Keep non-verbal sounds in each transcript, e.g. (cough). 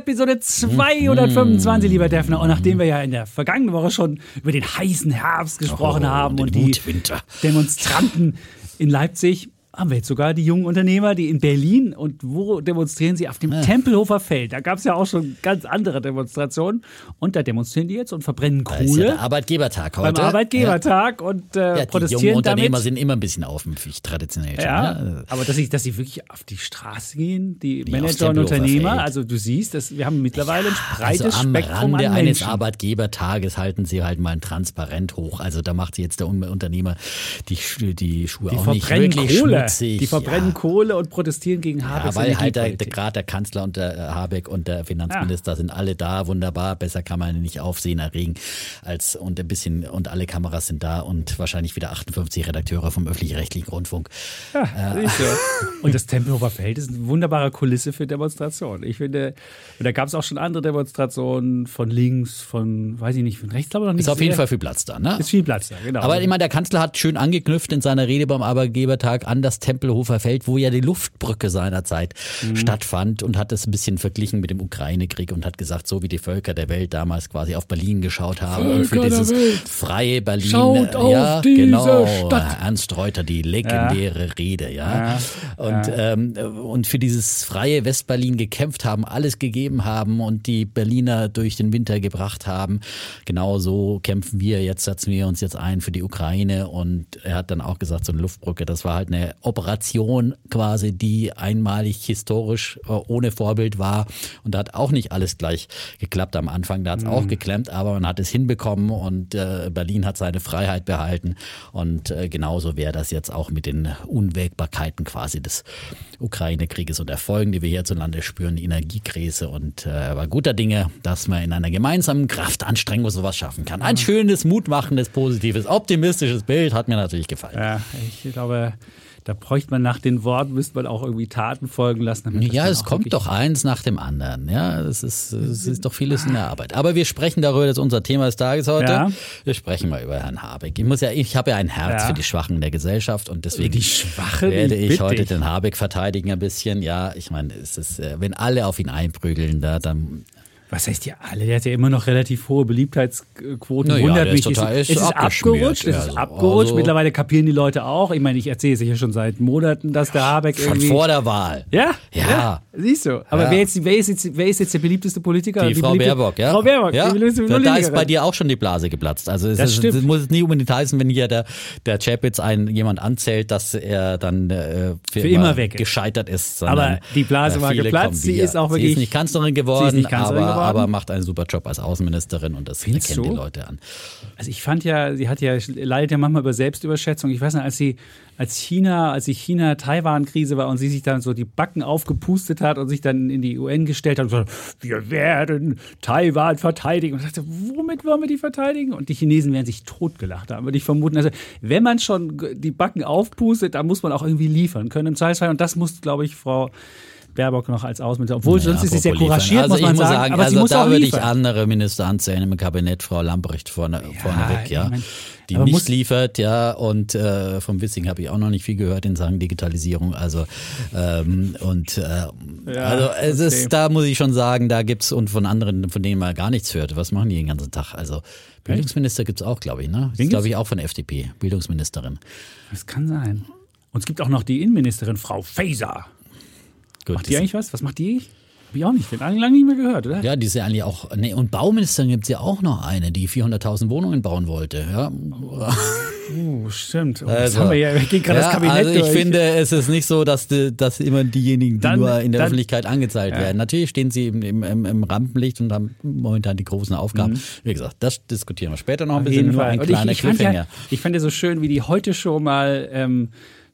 Episode 225, lieber Defner. Und nachdem wir ja in der vergangenen Woche schon über den heißen Herbst gesprochen Oh, haben und die Wutwinter. Demonstranten in Leipzig, haben wir jetzt sogar die jungen Unternehmer, die in Berlin und wo demonstrieren sie? Auf dem Tempelhofer Feld. Da gab es ja auch schon ganz andere Demonstrationen. Und da demonstrieren die jetzt und verbrennen Da ist ja Kohle der Arbeitgebertag beim heute. Arbeitgebertag und äh, Ja, ja, die protestieren jungen Unternehmer damit. sind immer ein bisschen aufmüpfig, traditionell. schon, Ja, ne? aber dass sie, dass sie wirklich auf die Straße gehen, die Wie Manager und Unternehmer, Feld. also du siehst, dass wir haben mittlerweile ein breites Also am Spektrum Rande an eines. Arbeitgebertages halten sie halt mal ein Transparent hoch. Also da macht jetzt der Un- Unternehmer die, die Schuhe Die auch nicht wirklich Kohle. Schmutzig. Die verbrennen ja. Kohle und protestieren gegen Ja, Habecks weil halt der, gerade der Kanzler und der äh, Habeck und der Finanzminister sind alle da, wunderbar. Besser kann man nicht Aufsehen erregen als und ein bisschen und alle Kameras sind da und wahrscheinlich wieder 58 Redakteure vom öffentlich-rechtlichen Rundfunk. Ja, du. (laughs) Und das Tempelhofer Feld ist eine wunderbare Kulisse für Demonstrationen. Ich finde, und da gab es auch schon andere Demonstrationen von links, von, weiß ich nicht, von rechts, glaube ich noch nicht. Ist auf jeden. Fall viel Platz da, ne? Ist viel Platz da, genau. Aber ich meine, der Kanzler hat schön angeknüpft in seiner Rede beim Arbeitgebertag an das Tempelhofer Feld, wo ja die Luftbrücke seinerzeit Mhm. stattfand und hat es ein bisschen verglichen mit dem Ukraine-Krieg und hat gesagt, so wie die Völker der Welt damals quasi auf Berlin geschaut haben und für Völker dieses freie Berlin. schaut auf ja, diese genau, Stadt. Ernst Reuter, die legendäre Rede, ja. Ja, Und, Ähm, und für dieses freie Westberlin gekämpft haben, alles gegeben haben und die Berliner durch den Winter gebracht haben. Genau so kämpfen wir jetzt, setzen wir uns jetzt ein für die Ukraine. Und er hat dann auch gesagt, so eine Luftbrücke, das war halt eine Operation quasi, die einmalig historisch äh, ohne Vorbild war. Und da hat auch nicht alles gleich geklappt am Anfang. Da hat es auch geklemmt, aber man hat es hinbekommen und äh, Berlin hat seine Freiheit behalten. Und äh, genauso wäre das jetzt auch mit den Unwägbarkeiten quasi des Ukraine-Krieges und Erfolgen, die wir hierzulande spüren, die Energiekrise und äh, aber guter Dinge, dass man in einer gemeinsamen Kraftanstrengung sowas schaffen kann. Ein schönes, mutmachendes, positives, optimistisches Bild hat mir natürlich gefallen. ja, ich glaube, da bräuchte man nach den Worten, müsste man auch irgendwie Taten folgen lassen. Ja, es kommt doch eins nach dem anderen. Ja, es ist, es ist doch vieles in der Arbeit. Aber wir sprechen darüber, das ist unser Thema des Tages heute. Ja. Wir sprechen mal über Herrn Habeck. Ich muss ja, ich habe ja ein Herz Ja. für die Schwachen der Gesellschaft und deswegen Die Schwachen? werde Ich bitte heute den Habeck verteidigen ein bisschen. Ja, ich meine, es ist, äh, wenn alle auf ihn einprügeln, da, dann Was heißt ja alle? Der hat ja immer noch relativ hohe Beliebtheitsquoten. Na ja, Wundert der mich. ist total- es ist ist, es abgerutscht. Es ja, ist so. abgerutscht. Also- Mittlerweile kapieren die Leute auch. Ich meine, ich erzähle es ja schon seit Monaten, dass der Habeck von irgendwie. vor der Wahl. ja? Ja. Siehst du. Aber Ja. wer, jetzt, wer, ist jetzt, wer ist jetzt der beliebteste Politiker? Die, Frau beliebte- Baerbock, ja. Frau Baerbock, ja. die Da- ist bei dir auch schon die Blase geplatzt. Also es, Das ist, stimmt. es muss nicht unbedingt heißen, wenn hier der, der Chapitz ein, jemand anzählt, dass er dann äh, für, Für immer weg ist. gescheitert ist. Sondern, Aber die Blase äh, war geplatzt. kommen Sie ist auch Sie wirklich- ist nicht Kanzlerin Sie geworden, ist nicht Kanzlerin aber, geworden. aber macht einen super Job als Außenministerin und das Findest erkennen die du? Leute an. Also ich fand ja, sie hat ja leidet ja manchmal über Selbstüberschätzung. Ich weiß nicht, als sie als China, als die China-Taiwan-Krise war und sie sich dann so die Backen aufgepustet hat und sich dann in die UN gestellt hat und so, wir werden Taiwan verteidigen. Und ich dachte, womit wollen wir die verteidigen? Und die Chinesen werden sich totgelacht haben, würde ich vermuten. Also wenn man schon die Backen aufpustet, dann muss man auch irgendwie liefern können im Zweifelsfall. Und das muss, glaube ich, Frau Baerbock noch als Außenminister. Obwohl sonst ist sie sehr couragiert, liefern. muss man also ich muss sagen. aber also sie muss da auch würde ich andere Minister anzählen im Kabinett, Frau Lambrecht vorne, vorneweg, ja. ich mein, die nicht muss- liefert, ja, und äh, vom Wissing habe ich auch noch nicht viel gehört in Sachen Digitalisierung. Also ähm, und äh, also es okay. ist, da muss ich schon sagen, da gibt's und von anderen, von denen man gar nichts hört. Was machen die den ganzen Tag? Also Bildungsminister gibt's auch, glaube ich, ne? Ist, glaube ich, auch von der FDP, Bildungsministerin. Das kann sein. Und es gibt auch noch die Innenministerin, Frau Faeser. Gut, Macht die eigentlich was? Was macht die? Hab ich auch nicht. Den lange nicht mehr gehört, oder? Ja, die ist ja eigentlich auch. Nee, und Bauministerin gibt's ja auch noch eine, die 400.000 Wohnungen bauen wollte. Ja. Oh, stimmt. Oh, das Also, haben wir ja, wir gehen gerade ja, das Kabinett also ich durch. finde, es ist nicht so, dass, dass immer diejenigen, die Dann- nur in der dann- Öffentlichkeit angezeigt werden. Natürlich stehen sie im, im, im, Rampenlicht und haben momentan die großen Aufgaben. Wie gesagt, das diskutieren wir später noch ein Mhm. Auf bisschen. Nur Fall. ein ich, kleiner ich, fand Cliffhanger. ja, ich fand ja so schön, wie die heute schon mal ähm,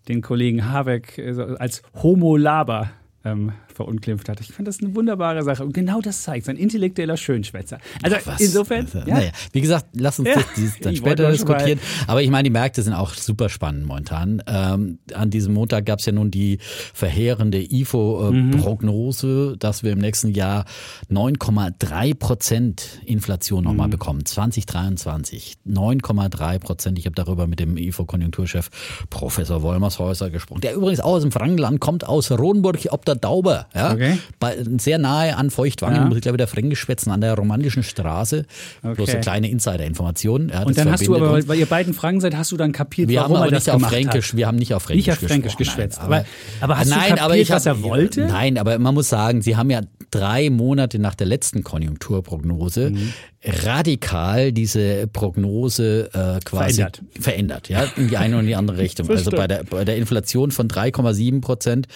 den Kollegen Habeck äh, als Homo Laber ähm, verunglimpft hat. Ich fand das eine wunderbare Sache. Und genau das zeigt, sein intellektueller Schönschwätzer. Also Was? insofern, Also, ja. Naja, wie gesagt, lass uns Ja. das, (laughs) dann später diskutieren. Aber ich meine, die Märkte sind auch super spannend momentan. Ähm, an diesem Montag gab es ja nun die verheerende IFO-Prognose, dass wir im nächsten Jahr 9,3 Prozent Inflation nochmal bekommen. 2023. 9,3 Prozent. Ich habe darüber mit dem IFO-Konjunkturchef Professor Wolmershäuser gesprochen, der übrigens auch aus dem Frankenland kommt, aus Ronburg ob der Dauber. Ja? Okay. Bei, sehr nahe an Feuchtwangen, Ja. muss ich glaube wieder Fränkisch schwätzen, an der romantischen Straße. Bloß Okay. eine kleine Insider-Information. Ja, Und dann hast du aber, uns. weil ihr beiden Franken seid, hast du dann kapiert, wir haben warum aber er das nicht auf Fränkisch, hat. wir haben nicht auf Fränkisch Nicht auf Fränkisch geschwätzt. Nein, Aber- aber hast du nein, kapiert, aber ich was hab, er wollte? Nein, aber man muss sagen, sie haben ja drei Monate nach der letzten Konjunkturprognose Mhm. Radikal diese Prognose äh, quasi Verändert. verändert, ja, in die eine und die andere (laughs) Richtung. Also bei der, bei der Inflation von 3,7 Prozent,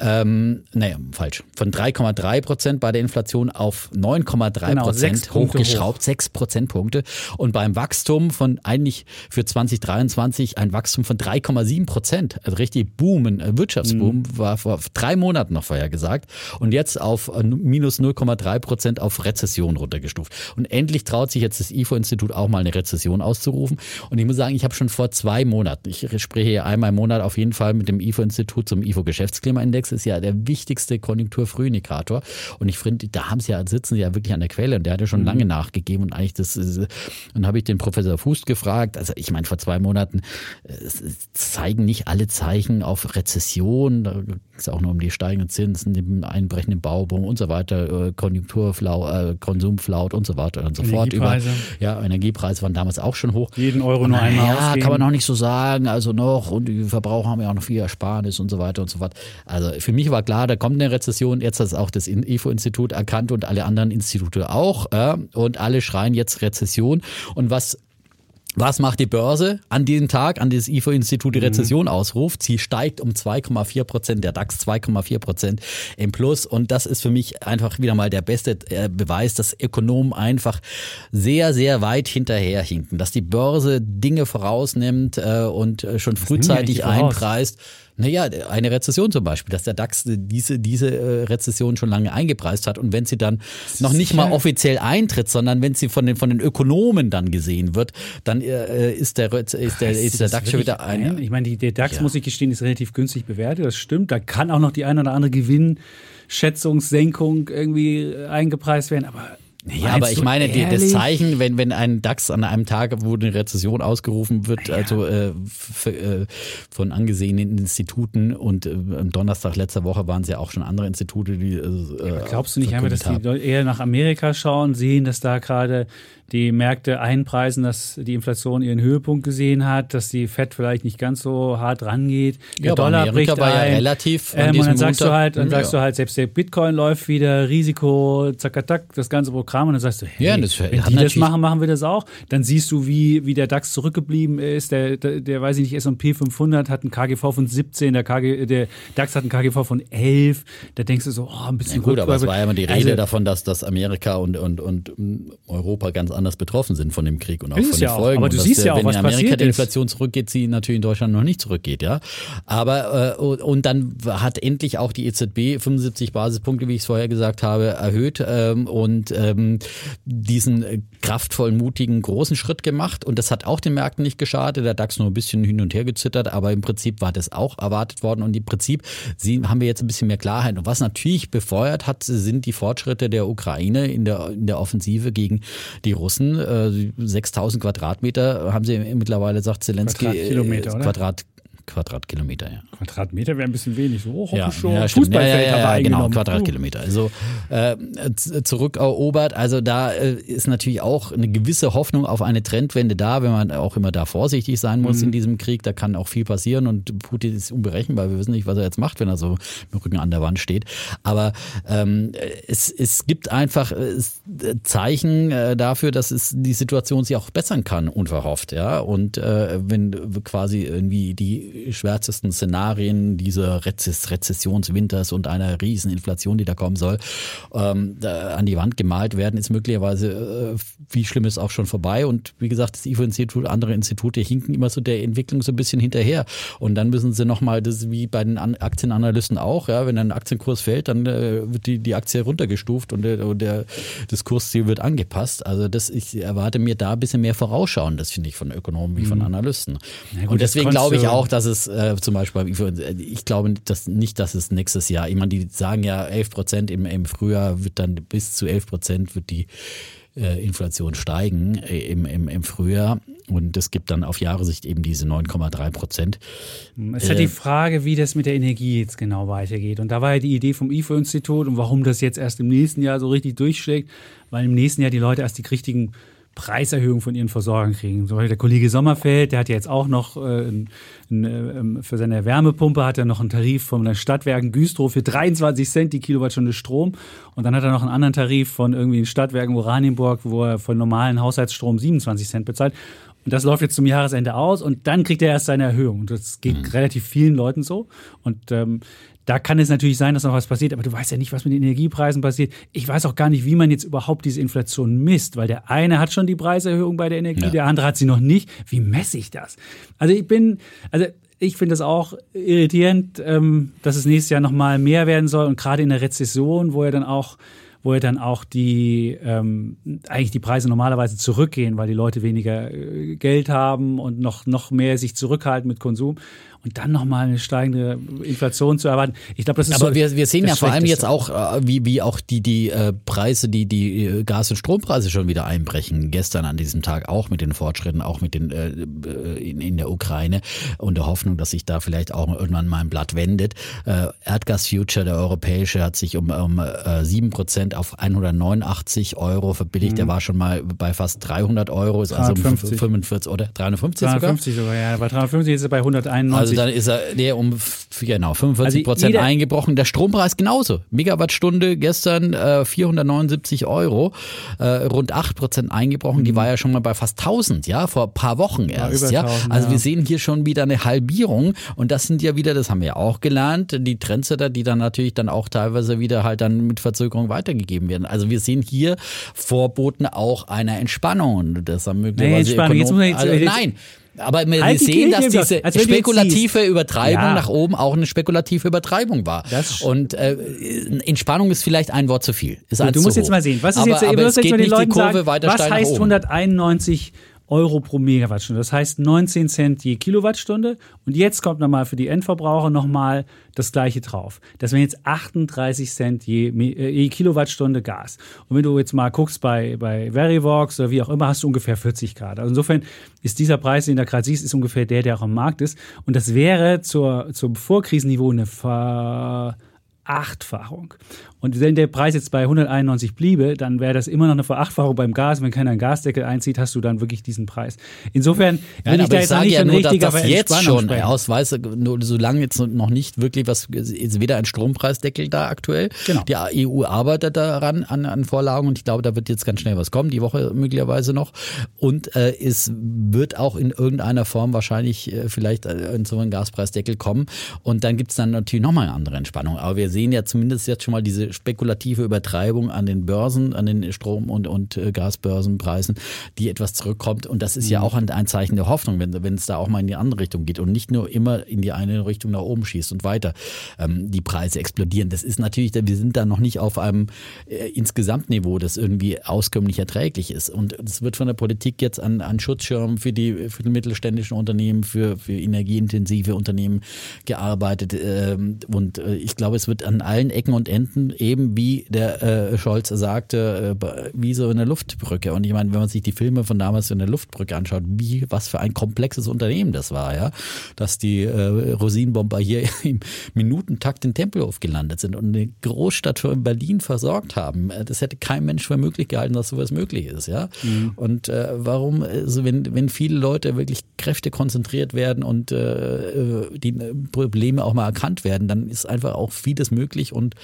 ähm, nee, falsch, von 3,3 Prozent bei der Inflation auf 9,3 Genau, Prozent hochgeschraubt, sechs Prozentpunkte. Und beim Wachstum von eigentlich für 2023 ein Wachstum von 3,7 Prozent. Also richtig Boom, ein Wirtschaftsboom, Mhm. war vor drei Monaten noch vorher gesagt. Und jetzt auf äh, minus 0,3 Prozent auf Rezession runtergestuft. Und endlich traut sich jetzt das IFO-Institut auch mal eine Rezession auszurufen. Und ich muss sagen, ich habe schon vor zwei Monaten, ich spreche hier einmal im Monat auf jeden Fall mit dem IFO-Institut zum IFO-Geschäftsklimaindex, ist ja der wichtigste Konjunkturfrühindikator. Und ich finde, da haben sie ja, sitzen sie ja wirklich an der Quelle. Und der hat ja schon lange nachgegeben und eigentlich das, ist- und dann habe ich den Professor Fuß gefragt, also ich meine vor zwei Monaten, äh, zeigen nicht alle Zeichen auf Rezession, da ging es auch nur um die steigenden Zinsen, den einbrechenden Bauboom und so weiter, äh, Konjunkturflau, äh, Konsumflaut und so weiter und so fort. Über, Energiepreise. ja, Energiepreise waren damals auch schon hoch. Jeden Euro nur einmal Ja, ausgeben. kann man noch nicht so sagen. Also noch, und die Verbraucher haben ja auch noch viel Ersparnis und so weiter und so fort. Also für mich war klar, da kommt eine Rezession. Jetzt hat es auch das IFO-Institut erkannt und alle anderen Institute auch. Ja, und alle schreien jetzt Rezession. Und was was macht die Börse an diesem Tag, an dieses IFO-Institut die Rezession ausruft? Sie steigt um 2,4 Prozent, der DAX 2,4 Prozent im Plus. Und das ist für mich einfach wieder mal der beste äh, Beweis, dass Ökonomen einfach sehr, sehr weit hinterherhinken. Dass die Börse Dinge vorausnimmt äh, und äh, schon frühzeitig eigentlich voraus? Naja, eine Rezession zum Beispiel, dass der DAX diese, diese äh, Rezession schon lange eingepreist hat und wenn sie dann noch nicht mal offiziell eintritt, sondern wenn sie von den, von den Ökonomen dann gesehen wird, dann äh, ist der, ist der, ist der DAX schon wieder ein. ein? Ich meine, die, der DAX, Ja. muss ich gestehen, ist relativ günstig bewertet. Das stimmt. Da kann auch noch die eine oder andere Gewinnschätzungssenkung irgendwie eingepreist werden. Aber Ja, aber ich meine, die, das? Zeichen, wenn, wenn ein DAX an einem Tag, wo eine Rezession ausgerufen wird, also äh, äh, von angesehenen Instituten und äh, am Donnerstag letzter Woche waren es ja auch schon andere Institute, die äh, Glaubst du nicht einfach, dass die haben. Eher nach Amerika schauen, sehen, dass da gerade die Märkte einpreisen, dass die Inflation ihren Höhepunkt gesehen hat, dass die Fed vielleicht nicht ganz so hart rangeht, der Ja, Dollar bricht war ja ein. relativ ähm, und dann sagst du Montag- halt, dann Ja. sagst du halt, selbst der Bitcoin läuft wieder, Risiko, zakatak, das ganze Programm. Und dann sagst du, hey, Ja, das wenn die das machen, machen wir das auch. Dann siehst du, wie, wie der DAX zurückgeblieben ist, der, der, der weiß ich nicht, S&P 500 hat ein KGV von 17, der, KG, der DAX hat ein KGV von 11, da denkst du so, oh, ein bisschen Ja, gut, aber es war ja immer die Rede Also, davon, dass, dass Amerika und, und, und mm, Europa ganz anders betroffen sind von dem Krieg und auch Ist von den ja auch. Folgen. Aber du siehst der, ja auch, wenn was in Amerika die. Inflation zurückgeht, sie natürlich in Deutschland noch nicht zurückgeht, ja. Aber äh, und dann hat endlich auch die EZB 75 Basispunkte, wie ich es vorher gesagt habe, erhöht ähm, und ähm, diesen kraftvollen, mutigen, großen Schritt gemacht. Und das hat auch den Märkten nicht geschadet. Der DAX nur ein bisschen hin und her gezittert, aber im Prinzip war das auch erwartet worden. Und im Prinzip sie, haben wir jetzt ein bisschen mehr Klarheit. Und was natürlich befeuert hat, sind die Fortschritte der Ukraine in der, in der Offensive gegen die Russen. Äh, 6000 Quadratmeter haben sie mittlerweile, sagt Zelensky. Quadratkilometer, äh? Quadrat, Quadratkilometer, ja. Quadratmeter wäre ein bisschen wenig. So, Ja, schon ja, ja, Fußballfeld ja, wir ja, genau. Quadratkilometer. Also äh, zurückerobert. Also da äh, ist natürlich auch eine gewisse Hoffnung auf eine Trendwende da, wenn man auch immer da vorsichtig sein muss Mhm. in diesem Krieg. Da kann auch viel passieren und Putin ist unberechenbar. Wir wissen nicht, was er jetzt macht, wenn er so mit dem Rücken an der Wand steht. Aber ähm, es, es gibt einfach äh, äh, Zeichen äh, dafür, dass es die Situation sich auch bessern kann, unverhofft. Ja, und äh, wenn quasi irgendwie die schwärzesten Szenarien dieser Rezess Rezessionswinters und einer riesen Inflation, die da kommen soll, ähm, da an die Wand gemalt werden, ist möglicherweise, äh, wie schlimm ist auch schon vorbei. Und wie gesagt, das IFO-Institut, andere Institute hinken immer so der Entwicklung so ein bisschen hinterher. Und dann müssen sie nochmal, das ist wie bei den Aktienanalysten auch, ja, wenn ein Aktienkurs fällt, dann äh, wird die, die Aktie runtergestuft und der, und der, das Kursziel wird angepasst. Also das, ich erwarte mir da ein bisschen mehr Vorausschauen, das finde ich von Ökonomen wie von mhm. Analysten. Gut, und deswegen glaube ich auch, dass es äh, zum Beispiel, ich glaube dass, nicht, dass es nächstes Jahr, ich meine, die sagen ja 11 Prozent im, im Frühjahr wird dann bis zu 11 Prozent wird die äh, Inflation steigen äh, im, im, im Frühjahr. Und es gibt dann auf Jahresicht eben diese 9,3 Prozent. Es ist die äh, Frage, wie das mit der Energie jetzt genau weitergeht. Und da war ja die Idee vom IFO-Institut und warum das jetzt erst im nächsten Jahr so richtig durchschlägt, weil im nächsten Jahr die Leute erst die richtigen Preiserhöhung von ihren Versorgern kriegen. So der Kollege Sommerfeld, der hat ja jetzt auch noch äh, ein, ein, ähm, für seine Wärmepumpe hat er noch einen Tarif von den Stadtwerken Güstrow für 23 Cent die Kilowattstunde Strom. Und dann hat er noch einen anderen Tarif von irgendwie den Stadtwerken Oranienburg, wo er von normalen Haushaltsstrom 27 Cent bezahlt. Und das läuft jetzt zum Jahresende aus und dann kriegt er erst seine Erhöhung. Und das geht mhm. relativ vielen Leuten so. Und ähm, da kann es natürlich sein, dass noch was passiert, aber du weißt ja nicht, was mit den Energiepreisen passiert. Ich weiß auch gar nicht, wie man jetzt überhaupt diese Inflation misst, weil der eine hat schon die Preiserhöhung bei der Energie, ja. der andere hat sie noch nicht. Wie messe ich das? Also ich bin, also ich finde es auch irritierend, ähm, dass es nächstes Jahr noch mal mehr werden soll und gerade in der Rezession, wo er dann auch wo ja dann auch die ähm, eigentlich die Preise normalerweise zurückgehen, weil die Leute weniger äh, Geld haben und noch noch mehr sich zurückhalten mit Konsum und dann nochmal eine steigende Inflation zu erwarten. Ich glaube, das ist Aber so, wir, wir sehen ja vor allem jetzt auch, äh, wie, wie auch die, die äh, Preise, die, die äh, Gas- und Strompreise schon wieder einbrechen. Gestern an diesem Tag auch mit den Fortschritten, auch mit den äh, in, in der Ukraine und der Hoffnung, dass sich da vielleicht auch irgendwann mal ein Blatt wendet. Äh, Erdgas Future, der europäische, hat sich um, um äh, 7 Prozent auf 189 Euro verbilligt. Mhm. Der war schon mal bei fast 300 Euro, ist 350. also um 45 oder 350 350 sogar? sogar ja, bei 350 ist er bei 191. Also also dann ist er der um genau 45 Prozent also eingebrochen. Der Strompreis genauso. Megawattstunde gestern äh, 479 Euro, äh, rund 8 Prozent eingebrochen. Mhm. Die war ja schon mal bei fast 1000, ja, vor ein paar Wochen erst. Ja, 1000, Also ja. wir sehen hier schon wieder eine Halbierung und das sind ja wieder, das haben wir ja auch gelernt, die Trendsetter, die dann natürlich dann auch teilweise wieder halt dann mit Verzögerung weitergegeben werden. Also wir sehen hier Vorboten auch einer Entspannung. Das haben möglicherweise nee, Entspannung. Jetzt muss man jetzt, also, nein. Aber wir halt sehen, dass diese spekulative Übertreibung ja. nach oben auch eine spekulative Übertreibung war. Und äh, Entspannung ist vielleicht ein Wort zu viel. Ist du musst jetzt mal sehen, was ist aber, jetzt, aber es geht nicht die Kurve sagen, weiter was heißt 191 Euro pro Megawattstunde. Das heißt 19 Cent je Kilowattstunde. Und jetzt kommt nochmal für die Endverbraucher nochmal das gleiche drauf. Das wären jetzt 38 Cent je, äh, je, Kilowattstunde Gas. Und wenn du jetzt mal guckst bei, bei Verivox oder wie auch immer, hast du ungefähr 40 Grad. Also insofern ist dieser Preis, den du gerade siehst, ist ungefähr der, der auch am Markt ist. Und das wäre zur, zum Vorkrisenniveau eine Ver Verachtfachung. Und wenn der Preis jetzt bei 191 bliebe, dann wäre das immer noch eine Verachtfachung beim Gas. Wenn keiner einen Gasdeckel einzieht, hast du dann wirklich diesen Preis. Insofern will ja, ich da jetzt nicht ja nur, dass das jetzt schon ausweise, nur solange jetzt noch nicht wirklich was, ist weder ein Strompreisdeckel da aktuell. Genau. Die EU arbeitet daran an, an Vorlagen und ich glaube, da wird jetzt ganz schnell was kommen, die Woche möglicherweise noch. Und äh, es wird auch in irgendeiner Form wahrscheinlich äh, vielleicht äh, in so einen Gaspreisdeckel kommen. Und dann gibt es dann natürlich nochmal eine andere Entspannung. Aber wir sehen ja zumindest jetzt schon mal diese spekulative Übertreibung an den Börsen, an den Strom- und, und äh, Gasbörsenpreisen, die etwas zurückkommt. Und das ist ja mhm. auch ein, ein Zeichen der Hoffnung, wenn, wenn es da auch mal in die andere Richtung geht und nicht nur immer in die eine Richtung nach oben schießt und weiter ähm, die Preise explodieren. Das ist natürlich, wir sind da noch nicht auf einem äh, Insgesamtniveau, das irgendwie auskömmlich erträglich ist. Und es wird von der Politik jetzt an, an Schutzschirmen für die, für die mittelständischen Unternehmen, für, für energieintensive Unternehmen gearbeitet. Ähm, und äh, ich glaube, es wird an allen Ecken und Enden eben, wie der äh, Scholz sagte, äh, wie so eine Luftbrücke. Und ich meine, wenn man sich die Filme von damals in der Luftbrücke anschaut, wie, was für ein komplexes Unternehmen das war, ja, dass die äh, Rosinenbomber hier (laughs) im Minutentakt in Tempelhof gelandet sind und eine Großstadt für Berlin versorgt haben. Äh, das hätte kein Mensch für möglich gehalten, dass sowas möglich ist, ja. Mhm. Und äh, warum, also wenn, wenn viele Leute wirklich Kräfte konzentriert werden und äh, die Probleme auch mal erkannt werden, dann ist einfach auch vieles möglich und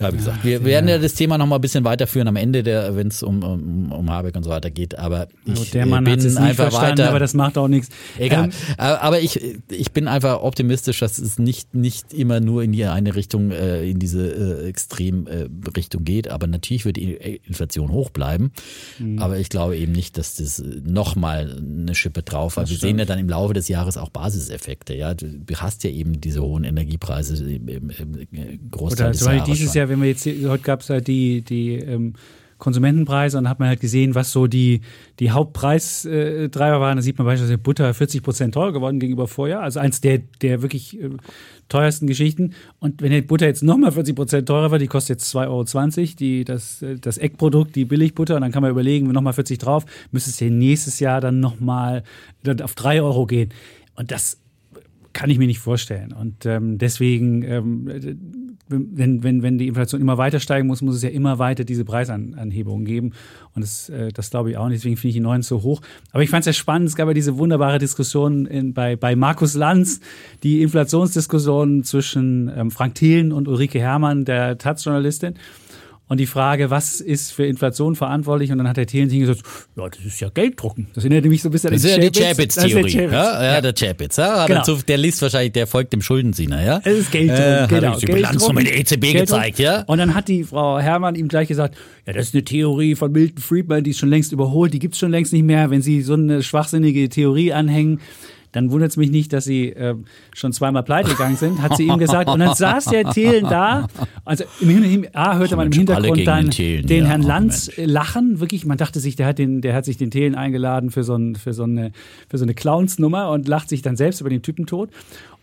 Ja, wie gesagt, wir werden ja das Thema noch mal ein bisschen weiterführen am Ende, wenn es um, um, um Habeck und so weiter geht. Aber ich der Mann bin hat es nicht einfach weiter. aber das macht auch nichts. Egal. Ähm, aber ich, ich bin einfach optimistisch, dass es nicht, nicht immer nur in die eine Richtung, äh, in diese äh, Extremrichtung geht. Aber natürlich wird die Inflation hoch bleiben. Mhm. Aber ich glaube eben nicht, dass das nochmal eine Schippe drauf hat. Wir sehen ja dann im Laufe des Jahres auch Basiseffekte. Ja, du hast ja eben diese hohen Energiepreise im, im, im Großteil Oder des Jahres dieses schon. Wenn wir jetzt, heute gab es halt die, die ähm, Konsumentenpreise und hat man halt gesehen, was so die, die Hauptpreistreiber waren. Da sieht man beispielsweise Butter 40 Prozent teurer geworden gegenüber vorher. Also eins der, der wirklich äh, teuersten Geschichten. Und wenn die Butter jetzt nochmal 40 Prozent teurer wird, die kostet jetzt 2,20 Euro, die, das, äh, das Eckprodukt, die Billigbutter, und dann kann man überlegen, nochmal 40 drauf, müsste es ja nächstes Jahr dann nochmal auf 3 Euro gehen. Und das kann ich mir nicht vorstellen. Und ähm, deswegen, ähm, wenn, wenn, wenn die Inflation immer weiter steigen muss, muss es ja immer weiter diese Preisanhebungen geben. Und das, äh, das glaube ich auch nicht. Deswegen finde ich die neuen so hoch. Aber ich fand es ja spannend. Es gab ja diese wunderbare Diskussion in, bei, bei Markus Lanz, die Inflationsdiskussion zwischen ähm, Frank Thelen und Ulrike Herrmann, der Taz-Journalistin. Und die Frage, was ist für Inflation verantwortlich? Und dann hat der Thelen gesagt, ja, das ist ja Gelddrucken. Das erinnert mich so ein bisschen Das ist ja die Chapitz-Theorie. Chapitz. Ja, ja, der Chapitz. Ja, Genau. dazu, der liest wahrscheinlich, der folgt dem Schuldenzieher, ja? Es ist Gelddruck, Äh, hab genau. die Bilanz mit der EZB Gelddruck. gezeigt, ja? Und dann hat die Frau Herrmann ihm gleich gesagt, ja, das ist eine Theorie von Milton Friedman, die ist schon längst überholt, die gibt's schon längst nicht mehr. Wenn Sie so eine schwachsinnige Theorie anhängen, dann wundert es mich nicht, dass Sie äh, schon zweimal pleite gegangen sind, hat sie ihm gesagt. Und dann saß der Thelen da. Also im Hintergrund, A, hörte man im Hintergrund dann den den Herrn Lanz Mensch. lachen. Wirklich, man dachte sich, der hat, den, der hat sich den Thelen eingeladen für so, ein, für so eine, für so eine Clownsnummer und lacht sich dann selbst über den Typen tot.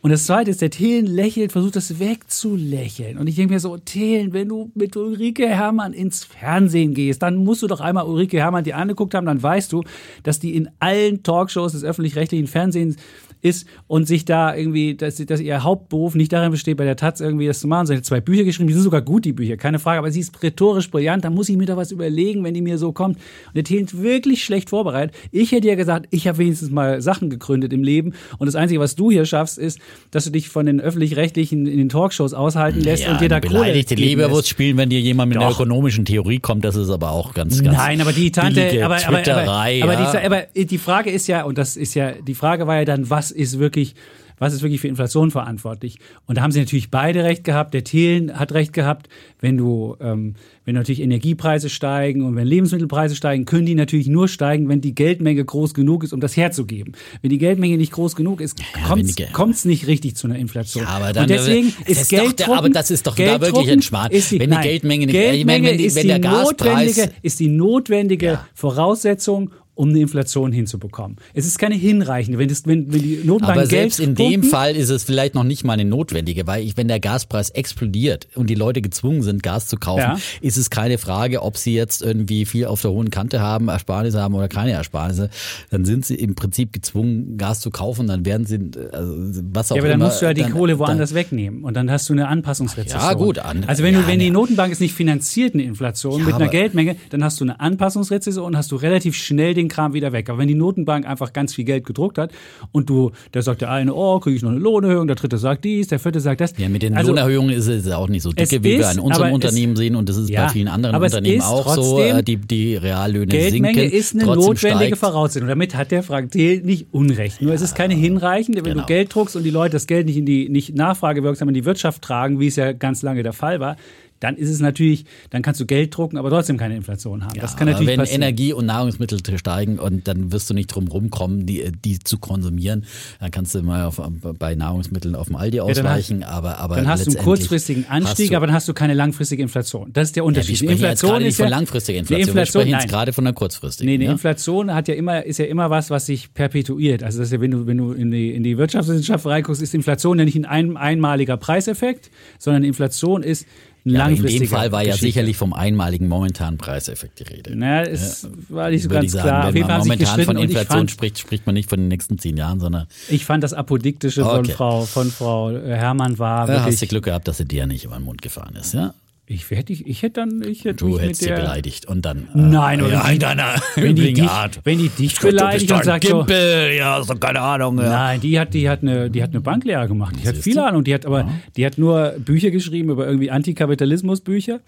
Und das Zweite ist, der Thelen lächelt, versucht das wegzulächeln. Und ich denke mir so, Thelen, wenn du mit Ulrike Herrmann ins Fernsehen gehst, dann musst du doch einmal Ulrike Herrmann dir angeguckt haben, dann weißt du, dass die in allen Talkshows des öffentlich-rechtlichen Fernsehens ist und sich da irgendwie, dass, dass ihr Hauptberuf nicht darin besteht, bei der Taz irgendwie das zu machen. Sie hat zwei Bücher geschrieben, die sind sogar gut, die Bücher, keine Frage, aber sie ist rhetorisch brillant, da muss ich mir da was überlegen, wenn die mir so kommt. Und der Thelen ist wirklich schlecht vorbereitet. Ich hätte ja gesagt, ich habe wenigstens mal Sachen gegründet im Leben und das Einzige, was du hier schaffst, ist, dass du dich von den öffentlich-rechtlichen in den Talkshows aushalten lässt Ja, und dir da beleidigte Leberwurst spielen, wenn dir jemand mit einer Doch. ökonomischen Theorie kommt, das ist aber auch ganz, ganz Nein, aber die Tante, aber, aber, aber, aber, ja. die, aber die Frage ist ja, und das ist ja, die Frage war ja dann, was ist wirklich, was ist wirklich für Inflation verantwortlich? Und da haben sie natürlich beide recht gehabt. Der Thelen hat recht gehabt, wenn du, ähm, wenn natürlich Energiepreise steigen und wenn Lebensmittelpreise steigen, können die natürlich nur steigen, wenn die Geldmenge groß genug ist, um das herzugeben. Wenn die Geldmenge nicht groß genug ist, wenn Ge- kommt es nicht richtig zu einer Inflation. Ja, aber dann, und deswegen das ist doch der- aber das ist doch da wirklich ist die, Wenn die nein, Geldmenge nicht- Geldmenge wenn die- ist wenn die der Gaspreis- notwendige, ist die notwendige Ja. Voraussetzung, um eine Inflation hinzubekommen. Es ist keine hinreichende. Wenn, das, wenn, wenn die Notenbank Aber Geld selbst in dem pumpen, Fall ist es vielleicht noch nicht mal eine notwendige, weil ich, wenn der Gaspreis explodiert und die Leute gezwungen sind, Gas zu kaufen, Ja. ist es keine Frage, ob sie jetzt irgendwie viel auf der hohen Kante haben, Ersparnisse haben oder keine Ersparnisse. Dann sind sie im Prinzip gezwungen, Gas zu kaufen. Dann werden sie, also was auch Ja, aber dann immer. musst du ja die dann- Kohle dann- woanders wegnehmen und dann hast du eine Anpassungsrezession. Ja, gut, an- also wenn du, ja, wenn die. Notenbank es nicht finanziert, eine Inflation Ja, mit einer Geldmenge, dann hast du eine Anpassungsrezession und hast du relativ schnell den Kram wieder weg. Aber wenn die Notenbank einfach ganz viel Geld gedruckt hat und du, da sagt der eine, oh, kriege ich noch eine Lohnerhöhung, der dritte sagt dies, der vierte sagt das. Ja, mit den Also, Lohnerhöhungen ist es auch nicht so dicke, wie wir ist, in unserem aber es- Unternehmen sehen und das ist Ja, bei vielen anderen Unternehmen auch so. trotzdem- Äh, Die, die Reallöhne Geldmenge sinken. ist eine notwendige steigt. Voraussetzung. Damit hat der Frank Thiel nicht Unrecht. Nur es ist keine hinreichende, wenn genau. du Geld druckst und die Leute das Geld nicht in die nicht nachfragewirksam in die Wirtschaft tragen, wie es ja ganz lange der Fall war, dann ist es natürlich, dann kannst du Geld drucken, aber trotzdem keine Inflation haben. das kann natürlich wenn passieren. Energie und Nahrungsmittel steigen und dann wirst du nicht drum rumkommen, die, die zu konsumieren, dann kannst du mal auf, bei Nahrungsmitteln auf dem Aldi dann ausweichen, aber, aber dann hast du einen kurzfristigen Anstieg, du, aber dann hast du keine langfristige Inflation. Das ist der ja, Unterschied. wir sprechen jetzt gerade nicht von langfristiger Inflation, die Inflation wir sprechen jetzt gerade von einer kurzfristigen. Nee, eine ja? Inflation hat ja immer, ist ja immer was, was sich perpetuiert. Also das ist ja, wenn du, wenn du in die, in die Wirtschaftswissenschaft reinguckst, ist Inflation ja nicht ein, ein einmaliger Preiseffekt, sondern Inflation ist Ja, in dem Fall war ja Geschichte. sicherlich vom einmaligen momentanen Preiseffekt die Rede. Naja, es war nicht so ganz sagen, klar. Wenn man momentan von Inflation fand, spricht, spricht man nicht von den nächsten zehn Jahren, sondern ich fand das Apodiktische von Okay. Frau, von Frau Herrmann war da hast du wirklich Glück gehabt, dass sie dir nicht über den Mund gefahren ist. Ja? Ich hätte, ich, ich hätte dann, ich hätte Du hättest sie beleidigt und dann. äh, Nein, oder ja, in deiner (laughs) wenn die, dich, Art. wenn die dich beleidigt und sagt so, ja, so keine Ahnung. Ja. Nein, die hat, die hat eine, die hat eine Banklehre gemacht. Die hat Siehst du? Ahnung. Die hat aber, die hat nur Bücher geschrieben über irgendwie Antikapitalismusbücher.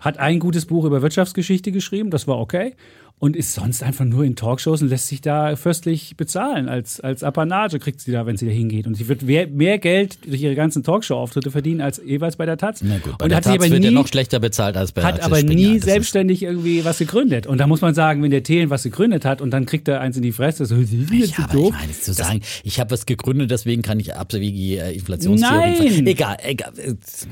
Hat ein gutes Buch über Wirtschaftsgeschichte geschrieben. Das war okay. Und ist sonst einfach nur in Talkshows und lässt sich da fürstlich bezahlen. Als, als Apanage kriegt sie da, wenn sie da hingeht. Und sie wird mehr, mehr Geld durch ihre ganzen Talkshow-Auftritte verdienen als jeweils bei der Taz. Na gut, bei und der hat Taz aber wird nie, noch schlechter bezahlt als bei hat aber nie ist- selbstständig irgendwie was gegründet. Und da muss man sagen, wenn der Thelen was gegründet hat und dann kriegt er eins in die Fresse, so, sie sind jetzt Ja, so aber ich doof. meine, zu sagen, ich habe was gegründet, deswegen kann ich abwegige äh, Inflationstheorie. Nein! Egal, egal.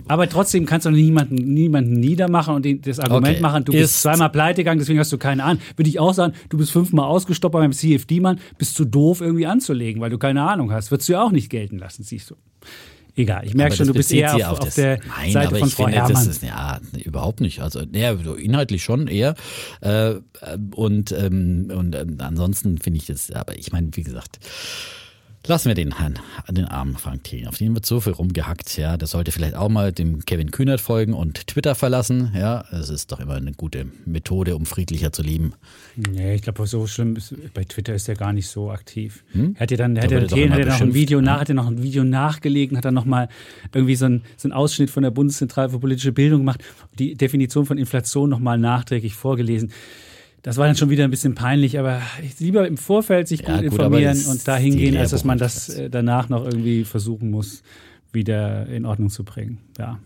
Aber trotzdem kannst du niemanden, niemanden niedermachen und die- das Argument Okay. machen, du Ist- bist zweimal pleite gegangen, deswegen hast du keine Ahnung. Würde ich auch sagen, du bist fünfmal ausgestoppt beim CFD-Mann, bist zu doof irgendwie anzulegen, weil du keine Ahnung hast. Würdest du ja auch nicht gelten lassen, siehst du. Egal, ich merke Aber schon, du bist eher auf, auf das- der Nein, Seite aber von ich Frau finde, Herrmann. das ist ja überhaupt nicht. Also ja, inhaltlich schon eher. Äh, äh, und ähm, und ähm, ansonsten finde ich das. Aber ich meine, wie gesagt. Lassen wir den Herrn, den armen Frank Thelen. Auf den wird so viel rumgehackt. Ja, das sollte vielleicht auch mal dem Kevin Kühnert folgen und Twitter verlassen. Ja, es ist doch immer eine gute Methode, um friedlicher zu leben. Nee, ich glaube, so schlimm ist, bei Twitter ist er gar nicht so aktiv. Er hat ja dann, Da hat er Thelen hat noch ein Video ne? nach, hat er noch ein Video nachgelegen, hat dann nochmal irgendwie so ein, so ein Ausschnitt von der Bundeszentrale für politische Bildung gemacht, die Definition von Inflation nochmal nachträglich vorgelesen. Das war dann schon wieder ein bisschen peinlich, aber lieber im Vorfeld sich Ja, gut gut, aber informieren und da ist die hingehen, als dass man das äh, danach noch irgendwie versuchen muss, wieder in Ordnung zu bringen. Ja,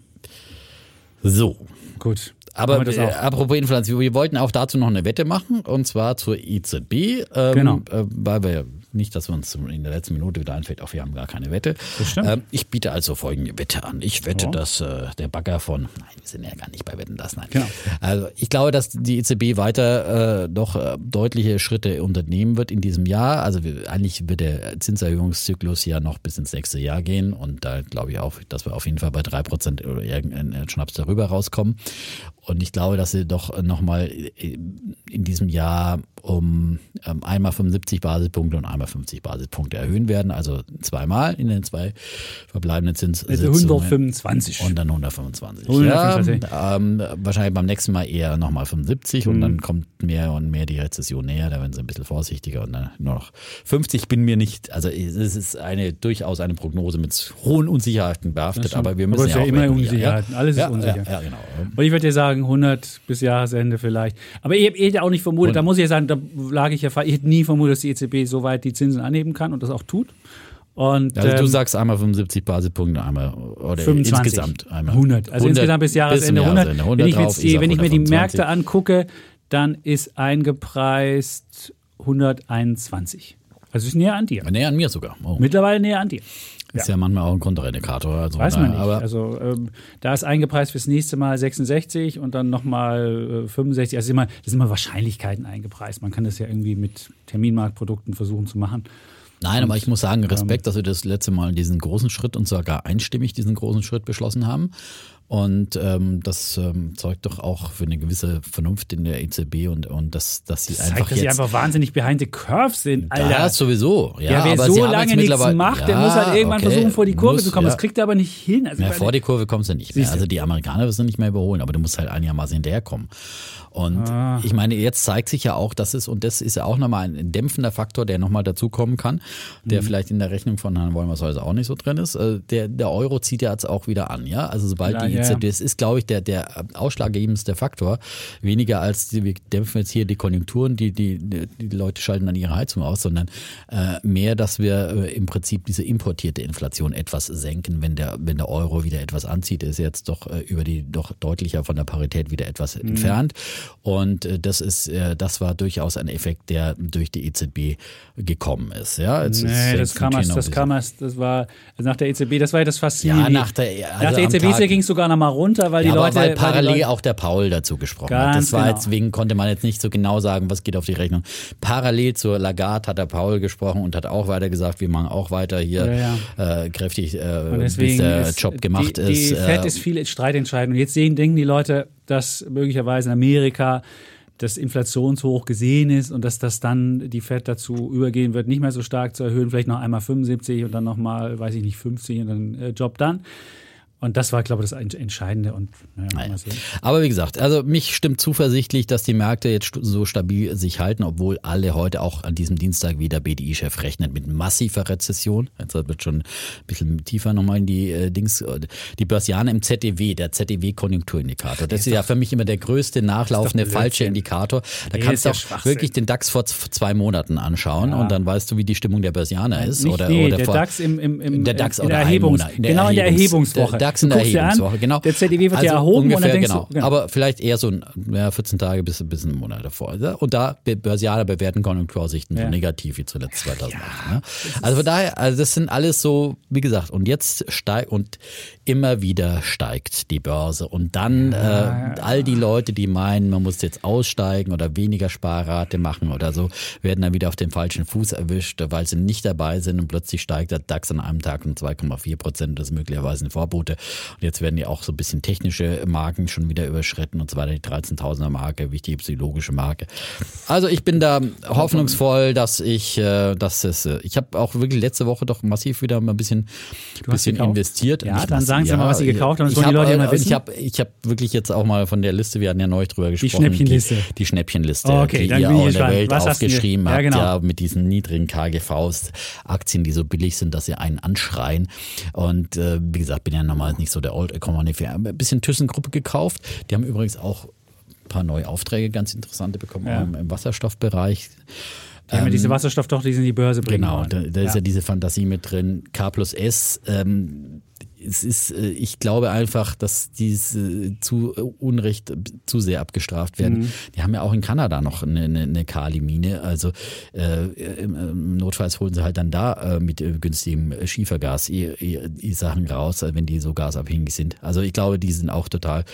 So, gut. Aber äh, apropos Inflation, wir wollten auch dazu noch eine Wette machen und zwar zur EZB. Ähm, Genau. Äh, weil wir nicht, dass wir uns in der letzten Minute wieder einfällt, auch wir haben gar keine Wette. Ähm, ich biete also folgende Wette an. Ich wette, Ja. dass äh, der Bagger von, nein, wir sind ja gar nicht bei Wetten, das, nein. Genau. Also ich glaube, dass die EZB weiter äh, doch äh, deutliche Schritte unternehmen wird in diesem Jahr. Also wir, eigentlich wird der Zinserhöhungszyklus ja noch bis ins nächste Jahr gehen und da glaube ich auch, dass wir auf jeden Fall bei drei Prozent oder irgendein Schnaps darüber rauskommen. Und ich glaube, dass sie doch nochmal in diesem Jahr um ähm, einmal 75 Basispunkte und einmal 50 Basispunkte erhöhen werden. Also zweimal in den zwei verbleibenden Also Zinssitzungen. 125. Und dann 125. 125. Ja, ähm, wahrscheinlich beim nächsten Mal eher nochmal 75 Mhm. und dann kommt mehr und mehr die Rezession näher. Da werden sie ein bisschen vorsichtiger und dann nur noch 50 bin mir nicht. Also es ist eine durchaus eine Prognose mit hohen Unsicherheiten behaftet, aber wir Aber müssen ist ja ja auch immer Unsicherheiten. Alles ist ja, unsicher. Ja, ja, genau. Und ich würde dir sagen, 100 bis Jahresende vielleicht. Aber ich hätte auch nicht vermutet, da muss ich ja sagen, da lag ich ja, ich hätte nie vermutet, dass die EZB so weit die Zinsen anheben kann und das auch tut. Und, Also du ähm, sagst einmal 75 Basispunkte, einmal oder 25. insgesamt einmal 100. Also 100 insgesamt bis Jahresende zum 100. Jahresende. wenn ich, drauf, die, wenn ich mir die 125. Märkte angucke, dann ist eingepreist 121. Also ist näher an dir. Näher an mir sogar. Oh. Mittlerweile näher an dir. Ist ja manchmal auch ein Konterindikator. Also Weiß man nicht. Aber also ähm, da ist eingepreist fürs nächste Mal 66 und dann nochmal äh, 65. Also immer, das sind immer Wahrscheinlichkeiten eingepreist. Man kann das ja irgendwie mit Terminmarktprodukten versuchen zu machen. Nein, aber ich muss sagen, ähm, Respekt, dass wir das letzte Mal diesen großen Schritt und sogar einstimmig diesen großen Schritt beschlossen haben. Und ähm, das ähm, zeugt doch auch für eine gewisse Vernunft in der EZB und, und dass, dass sie Das einfach zeigt, dass sie jetzt. einfach wahnsinnig behind the curve sind, Alter. ja, sowieso. Ja, Ja, wer aber so sie lange nichts macht, der Ja, muss halt irgendwann okay, versuchen, vor die Kurve muss, zu kommen. ja. Das kriegt er aber nicht hin. Also, vor die Kurve kommst du nicht mehr. Also die Amerikaner wirst du nicht mehr überholen, aber du musst halt einigermaßen hinterherkommen. Und Ah. ich meine, jetzt zeigt sich ja auch, dass es, und das ist ja auch nochmal ein dämpfender Faktor, der nochmal dazukommen kann, der Mhm. vielleicht in der Rechnung von Herrn Wollmershäuser auch nicht so drin ist. Äh, Der, der Euro zieht ja jetzt auch wieder an, ja. Also sobald die ja, ja. Das ist, glaube ich, der, der ausschlaggebendste Faktor. Weniger als die, wir dämpfen jetzt hier die Konjunkturen, die, die, die Leute schalten dann ihre Heizung aus, sondern äh, mehr, dass wir äh, im Prinzip diese importierte Inflation etwas senken, wenn der, wenn der Euro wieder etwas anzieht, ist jetzt doch äh, über die doch deutlicher von der Parität wieder etwas Mhm. entfernt. Und äh, das ist, äh, das war durchaus ein Effekt, der durch die EZB gekommen ist. Ja, Jetzt- Nee, das kam erst, das kam erst, das war also nach der EZB, das war ja das Faszinierende. Ja, nach der- also nach der EZB ging es sogar mal runter, weil ja, die Leute. weil weil parallel Leute, auch der Paul dazu gesprochen hat. Das war genau. deswegen konnte man jetzt nicht so genau sagen, was geht auf die Rechnung. Parallel zur Lagarde hat der Paul gesprochen und hat auch weiter gesagt, wir machen auch weiter hier Äh, kräftig, äh, bis der Job gemacht die, ist. Die Fed äh, ist viel streitentscheidend. Und jetzt sehen, denken die Leute, dass möglicherweise in Amerika das Inflationshoch gesehen ist und dass das dann die Fed dazu übergehen wird, nicht mehr so stark zu erhöhen, vielleicht noch einmal 75 und dann nochmal, weiß ich nicht, 50 und dann äh, Job dann. Und das war, glaube ich, das Entscheidende. Und, naja, Aber wie gesagt, also mich stimmt zuversichtlich, dass die Märkte jetzt so stabil sich halten, obwohl alle heute auch an diesem Dienstag wieder BDI-Chef rechnet mit massiver Rezession. Jetzt wird schon ein bisschen tiefer nochmal in die äh, Dings. Die Börsianer im ZDW, der ZDW-Konjunkturindikator. Das ist, ist ja für mich immer der größte nachlaufende falsche Indikator. Da nee, kannst du auch wirklich den DAX vor zwei Monaten anschauen ja. und dann weißt du, wie die Stimmung der Börsianer ist. Nicht, oder, nee, oder der vor, DAX im, im, im der DAX in oder der Erhebungs, in der genau in der Erhebungswoche. Der DAX in der Erhebungswoche, genau. Der ZDW wird also ja erhoben ungefähr, und dann denkst genau. du, genau. Aber vielleicht eher so ein, ja, 14 Tage bis, bis einen Monat davor. Und da Börsianer bewerten Konjunkturaussichten ja. so negativ wie zuletzt 2008. Ja, ne? Also von daher, also das sind alles so, wie gesagt, und jetzt steigt und immer wieder steigt die Börse. Und dann äh, all die Leute, die meinen, man muss jetzt aussteigen oder weniger Sparrate machen oder so, werden dann wieder auf dem falschen Fuß erwischt, weil sie nicht dabei sind und plötzlich steigt der DAX an einem Tag um 2,4 Prozent. Das ist möglicherweise eine Vorbote. Und jetzt werden ja auch so ein bisschen technische Marken schon wieder überschritten und zwar die 13.000er Marke, wichtige psychologische Marke. Also ich bin da hoffnungsvoll, dass ich, äh, dass es, äh, ich habe auch wirklich letzte Woche doch massiv wieder mal ein bisschen, bisschen investiert. Ja, dann sagen Sie ja, mal, was Sie gekauft haben. Das wollen die Leute ja mal wissen. Ich habe ich hab wirklich jetzt auch mal von der Liste, wir hatten ja neulich drüber gesprochen. Die Schnäppchenliste. Die, die Schnäppchenliste, oh, okay, die dann ihr ich auch in der. Welt was aufgeschrieben ja, habt, genau. ja, mit diesen niedrigen KGVs, Aktien, die so billig sind, dass sie einen anschreien. Und äh, wie gesagt, bin ja normal nicht so der Old Economy. Ein bisschen ThyssenKruppe gekauft. Die haben übrigens auch ein paar neue Aufträge, ganz interessante bekommen Ja. im, Wasserstoffbereich. Die haben ja diese Wasserstofftochter, die sie in die Börse bringen. Genau, da, da ist ja diese Fantasie mit drin. K plus S. Ähm, es ist, äh, ich glaube einfach, dass diese zu Unrecht äh, zu sehr abgestraft werden. Mhm. Die haben ja auch in Kanada noch eine, eine, eine Kali-Mine. Also äh, Notfalls holen sie halt dann da äh, mit äh, günstigem Schiefergas die, die Sachen raus, äh, wenn die so gasabhängig sind. Also ich glaube, die sind auch total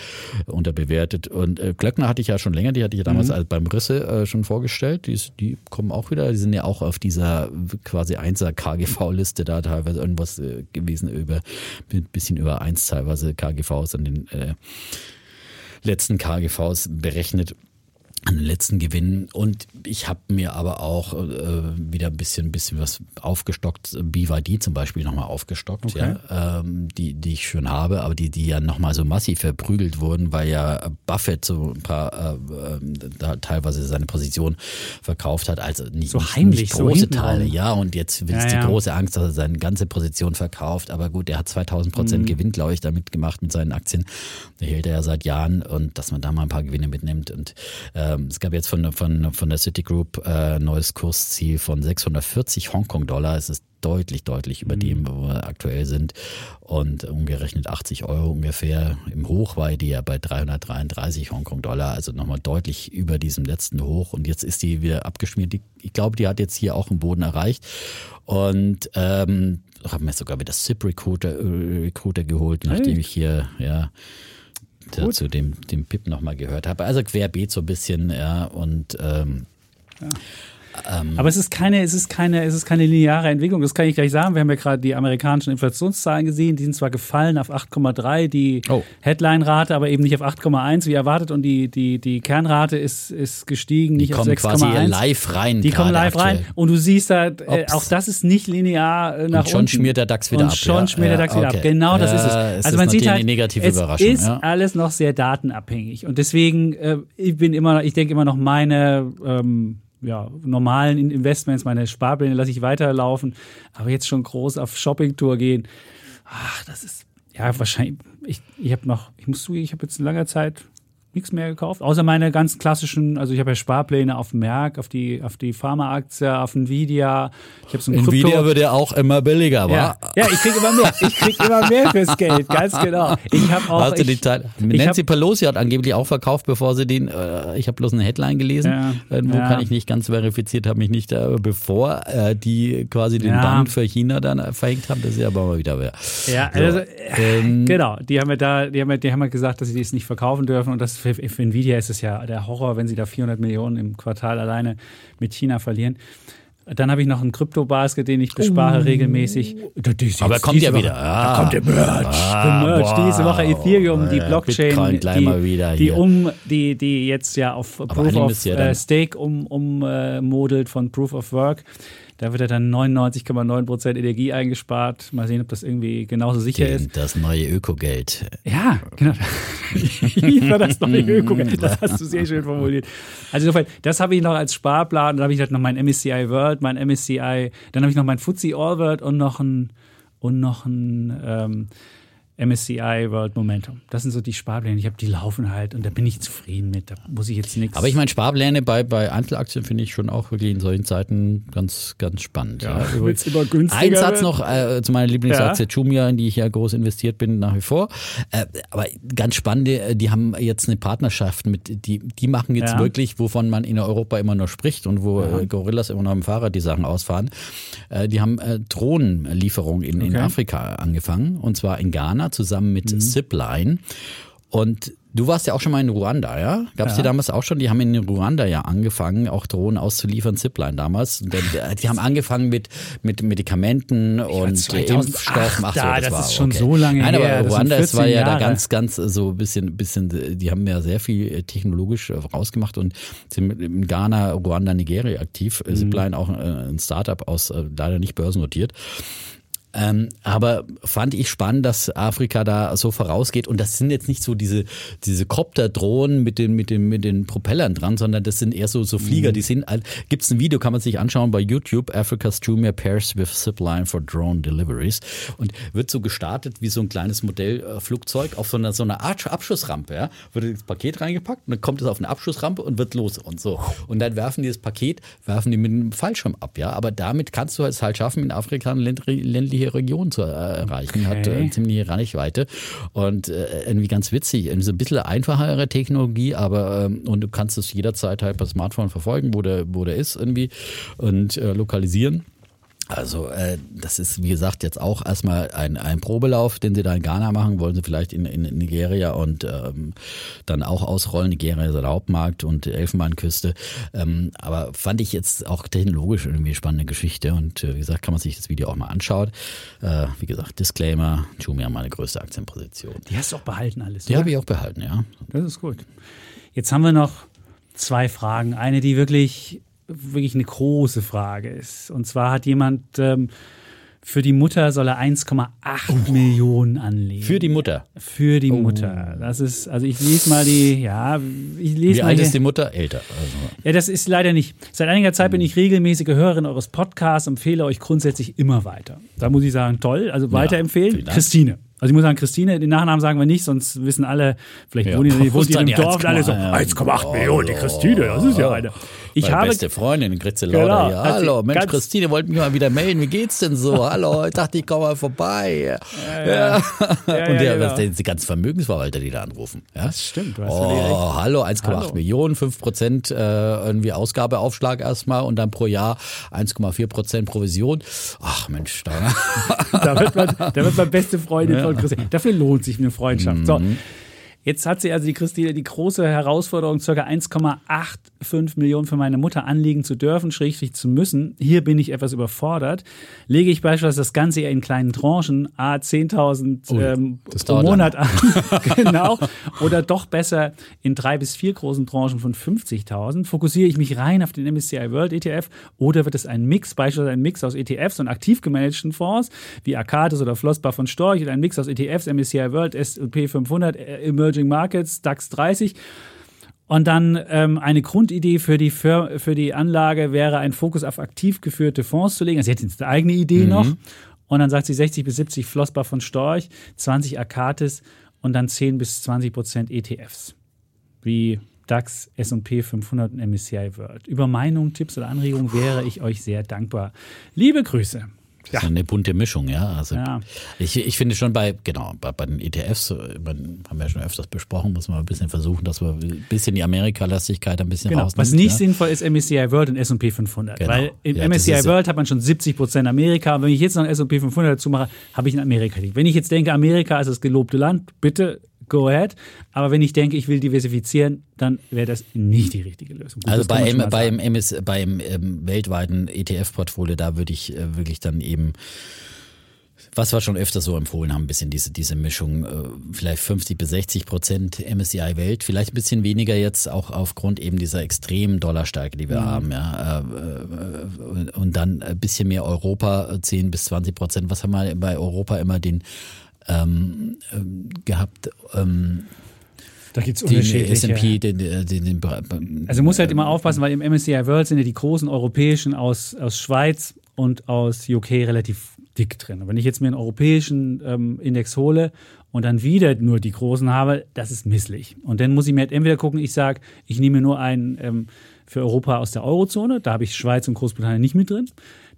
unterbewertet. Und äh, Glöckner hatte ich ja schon länger, die hatte ich ja damals Mhm. als beim Risse äh, schon vorgestellt. Die, ist- die kommen auch wieder, die sind ja auch auf dieser quasi 1er KGV-Liste da teilweise irgendwas äh, gewesen über ein bisschen über eins teilweise KGVs an den äh, letzten KGVs berechnet an den letzten Gewinnen und ich habe mir aber auch äh, wieder ein bisschen, bisschen was aufgestockt, BYD zum Beispiel nochmal aufgestockt, Okay. ja, ähm, die, die ich schon habe, aber die, die ja nochmal so massiv verprügelt wurden, weil ja Buffett so ein paar, äh, äh, da teilweise seine Position verkauft hat, also nicht, So heimlich, nicht so große hintenrum. Teile, ja, und jetzt ist Ja, die ja. große Angst, dass er seine ganze Position verkauft, aber gut, er hat 2000 Mhm. Prozent Gewinn, glaube ich, damit gemacht mit seinen Aktien. Der hält er ja seit Jahren und dass man da mal ein paar Gewinne mitnimmt und ähm, es gab jetzt von, von, von der Citigroup äh, neues Kursziel von 640 Hongkong-Dollar. Es ist deutlich, deutlich über dem, wo wir aktuell sind. Und umgerechnet 80 Euro ungefähr. Im Hoch war die ja bei 333 Hongkong-Dollar, also nochmal deutlich über diesem letzten Hoch. Und jetzt ist die wieder abgeschmiert. Die, ich glaube, die hat jetzt hier auch einen Boden erreicht. Und ähm, habe mir sogar wieder SIP Recruiter, äh, Recruiter geholt, nachdem ich hier, ja, Gut. zu dem, dem Pip nochmal gehört habe. Also querbeet so ein bisschen, ja, und ähm, Aber es ist keine, es ist keine, es ist keine lineare Entwicklung. Das kann ich gleich sagen. Wir haben ja gerade die amerikanischen Inflationszahlen gesehen. Die sind zwar gefallen auf 8,3, die Oh. Headline-Rate, aber eben nicht auf 8,1 wie erwartet. Und die, die, die Kernrate ist, ist gestiegen, die nicht auf kommen quasi 6,1. live rein. Die kommen live rein aktuell. und du siehst da, äh, auch das ist nicht linear äh, nach Und schon unten. schmiert der DAX wieder und ab, schon ja. schmiert der DAX Ja, wieder okay. ab. Genau, das ist es. es Also ist man sieht halt, es ist alles noch sehr datenabhängig und deswegen äh, ich bin immer, ich denke immer noch meine ähm, ja, normalen In- Investments, meine Sparpläne lasse ich weiterlaufen, aber jetzt schon groß auf Shoppingtour gehen. Ach, das ist ja wahrscheinlich. Ich, ich habe noch, ich muss zugeben, ich habe jetzt in langer Zeit nichts mehr gekauft, außer meine ganz klassischen, also ich habe ja Sparpläne auf Merck, auf die, auf die Pharmaaktie, auf Nvidia. Ich habe so ein Nvidia Krypto. wird ja auch immer billiger, Ja, wa? ja, ich krieg immer mehr. Ich krieg immer mehr fürs Geld, ganz genau. Ich habe auch. Die ich, Teil ich Nancy hab- Pelosi hat angeblich auch verkauft, bevor sie den, äh, ich habe bloß eine Headline gelesen, Ja, irgendwo ja. kann ich nicht ganz verifiziert, habe mich nicht, äh, bevor äh, die quasi den Ja. Bann für China dann äh, verhängt haben, das ist ja aber mal wieder wer. Ja, So, also, ähm, genau. Die haben ja da, die haben ja, die haben ja gesagt, dass sie das nicht verkaufen dürfen und das für, für Nvidia ist es ja der Horror, wenn sie da 400 Millionen im Quartal alleine mit China verlieren. Dann habe ich noch einen Krypto-Basket, den ich bespare Oh. regelmäßig. Aber jetzt kommt ja wieder. Da Ah. kommt der Merch. Ah, der Merch. Diese Woche Ethereum, die Ja, Blockchain, Bitcoin gleich die, mal wieder die, um, die, die jetzt ja auf Proof of ja äh, Stake ummodelt um, äh, modelt von Proof of Work. Da wird ja dann 99,9% Energie eingespart. Mal sehen, ob das irgendwie genauso sicher ist. Das neue Ökogeld. Ja, genau. (laughs) Für das neue Öko. Das hast du sehr schön formuliert. Also insofern, das habe ich noch als Sparplan. Dann habe ich halt noch mein MSCI World, mein MSCI, dann habe ich noch mein FTSE All World und noch ein und noch ein ähm, MSCI World Momentum. Das sind so die Sparpläne. Ich habe die laufen halt und da bin ich zufrieden mit. Da muss ich jetzt nichts. Aber ich meine, Sparpläne bei, bei Einzelaktien finde ich schon auch wirklich in solchen Zeiten ganz, ganz spannend. Ja, wird's immer günstiger Ein Satz wird. noch äh, zu meiner Lieblingsaktie Jumia, in die ich ja groß investiert bin nach wie vor. Äh, aber ganz spannende, äh, die haben jetzt eine Partnerschaft mit, die, die machen jetzt Ja. wirklich, wovon man in Europa immer noch spricht und wo äh, Gorillas immer noch im Fahrrad die Sachen ausfahren. Äh, die haben äh, Drohnenlieferungen in, in Okay. Afrika angefangen und zwar in Ghana zusammen mit Mhm. Zipline. Und du warst ja auch schon mal in Ruanda, ja? Gab es Ja. die damals auch schon? Die haben in Ruanda ja angefangen, auch Drohnen auszuliefern, Zipline damals. Dann- Die haben angefangen mit, mit Medikamenten und 2008 Impfstoffen. Ach so, da, das war, ist schon so lange Nein, her, aber das Ruanda es war 14 ja da Jahre. ganz, ganz so ein bisschen, bisschen, die haben ja sehr viel äh, technologisch äh, rausgemacht und sind in Ghana, Ruanda, Nigeria aktiv. Mhm. Zipline auch äh, ein Startup aus, äh, leider nicht börsennotiert. Ähm, aber fand ich spannend, dass Afrika da so vorausgeht. Und das sind jetzt nicht so diese, diese Copter-Drohnen mit den, mit, den, mit den Propellern dran, sondern das sind eher so, so Flieger. Die sind, gibt es ein Video, kann man sich anschauen bei YouTube, Africa's Junior Pairs with Zipline for Drone Deliveries. Und wird so gestartet wie so ein kleines Modellflugzeug auf so einer, so einer Art Abschussrampe. Ja? Wird das Paket reingepackt und dann kommt es auf eine Abschussrampe und wird los und so. Und dann werfen die das Paket, werfen die mit einem Fallschirm ab. Ja? Aber damit kannst du es halt schaffen, in Afrika eine ländliche Region zu äh, erreichen. Hat äh, Okay. ziemliche Reichweite und äh, irgendwie ganz witzig. Irgendwie So ein bisschen einfachere Technologie, aber ähm, und du kannst es jederzeit halt per Smartphone verfolgen, wo der, wo der ist irgendwie und äh, lokalisieren. Also äh, das ist, wie gesagt, jetzt auch erstmal ein, ein Probelauf, den sie da in Ghana machen, wollen sie vielleicht in, in Nigeria und ähm, dann auch ausrollen. Nigeria ist der Hauptmarkt und die Elfenbeinküste. Ähm, aber fand ich jetzt auch technologisch irgendwie eine spannende Geschichte und äh, wie gesagt, kann man sich das Video auch mal anschauen. Äh, wie gesagt, Disclaimer, Jumia meine größte Aktienposition. die hast du auch behalten alles. Die habe ich auch behalten, ja. Das ist gut. Jetzt haben wir noch zwei Fragen. Eine, die wirklich, wirklich eine große Frage ist. Und zwar hat jemand ähm, für die Mutter soll er 1,8 Millionen anlegen. Für die Mutter. Für die Mutter. Das ist, also ich lese mal die, ja, ich lese Wie mal alt hier. ist die Mutter? Älter. Also. Ja, das ist leider nicht. Seit einiger Zeit bin ich regelmäßige Hörerin eures Podcasts, empfehle euch grundsätzlich immer weiter. Da muss ich sagen, toll, also weiterempfehlen. Dank. Christine. Also ich muss sagen, Christine, den Nachnamen sagen wir nicht, sonst wissen alle, vielleicht Ja. wohnt ihr, wohnt Dann im die Dorf und alle so, 1,8 1,8 Millionen, die Christine, das ist ja eine. Ich Meine habe, beste Freundin, Gritze Genau. Ja, sie hallo, Mensch, Christine, wollte mich mal wieder melden. Wie geht's denn so? (laughs) Hallo, ich dachte, ich komme mal vorbei. Ja, ja, (laughs) Und der, genau. was denn die ganzen Vermögensverwalter, die da anrufen. Ja? Das stimmt, du hast. Oh, hallo, 1,8 Hallo. Millionen, 5 Prozent äh, irgendwie Ausgabeaufschlag erstmal und dann pro Jahr 1,4 Prozent Provision. Ach Mensch, da, (laughs) da wird man, da wird man beste Freundin von Christine. Dafür lohnt sich eine Freundschaft. So. Mhm. Jetzt hat sie also die Christine die große Herausforderung, ca. 1,85 Millionen für meine Mutter anlegen zu dürfen, schrägstrich zu müssen. Hier bin ich etwas überfordert. Lege ich beispielsweise das Ganze eher in kleinen Tranchen, a 10.000 ähm, pro Monat an, (laughs) (laughs) genau, oder doch besser in drei bis vier großen Tranchen von 50.000. Fokussiere ich mich rein auf den MSCI World ETF oder wird es ein Mix, beispielsweise ein Mix aus ETFs und aktiv gemanagten Fonds wie Arcadis oder Flossbach von Storch oder ein Mix aus ETFs, MSCI World, S&P 500, äh, Emerging Markets, DAX 30. Und dann ähm, eine Grundidee für die, für, für die Anlage wäre, einen Fokus auf aktiv geführte Fonds zu legen. Also sie hat jetzt eine eigene Idee noch. Und dann sagt sie 60 bis 70 Flossbach von Storch, 20 Arcatis und dann 10 bis 20 Prozent ETFs. Wie DAX, S&P 500 und MSCI World. Über Meinungen, Tipps oder Anregungen wäre ich euch sehr dankbar. Liebe Grüße. Das ist eine bunte Mischung, ja. Also Ja. Ich, ich finde schon bei, genau, bei, bei den ETFs, man, haben wir ja schon öfters besprochen, muss man ein bisschen versuchen, dass wir ein bisschen die Amerikalastigkeit ein bisschen Genau. rausnimmt. Was nicht ja. sinnvoll ist, MSCI World und S&P 500. Genau. Weil im Ja, MSCI ja- World hat man schon 70 Prozent Amerika. Und wenn ich jetzt noch S&P 500 dazu mache, habe ich in Amerika liegen. Wenn ich jetzt denke, Amerika ist das gelobte Land, bitte go ahead. Aber wenn ich denke, ich will diversifizieren, dann wäre das nicht die richtige Lösung. Gut, also bei, M, beim, MS, beim ähm, weltweiten ETF-Portfolio, da würde ich äh, wirklich dann eben was wir schon öfter so empfohlen haben, ein bisschen diese, diese Mischung, äh, vielleicht 50 bis 60 Prozent MSCI Welt, vielleicht ein bisschen weniger jetzt auch aufgrund eben dieser extremen Dollarstärke, die wir mhm. haben, ja. Äh, äh, und dann ein bisschen mehr Europa, 10 bis 20 Prozent. Was haben wir bei Europa immer den ähm, gehabt? Ähm, da gibt es unterschiedliche. S&P, den, den, den, also muss halt immer aufpassen, weil im MSCI World sind ja die großen europäischen aus, aus Schweiz und aus UK relativ dick drin. wenn ich jetzt mir einen europäischen ähm, Index hole und dann wieder nur die großen habe, das ist misslich. Und dann muss ich mir halt entweder gucken, ich sage, ich nehme nur einen ähm, für Europa aus der Eurozone, da habe ich Schweiz und Großbritannien nicht mit drin.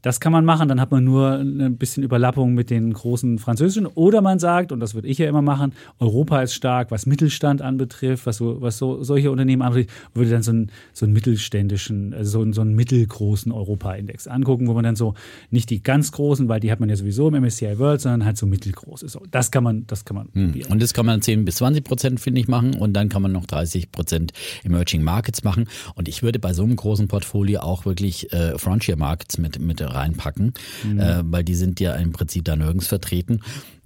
Das kann man machen, dann hat man nur ein bisschen Überlappung mit den großen französischen. Oder man sagt, und das würde ich ja immer machen, Europa ist stark, was Mittelstand anbetrifft, was so, was so solche Unternehmen anbetrifft, würde dann so einen, so einen mittelständischen, also so einen, so einen mittelgroßen Europa-Index angucken, wo man dann so nicht die ganz großen, weil die hat man ja sowieso im MSCI World, sondern halt so mittelgroße. So, das kann man, das kann man hm. Und das kann man 10 bis 20 Prozent, finde ich, machen und dann kann man noch 30 Prozent Emerging Markets machen. Und ich würde bei so einem großen Portfolio auch wirklich äh, Frontier Markets mit, mit reinpacken, mhm. äh, weil die sind ja im Prinzip da nirgends vertreten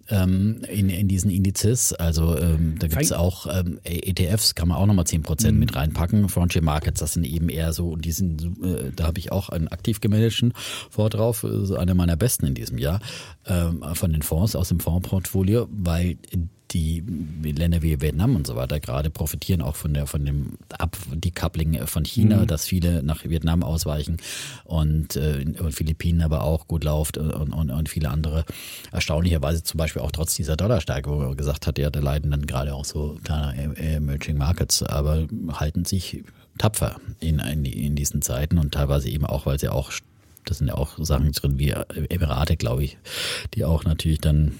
ähm, in, in diesen Indizes. Also ähm, da gibt es auch ähm, ETFs, kann man auch nochmal 10% mhm. mit reinpacken. Frontier Markets, das sind eben eher so, und die sind, äh, da habe ich auch einen aktiv gemanagten Fonds drauf, äh, so einer meiner besten in diesem Jahr, ähm, von den Fonds aus dem Fondsportfolio, weil die Länder wie Vietnam und so weiter gerade profitieren auch von der von dem Ab Decoupling von China, mhm. dass viele nach Vietnam ausweichen und, äh, und Philippinen aber auch gut läuft und, und, und viele andere erstaunlicherweise zum Beispiel auch trotz dieser Dollarstärke, wo man gesagt hat, ja, da leiden dann gerade auch so kleine Emerging Markets, aber halten sich tapfer in, in, in diesen Zeiten und teilweise eben auch, weil sie auch das sind ja auch Sachen drin wie Emirate, glaube ich, die auch natürlich dann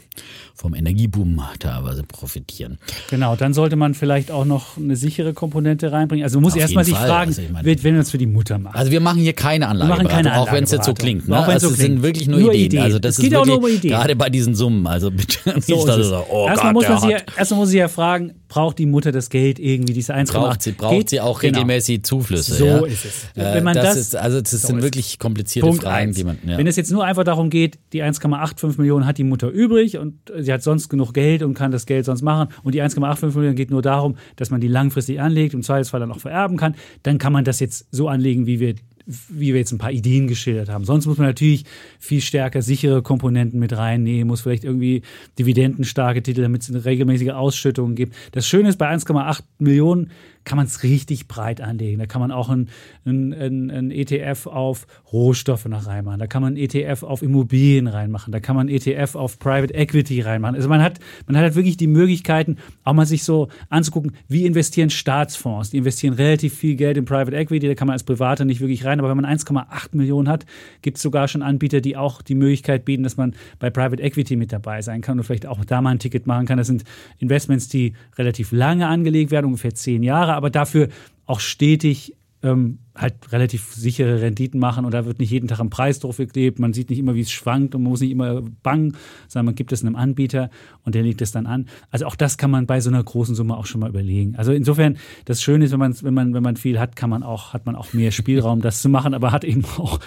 vom Energieboom teilweise profitieren. Genau, dann sollte man vielleicht auch noch eine sichere Komponente reinbringen. Also man muss erstmal sich fragen, also meine, wenn wir es für die Mutter machen. Also wir machen hier keine Anlage, wir machen keine auch wenn es jetzt so klingt. Ne? Auch also so sind wirklich nur, nur Ideen. Ideen. Also das es geht ist auch nur um Ideen. Gerade bei diesen Summen. Also bitte nicht, so dass so, oh erstmal, Gott, muss man sich ja, erstmal muss ich ja fragen, braucht die Mutter das Geld irgendwie, diese 1,8? Braucht sie, braucht geht? sie auch genau. regelmäßig Zuflüsse. So ja? ist es. Wenn man das, das ist, also das so sind wirklich komplizierte Punkt eins. Ja. Wenn es jetzt nur einfach darum geht, die 1,85 Millionen hat die Mutter übrig und sie hat sonst genug Geld und kann das Geld sonst machen und die 1,85 Millionen geht nur darum, dass man die langfristig anlegt, im Zweifelsfall dann auch vererben kann, dann kann man das jetzt so anlegen, wie wir wie wir jetzt ein paar Ideen geschildert haben. Sonst muss man natürlich viel stärker sichere Komponenten mit reinnehmen, muss vielleicht irgendwie dividendenstarke Titel, damit es eine regelmäßige Ausschüttung gibt. Das Schöne ist, bei 1,8 Millionen kann man es richtig breit anlegen. Da kann man auch ein, ein, ETF auf Rohstoffe noch reinmachen. Da kann man ein ETF auf Immobilien reinmachen. Da kann man ein ETF auf Private Equity reinmachen. Also man hat, man hat halt wirklich die Möglichkeiten, auch mal sich so anzugucken, wie investieren Staatsfonds. Die investieren relativ viel Geld in Private Equity. Da kann man als Privater nicht wirklich rein. Aber wenn man 1,8 Millionen hat, gibt es sogar schon Anbieter, die auch die Möglichkeit bieten, dass man bei Private Equity mit dabei sein kann und vielleicht auch da mal ein Ticket machen kann. Das sind Investments, die relativ lange angelegt werden, ungefähr zehn Jahre aber dafür auch stetig ähm, halt relativ sichere Renditen machen und da wird nicht jeden Tag ein Preis drauf geklebt, man sieht nicht immer, wie es schwankt und man muss nicht immer bangen, sondern man gibt es einem Anbieter und der legt es dann an. Also auch das kann man bei so einer großen Summe auch schon mal überlegen. Also insofern, das Schöne ist, wenn man, wenn man, wenn man viel hat, kann man auch, hat man auch mehr Spielraum, das zu machen, aber hat eben auch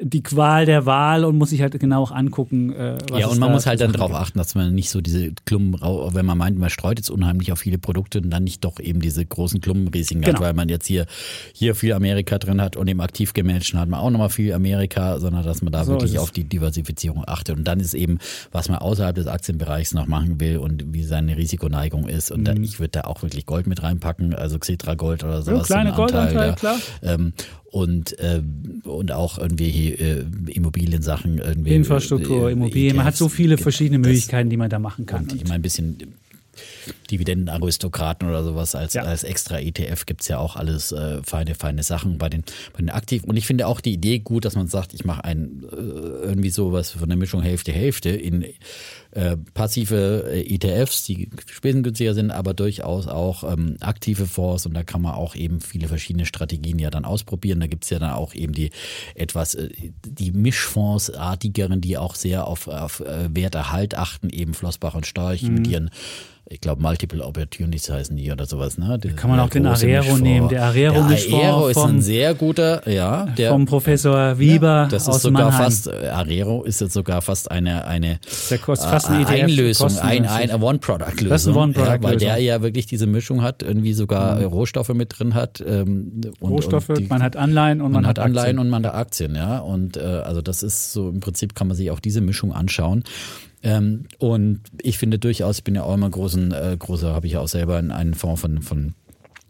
die Qual der Wahl und muss sich halt genau auch angucken. Äh, was ja, und man muss halt dann darauf achten, dass man nicht so diese Klumpen, wenn man meint, man streut jetzt unheimlich auf viele Produkte und dann nicht doch eben diese großen Klumpenrisiken genau. hat, weil man jetzt hier, hier viel Amerika drin hat und im aktiv gemanagten hat man auch nochmal viel Amerika, sondern dass man da so wirklich auf die Diversifizierung achtet. Und dann ist eben, was man außerhalb des Aktienbereichs noch machen will und wie seine Risikoneigung ist. Und mhm. dann, ich würde da auch wirklich Gold mit reinpacken, also Xetra Gold oder sowas. Ja, kleine Goldanteil, ja. klar. Ähm, und, äh, und auch irgendwie äh, Immobiliensachen. Irgendwie, Infrastruktur, äh, Immobilien. Man hat so viele verschiedene Möglichkeiten, die man da machen kann. Und ich meine, ein bisschen Dividendenaristokraten oder sowas als, ja. als extra ETF gibt es ja auch alles äh, feine, feine Sachen bei den, bei den Aktiven. Und ich finde auch die Idee gut, dass man sagt, ich mache ein äh, irgendwie sowas von der Mischung Hälfte, Hälfte in äh, passive äh, ETFs, die spesengünstiger sind, aber durchaus auch ähm, aktive Fonds und da kann man auch eben viele verschiedene Strategien ja dann ausprobieren. Da gibt es ja dann auch eben die etwas, äh, die Mischfondsartigeren, die auch sehr auf, auf äh, Werterhalt achten, eben Flossbach und Storch mhm. mit ihren ich glaube Multiple Opportunities heißen die oder sowas. Ne? Die, Kann man auch den Arero nehmen. Der Arero, der Mischfonds Arero ist vom- ein sehr guter, ja. Der, vom Professor Weber das ist aus sogar Mannheim. fast, äh, Arero ist jetzt sogar fast eine, eine Der kostet fast ein äh, ETF, Einlösung, ein, kostenmäßig. ein One-Product-Lösung. Das ist eine One-Product-Lösung. Ja, weil der ja wirklich diese Mischung hat, irgendwie sogar äh, Rohstoffe mit drin hat. Ähm, und, Rohstoffe, und die, man hat Anleihen und man, man hat Anleihen Aktien. und man hat Aktien, ja. Und äh, also das ist so im Prinzip kann man sich auch diese Mischung anschauen. Ähm, und ich finde durchaus, ich bin ja auch immer großen, äh, großer, habe ich ja auch selber in einen Fonds von, von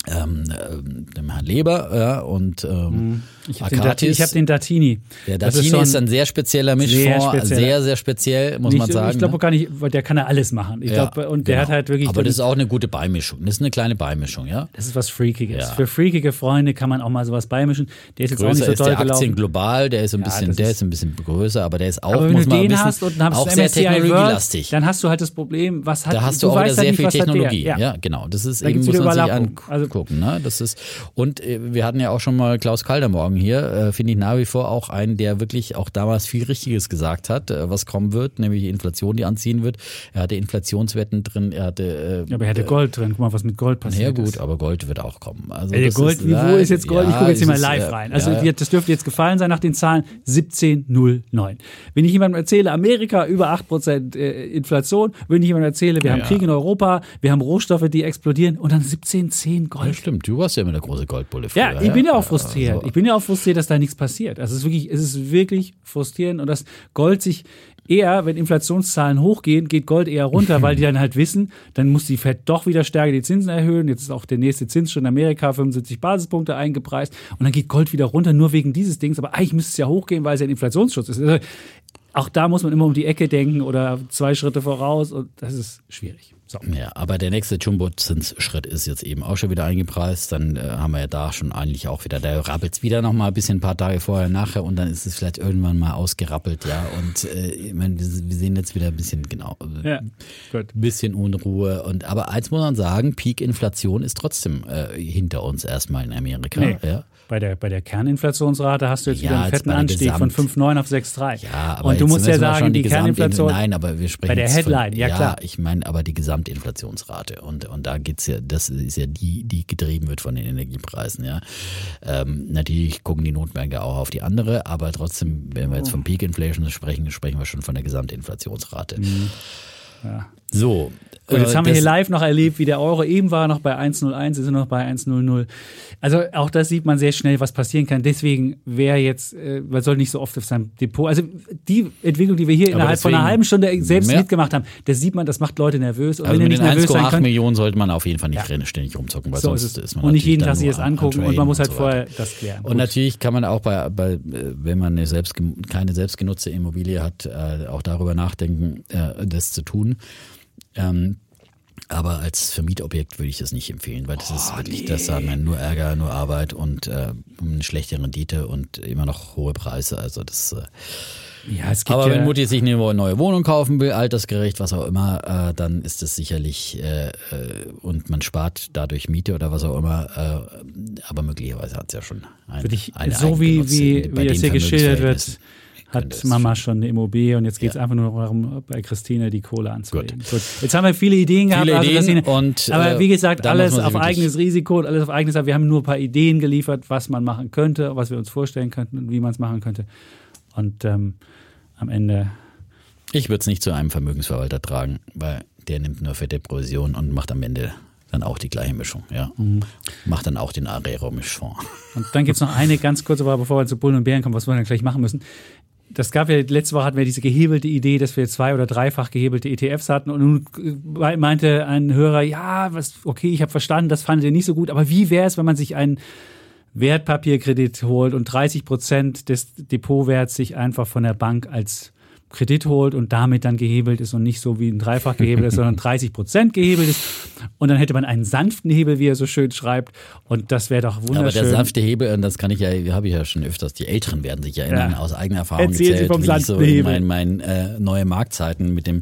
ähm, äh, dem Herrn Leber ja, und ähm, Ich habe den, hab den Datini. der Datini so ist, ein sehr spezieller Mischfonds, sehr sehr, spezieller. sehr, speziell, muss nicht, man sagen. Ich glaube ne? gar nicht, weil der kann ja alles machen. Ich Ja, glaube, und der genau. hat halt wirklich. Aber das ist auch eine gute Beimischung. Das ist eine kleine Beimischung, ja. das ist was Freakiges. Ja. Für freakige Freunde kann man auch mal sowas beimischen. Der ist jetzt auch Größer nicht so ist toll der Aktien gelaufen. global, der ist ein Ja, bisschen, das der ist- ist ein bisschen größer, aber der ist auch, Aber wenn muss du man den wissen, hast und dann hast auch du sehr technologielastig. dann hast du halt das Problem, was hat Da hast du, auch wieder halt sehr viel. Technologie. Ja. Ja. genau. Das ist eben, muss man sich Überlappung. Angucken. Ne? Das ist, und äh, wir hatten ja auch schon mal Klaus Kaldermorgen hier, äh, finde ich nach wie vor auch einen, der wirklich auch damals viel Richtiges gesagt hat, äh, was kommen wird, nämlich die Inflation, die anziehen wird. Er hatte Inflationswetten drin, er hatte. Äh, Ja, aber er hatte Gold drin. Guck mal, was mit Gold passiert ja gut, ist. aber Gold wird auch kommen. Also Ey, Gold, ist, wo ist jetzt Gold? ich ja, gucke jetzt hier mal ist, live äh, rein. Also ja, das dürfte jetzt gefallen sein nach den Zahlen 17,09. Wenn ich jemandem erzähle, Amerika über 8% äh, Inflation, wenn ich jemandem erzähle, wir haben Ja. Krieg in Europa, wir haben Rohstoffe, die explodieren und dann 17,10 Ja, Gold. stimmt, du warst ja immer der große Goldbulle früher. Ja, ich bin ja auch Also, frustriert. Ich bin ja auch frustriert, dass da nichts passiert. Also es ist wirklich, es ist wirklich frustrierend und dass Gold sich eher, wenn Inflationszahlen hochgehen, geht Gold eher runter, weil die dann halt wissen, dann muss die Fed doch wieder stärker die Zinsen erhöhen. Jetzt ist auch der nächste Zins schon in Amerika 75 Basispunkte eingepreist und dann geht Gold wieder runter, nur wegen dieses Dings. Aber eigentlich müsste es ja hochgehen, weil es ja ein Inflationsschutz ist. Auch da muss man immer um die Ecke denken oder zwei Schritte voraus und das ist schwierig. So. Ja, aber der nächste Jumbo-Zinsschritt ist jetzt eben auch schon wieder eingepreist. Dann äh, haben wir ja da schon eigentlich auch wieder, da rappelt's wieder noch mal ein bisschen ein paar Tage vorher, nachher und dann ist es vielleicht irgendwann mal ausgerappelt, ja. Und äh, ich meine, wir, wir sehen jetzt wieder ein bisschen, genau, äh, Ja, gut. ein bisschen Unruhe. Und aber eins muss man sagen, Peak-Inflation ist trotzdem äh, hinter uns erstmal in Amerika. Nee. Ja. Bei der, bei der Kerninflationsrate hast du jetzt Ja, wieder einen fetten Anstieg von Gesamt- 5,9 auf 6,3. Ja, aber Und du musst ja sagen, die, Gesamtinf- Kerninflation. Nein, aber wir sprechen Bei der Headline, ja, klar. ich meine aber die Gesamtinflationsrate und und da geht's ja, das ist ja die, die getrieben wird von den Energiepreisen, ja. Ähm, natürlich gucken die Notmärkte auch auf die andere, aber trotzdem, wenn wir jetzt von Peak Inflation sprechen, sprechen wir schon von der Gesamtinflationsrate. Mhm. Ja. So. Und jetzt äh, haben wir hier live noch erlebt, wie der Euro eben war, noch bei 1,01, ist er noch bei 1,00. Also auch das sieht man sehr schnell, was passieren kann. Deswegen wäre jetzt, äh, man soll nicht so oft auf seinem Depot, also die Entwicklung, die wir hier innerhalb von einer deswegen- halben Stunde selbst Ja. mitgemacht haben, das sieht man, das macht Leute nervös. Und Also wenn mit nicht den nervös sein 1,8 könnt, Millionen sollte man auf jeden Fall nicht Ja. ständig rumzocken, weil so sonst ist ist man Und nicht jeden Tag sich das angucken und man muss halt so vorher das klären. Und Gut. natürlich kann man auch bei, bei wenn man eine selbst, keine selbstgenutzte Immobilie hat, äh, auch darüber nachdenken, äh, das zu tun. Ähm, aber als Vermietobjekt würde ich das nicht empfehlen, weil das ist wirklich, das hat man nur Ärger, nur Arbeit und äh, eine schlechte Rendite und immer noch hohe Preise. Also das. Äh, ja, es gibt aber ja, wenn Mutti sich eine neue Wohnung kaufen will, altersgerecht, was auch immer, äh, dann ist das sicherlich äh, äh, und man spart dadurch Miete oder was auch immer. Äh, aber möglicherweise hat es ja schon ein, würde ich, eine so wie, wie, wie es den hier geschildert wird, hat Mama schon- eine Immobilie und jetzt geht es einfach nur darum, bei Christine die Kohle anzulegen. Gut. Jetzt haben wir viele Ideen gehabt. Viele also Ideen Christine, und, aber äh, wie gesagt, alles auf eigenes Risiko und alles auf eigenes. Wir haben nur ein paar Ideen geliefert, was man machen könnte, was wir uns vorstellen könnten und wie man es machen könnte. Und ähm, am Ende Ich würde es nicht zu einem Vermögensverwalter tragen, weil der nimmt nur fette Provision und macht am Ende dann auch die gleiche Mischung. Ja. Mhm. Macht dann auch den Arero-Mischfonds. Und dann gibt es noch eine ganz kurze Woche, bevor wir zu Bullen und Bären kommen, was wir dann gleich machen müssen. Das gab ja, letzte Woche hatten wir diese gehebelte Idee, dass wir zwei- oder dreifach gehebelte ETFs hatten. Und nun äh, meinte ein Hörer, ja, was, okay, ich habe verstanden, das fandet ihr nicht so gut. Aber wie wäre es, wenn man sich einen Wertpapierkredit holt und 30 Prozent des Depotwerts sich einfach von der Bank als Kredit holt und damit dann gehebelt ist und nicht so wie ein Dreifach gehebelt ist, sondern (laughs) 30 Prozent gehebelt ist. Und dann hätte man einen sanften Hebel, wie er so schön schreibt. Und das wäre doch Aber wunderschön. der sanfte Hebel, und das kann ich ja, habe ich ja schon öfters, die Älteren werden sich erinnern, Ja. aus eigener Erfahrung Erzählen gezählt, vom wie ich so in meinen mein, äh, neue Marktzeiten mit dem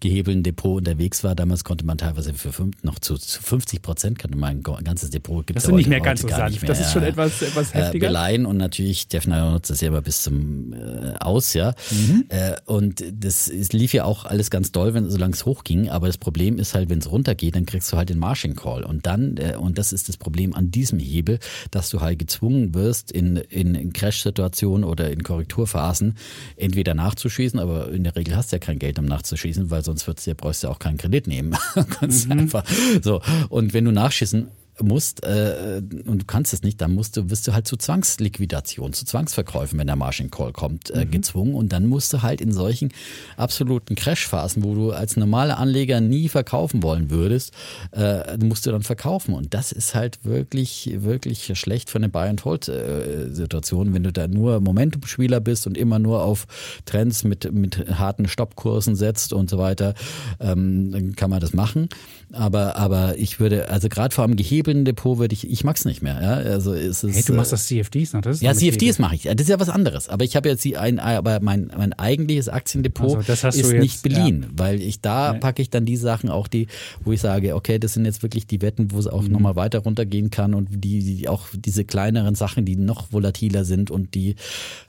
gehebelten Depot unterwegs war. Damals konnte man teilweise für fünf, noch zu, zu 50 Prozent konnte man ein ganzes Depot. Gibt's Das sind aber nicht mehr ganz so sanft. Das ist schon etwas, etwas äh, heftiger. beleihen und natürlich, Defner nutzt das ja immer bis zum äh, Aus, ja. Mhm. Äh, und das ist, lief ja auch alles ganz doll, wenn solange es hochging. Aber das Problem ist halt, wenn es runtergeht, dann kriegst du halt den Margin Call. Und dann, äh, und das ist das Problem an diesem Hebel, dass du halt gezwungen wirst, in, in, in Crash-Situationen oder in Korrekturphasen entweder nachzuschießen, aber in der Regel hast du ja kein Geld, um nachzuschießen, weil sonst wird's ja, brauchst du ja auch keinen Kredit nehmen. (laughs) mhm. einfach so. Und wenn du nachschießen musst äh, und du kannst es nicht, dann musst du, wirst du halt zu Zwangsliquidation, zu Zwangsverkäufen, wenn der Margin Call kommt, äh, mhm. gezwungen. Und dann musst du halt in solchen absoluten Crashphasen, wo du als normaler Anleger nie verkaufen wollen würdest, äh, musst du dann verkaufen. Und das ist halt wirklich, wirklich schlecht für eine Buy-and-Hold-Situation, wenn du da nur Momentum-Spieler bist und immer nur auf Trends mit, mit harten Stoppkursen setzt und so weiter, ähm, dann kann man das machen. Aber, aber ich würde, also gerade vor allem gehebelten Depot würde ich, ich mag's nicht mehr. Ja? Also es ist, hey, du machst das CFDs noch, das ist Ja, CFDs mache ich. Das ist ja was anderes. Aber ich habe jetzt die ein, aber mein, mein eigentliches Aktiendepot also, ist jetzt, nicht beliehen, ja. weil ich da nee. packe ich dann die Sachen auch die, wo ich sage, okay, das sind jetzt wirklich die Wetten, wo es auch mhm. nochmal weiter runtergehen kann und die, die auch diese kleineren Sachen, die noch volatiler sind und die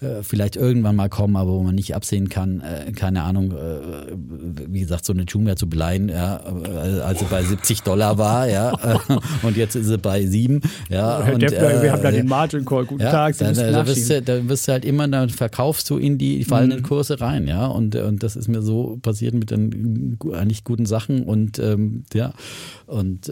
äh, vielleicht irgendwann mal kommen, aber wo man nicht absehen kann, äh, keine Ahnung, äh, wie gesagt, so eine Jumia zu beleihen, ja, also bei 70 Dollar war, ja, (laughs) und jetzt ist sie bei 7. Ja, Herr und, Deppler, äh, wir haben da den Margin Call. Guten ja, Tag, Sie dann, da, wirst du, da wirst du halt immer, dann verkaufst du in die fallenden mhm. Kurse rein, ja, und, und das ist mir so passiert mit den eigentlich guten Sachen und ähm, ja, und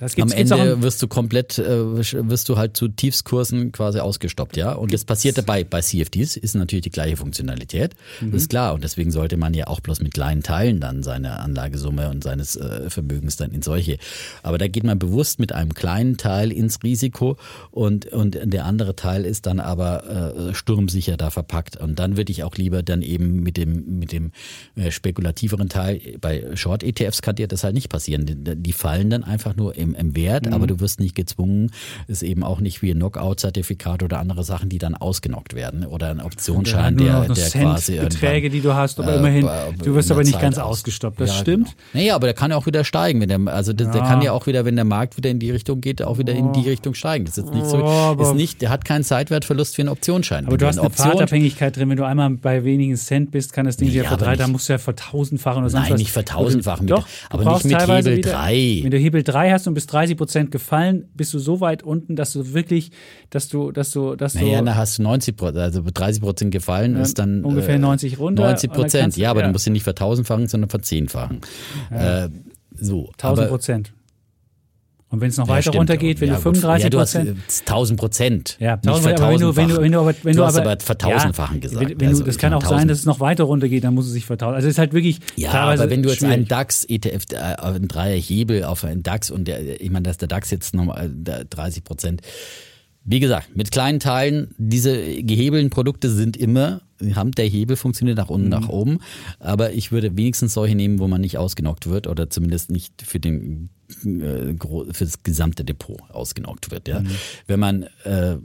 am Ende wirst du komplett, äh, wirst du halt zu Tiefskursen quasi ausgestoppt, ja. Und das passiert dabei bei CFDs, ist natürlich die gleiche Funktionalität, mhm. ist klar. Und deswegen sollte man ja auch bloß mit kleinen Teilen dann seine Anlagesumme und seines äh, Vermögens dann in solche. Aber da geht man bewusst mit einem kleinen Teil ins Risiko und, und der andere Teil ist dann aber äh, sturmsicher da verpackt. Und dann würde ich auch lieber dann eben mit dem, mit dem äh, spekulativeren Teil, bei Short-ETFs kann dir das halt nicht passieren. Die, die fallen dann einfach nur im im, im Wert, mhm. aber du wirst nicht gezwungen, ist eben auch nicht wie ein Knockout-Zertifikat oder andere Sachen, die dann ausgenockt werden oder ein Optionsschein, der, der Cent quasi Beträge, die du hast, aber äh, immerhin, du wirst aber nicht Zeit ganz aus. ausgestoppt. Das ja, stimmt. Genau. Naja, aber der kann ja auch wieder steigen, wenn der, also ja. der kann ja auch wieder, wenn der Markt wieder in die Richtung geht, auch wieder in die Richtung steigen. Das ist jetzt nicht so, oh, ist nicht, der hat keinen Zeitwertverlust für einen Optionsschein. Aber du hast eine Option, Pfadabhängigkeit drin, wenn du einmal bei wenigen Cent bist, kann das Ding ja, ja verdreifachen, da musst du ja vertausendfachen oder sonst Nein, was. nicht vertausendfachen, doch, aber nicht mit Hebel 3. Wenn du Hebel 3 hast und bis 30 Prozent gefallen, bist du so weit unten, dass du wirklich, dass du, dass du, dass du. Naja, da hast du 90 Prozent, also 30 Prozent gefallen ja, ist dann. Ungefähr äh, 90 runter. 90 Prozent, ja, aber ja. du musst ihn nicht vertausendfachen, sondern verzehnfachen. Ja. Äh, so. 1000 Prozent. Und wenn es noch ja, weiter stimmt. runtergeht, wenn ja, du 35 Prozent. Ja, du hast 1000 Prozent. Ja, 1000, aber wenn du, wenn du, wenn du, aber, wenn du, du hast aber, aber vertausendfachen gesagt. Wenn, wenn also, das kann auch sein, dass es noch weiter runtergeht, dann muss es sich vertausend. Also es ist halt wirklich. Ja, aber wenn du jetzt schwierig. einen DAX ETF, äh, einen Dreier Hebel auf einen DAX und der, ich meine, dass der DAX jetzt nochmal 30 Prozent. Wie gesagt, mit kleinen Teilen, diese gehebelten Produkte sind immer der Hebel funktioniert nach unten, mhm. nach oben. Aber ich würde wenigstens solche nehmen, wo man nicht ausgenockt wird oder zumindest nicht für den äh, für das gesamte Depot ausgenockt wird. Ja. Mhm. Wenn man äh,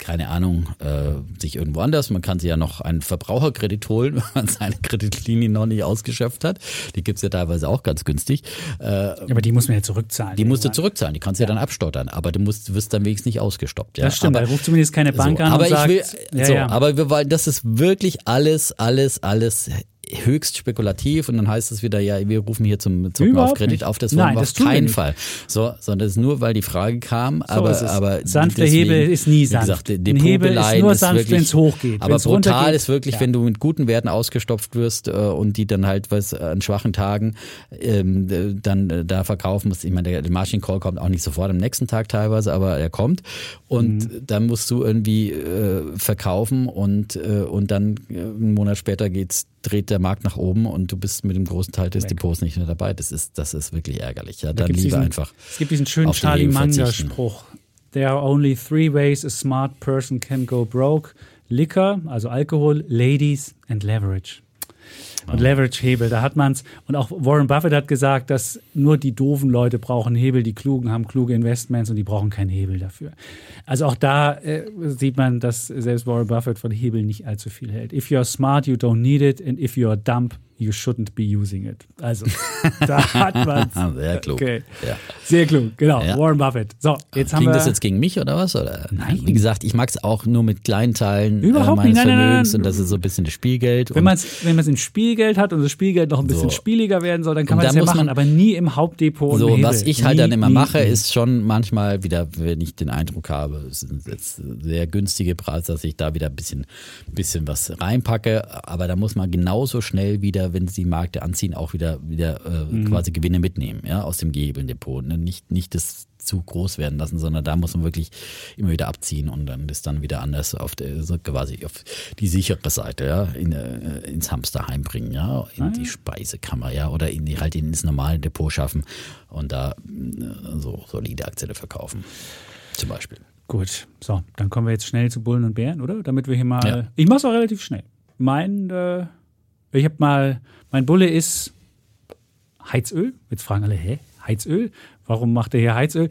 keine Ahnung, äh, sich irgendwo anders. Man kann sich ja noch einen Verbraucherkredit holen, (laughs) wenn man seine Kreditlinie noch nicht ausgeschöpft hat. Die gibt's ja teilweise auch ganz günstig. Äh, aber die muss man ja zurückzahlen. Die musst du zurückzahlen, die kannst du ja. ja. dann abstottern, aber du musst, wirst dann wenigstens nicht ausgestoppt. Ja. Das stimmt, aber, da ruft zumindest keine Bank so, an aber und sagt, will, ja, so, aber wir wollen, das ist wirklich alles, alles, alles höchst spekulativ und dann heißt es wieder, ja, wir rufen hier zum Zucken auf Kredit nicht. auf. Das wollen Nein, wir auf keinen Fall. So, sondern das ist nur, weil die Frage kam. So aber, aber sanfter Hebel ist nie sanft. Wie gesagt, Ein Hebel ist nur sanft, wenn es hochgeht. Aber brutal ist wirklich, ja. wenn du mit guten Werten ausgestopft wirst äh, und die dann halt was an schwachen Tagen ähm, dann äh, da verkaufen musst. Ich meine, der Margin Call kommt auch nicht sofort am nächsten Tag teilweise, aber er kommt und mhm. dann musst du irgendwie äh, verkaufen und äh, und dann äh, einen Monat später geht's dreht der Markt nach oben und du bist mit dem großen Teil des Weg. Depots nicht mehr dabei. Das ist, das ist wirklich ärgerlich. Ja, dann lieber diesen, einfach. Es gibt diesen schönen Charlie Manga-Spruch. There are only three ways a smart person can go broke. Liquor, also Alkohol, Ladies and Leverage und Leverage-Hebel. Da hat man es. Und auch Warren Buffett hat gesagt, dass nur die doofen Leute brauchen Hebel, die klugen haben kluge Investments und die brauchen keinen Hebel dafür. Also auch da äh, sieht man, dass selbst Warren Buffett von Hebel nicht allzu viel hält. If you're smart, you don't need it. And if you're dumb, you shouldn't be using it. Also, (laughs) da hat man Sehr klug. Okay. Ja. Sehr klug, genau. Ja. Warren Buffett. So, jetzt haben Klingt wir. das jetzt gegen mich oder was? Oder? Nein. Wie gesagt, ich mag es auch nur mit kleinen Teilen äh, Überhaupt meines nicht. Nein, nein, nein, Vermögens nein. und das ist so ein bisschen das Spielgeld. wenn man es wenn man's in Spielgeld hat und das Spielgeld noch ein bisschen So. spieliger werden soll, dann kann Und man da das ja machen, aber nie im Hauptdepot. So, Hebel. was ich halt nie, dann immer nie, mache, nie. ist schon manchmal wieder, wenn ich den Eindruck habe, es sind jetzt sehr günstige Preise, dass ich da wieder ein bisschen, bisschen was reinpacke. Aber da muss man genauso schnell wieder, wenn sie Märkte anziehen, auch wieder, wieder äh, Mhm. quasi Gewinne mitnehmen, ja, aus dem Gehebelndepot. Ne? Nicht, nicht das zu groß werden lassen, sondern da muss man wirklich immer wieder abziehen und dann ist dann wieder anders auf der, so quasi auf die sichere Seite, ja, in, äh, ins Hamsterheim bringen, ja, in die Speisekammer, ja, oder in die, halt ins normale Depot schaffen und da äh, so solide Aktien verkaufen. Zum Beispiel. Gut, so, dann kommen wir jetzt schnell zu Bullen und Bären, oder? Damit wir hier mal. Ja. Ich mach's auch relativ schnell. Mein, äh, ich habe mal, mein Bulle ist Heizöl. Jetzt fragen alle, hä? Heizöl? Warum macht er hier Heizöl?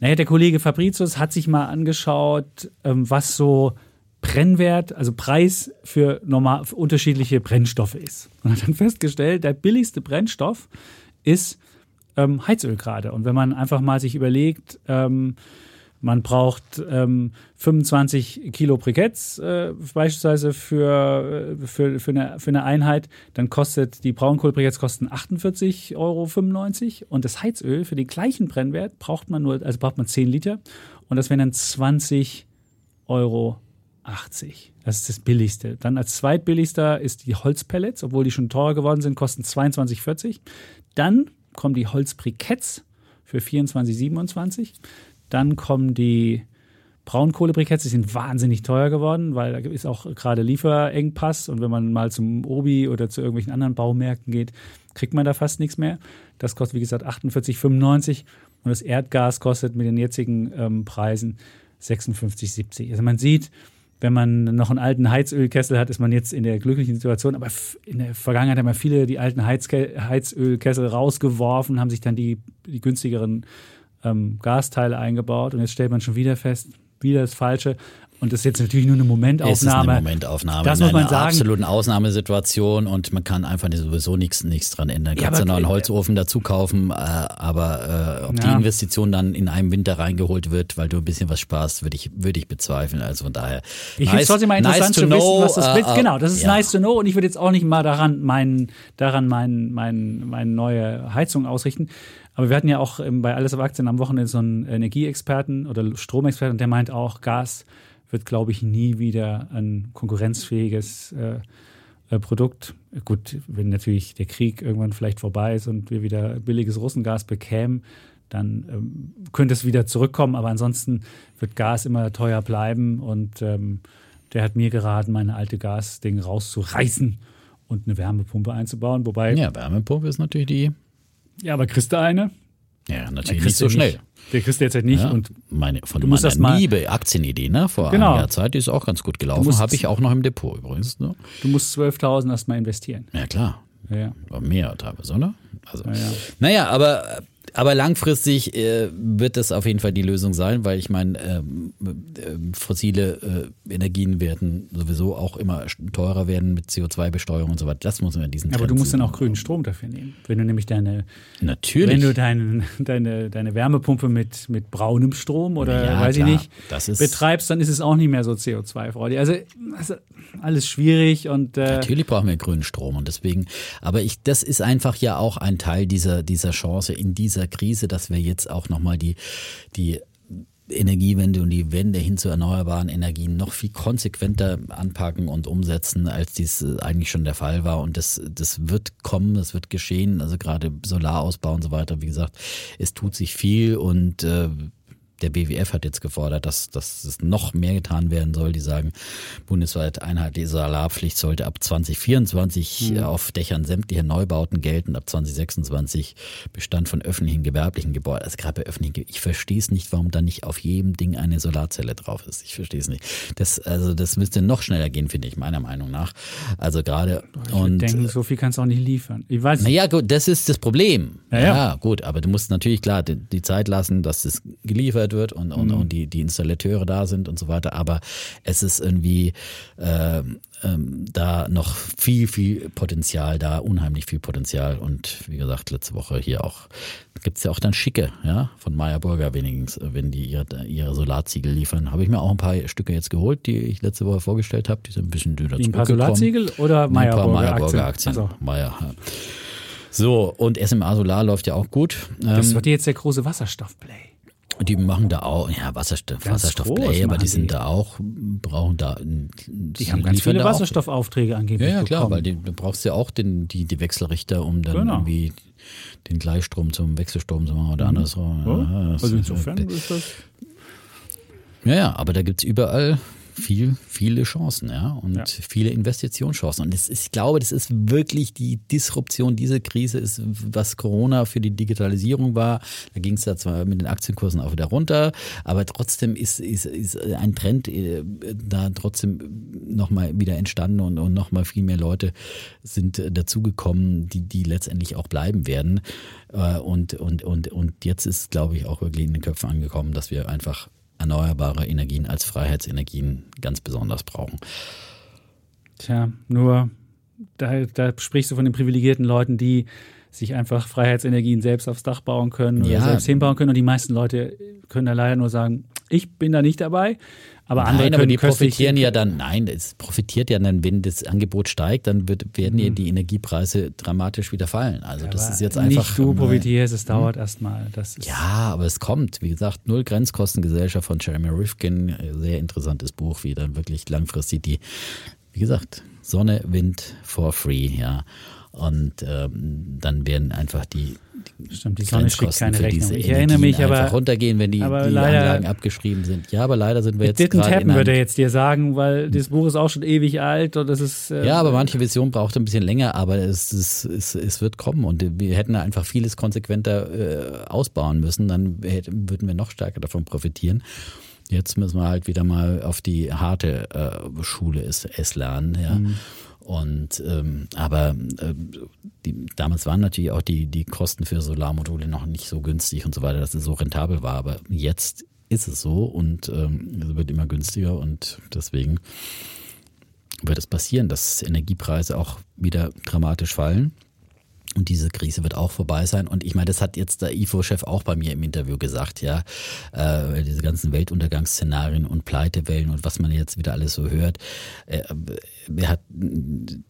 Naja, der Kollege Fabricius hat sich mal angeschaut, ähm, was so Brennwert, also Preis für, normal, für unterschiedliche Brennstoffe ist. Und hat dann festgestellt, der billigste Brennstoff ist ähm, Heizöl gerade. Und wenn man einfach mal sich überlegt, ähm, man braucht ähm, 25 Kilo Briketts äh, beispielsweise für, äh, für, für, eine, für eine Einheit. Dann kostet die Braunkohlbriketts kosten 48,95 Euro. Und das Heizöl für den gleichen Brennwert braucht man nur, also braucht man 10 Liter. Und das wären dann 20 Euro 80. Das ist das billigste. Dann als zweitbilligster ist die Holzpellets, obwohl die schon teurer geworden sind, kosten 22,40. Dann kommen die Holzbriketts für 24,27. Dann kommen die Braunkohlebriketts, die sind wahnsinnig teuer geworden, weil da ist auch gerade Lieferengpass und wenn man mal zum Obi oder zu irgendwelchen anderen Baumärkten geht, kriegt man da fast nichts mehr. Das kostet, wie gesagt, 48,95 und das Erdgas kostet mit den jetzigen ähm, Preisen 56,70. Also man sieht, wenn man noch einen alten Heizölkessel hat, ist man jetzt in der glücklichen Situation. Aber in der Vergangenheit haben ja viele die alten Heizke Heizölkessel rausgeworfen, haben sich dann die, die günstigeren ähm, Gasteile eingebaut. Und jetzt stellt man schon wieder fest, wieder das Falsche. Und das ist jetzt natürlich nur eine Momentaufnahme. Es ist eine Momentaufnahme Das in muss man einer sagen. absoluten Ausnahmesituation und man kann einfach sowieso nichts, nichts dran ändern. Kannst ja aber- noch einen Holzofen dazu kaufen, äh, aber äh, ob die Ja. Investition dann in einem Winter reingeholt wird, weil du ein bisschen was sparst, würde ich, würde ich bezweifeln. Also von daher. Ich finde es trotzdem mal interessant to zu wissen, know, was das äh, willst. äh, Genau, das ist ja. nice to know. Und ich würde jetzt auch nicht mal daran mein, daran mein, mein, meine neue Heizung ausrichten. Aber wir hatten ja auch ähm, bei Alles auf Aktien am Wochenende so einen Energieexperten oder Stromexperten, der meint auch, Gas wird, glaube ich, nie wieder ein konkurrenzfähiges äh, äh, Produkt. Gut, wenn natürlich der Krieg irgendwann vielleicht vorbei ist und wir wieder billiges Russengas bekämen, dann ähm, könnte es wieder zurückkommen. Aber ansonsten wird Gas immer teuer bleiben. Und ähm, der hat mir geraten, meine alte Gasding rauszureißen und eine Wärmepumpe einzubauen. Wobei, ja, Ja, Wärmepumpe ist natürlich die. aber kriegst du eine? Ja, natürlich nicht so schnell. Der kriegst du jetzt halt nicht. Ja, Und meine, von du musst meiner das mal- Liebe Aktienidee, ne? Vor Genau. einiger Zeit, die ist auch ganz gut gelaufen. Habe ich auch noch im Depot übrigens. Ne? du musst 12.000 erstmal investieren. Ja, klar. Ja, ja. Mehr teilweise, oder? Also, Ja, ja. Naja, aber, aber langfristig äh, wird das auf jeden Fall die Lösung sein, weil ich meine, ähm, ähm, fossile äh, Energien werden sowieso auch immer teurer werden mit CO2-Besteuerung und so weiter. Das muss man in diesen Aber du Trend musst dann sehen. auch grünen Strom dafür nehmen. Wenn du nämlich deine, Natürlich. wenn du deine, deine, deine Wärmepumpe mit, mit braunem Strom oder Ja, weiß klar. ich nicht betreibst, dann ist es auch nicht mehr so CO2-freudig. Also, also alles schwierig und äh, Natürlich brauchen wir grünen Strom und deswegen, aber ich, das ist einfach ja auch ein Teil dieser, dieser Chance in dieser Krise, dass wir jetzt auch nochmal die, die Energiewende und die Wende hin zu erneuerbaren Energien noch viel konsequenter anpacken und umsetzen, als dies äh, eigentlich schon der Fall war. Und das, das wird kommen, das wird geschehen. Also gerade Solarausbau und so weiter. Wie gesagt, es tut sich viel und äh, der BWF hat jetzt gefordert, dass, dass es noch mehr getan werden soll. Die sagen, bundesweit einheitliche Solarpflicht sollte ab 2024 auf Dächern sämtlicher Neubauten gelten, ab 2026 Bestand von öffentlichen, gewerblichen Gebäuden. Also gerade bei öffentlichen, ich verstehe es nicht, warum da nicht auf jedem Ding eine Solarzelle drauf ist. Ich verstehe es nicht. Das, also das müsste noch schneller gehen, finde ich, meiner Meinung nach. Also gerade und denken, so viel kannst du auch nicht liefern. Ich weiß nicht. naja, gut, das ist das Problem. Ja, Ja, ja. gut, aber du musst natürlich klar die, die Zeit lassen, dass es geliefert wird und, und, und die, die Installateure da sind und so weiter. Aber es ist irgendwie äh, ähm, da noch viel, viel Potenzial da, unheimlich viel Potenzial. Und wie gesagt, letzte Woche hier auch gibt's ja auch dann schicke, ja, von Meyer Burger wenigstens, wenn die ihre, ihre Solarziegel liefern. Habe ich mir auch ein paar Stücke jetzt geholt, die ich letzte Woche vorgestellt habe. Die sind ein bisschen dünner Ein paar Solarziegel oder Nee, ein paar Meyer Burger Aktien? Aktien. Also, Meyer, ja. So, und SMA Solar läuft ja auch gut. das Ähm, wird jetzt der große Wasserstoffplay. Die machen da auch, ja, Wasserstoff, Wasserstoffplay, aber die sind die. da auch, brauchen da, Die haben ganz viele Wasserstoffaufträge angeblich Ja, ja, klar, weil bekommen. die, du brauchst ja auch den, die, die Wechselrichter, um dann Genau. irgendwie den Gleichstrom zum Wechselstrom zu machen oder andersrum. Mhm. Ja, Ja, also insofern ist das Ja, ja, aber da gibt's überall viel, viele Chancen, ja, und Ja. viele Investitionschancen. Und ist, ich glaube, das ist wirklich die Disruption dieser Krise, ist, was Corona für die Digitalisierung war. Da ging es da zwar mit den Aktienkursen auch wieder runter, aber trotzdem ist, ist, ist ein Trend äh, da trotzdem nochmal wieder entstanden und, und nochmal viel mehr Leute sind äh, dazugekommen, die, die letztendlich auch bleiben werden. Äh, Und, und, und, und jetzt ist, glaube ich, auch wirklich in den Köpfen angekommen, dass wir einfach erneuerbare Energien als Freiheitsenergien ganz besonders brauchen. Tja, nur da, da sprichst du von den privilegierten Leuten, die sich einfach Freiheitsenergien selbst aufs Dach bauen können oder Ja. selbst hinbauen können. Und die meisten Leute können da leider nur sagen, ich bin da nicht dabei. Aber andere Nein, können aber die profitieren ja dann, nein, es profitiert ja dann, wenn das Angebot steigt, dann wird, werden Mhm. ja die Energiepreise dramatisch wieder fallen. Also das ist jetzt einfach. Nicht du profitierst, es dauert erstmal. Ja, aber es kommt. Wie gesagt, Null Grenzkostengesellschaft von Jeremy Rifkin, äh, sehr interessantes Buch, wie dann wirklich langfristig die, wie gesagt, Sonne, Wind for free, ja. Und ähm, dann werden einfach die, Stimmt, die Sonne schickt keine für Rechnung. diese Ich erinnere mich aber, einfach runtergehen, wenn die, die leider- Anlagen abgeschrieben sind. Ja, aber leider sind wir jetzt didn't happen, würde er jetzt dir sagen, weil das Buch ist auch schon ewig alt und das ist. äh, ja, aber manche Vision braucht ein bisschen länger, aber es, es, es, es wird kommen und wir hätten einfach vieles konsequenter äh, ausbauen müssen, dann hätten, würden wir noch stärker davon profitieren. Jetzt müssen wir halt wieder mal auf die harte äh, Schule es, es lernen, ja. Und ähm, aber äh, die, damals waren natürlich auch die, die Kosten für Solarmodule noch nicht so günstig und so weiter, dass es so rentabel war. Aber jetzt ist es so und ähm, es wird immer günstiger und deswegen wird es passieren, dass Energiepreise auch wieder dramatisch fallen. Und diese Krise wird auch vorbei sein. Und ich meine, das hat jetzt der IFO-Chef auch bei mir im Interview gesagt, ja. Äh, diese ganzen Weltuntergangsszenarien und Pleitewellen und was man jetzt wieder alles so hört. Äh, er hat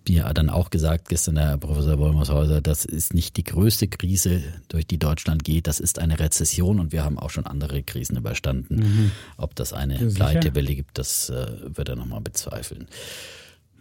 ja dann auch gesagt, gestern der Professor Wollmershäuser, das ist nicht die größte Krise, durch die Deutschland geht. Das ist eine Rezession und wir haben auch schon andere Krisen überstanden. Ob das eine Ja. Pleitewelle gibt, das äh, wird er nochmal bezweifeln.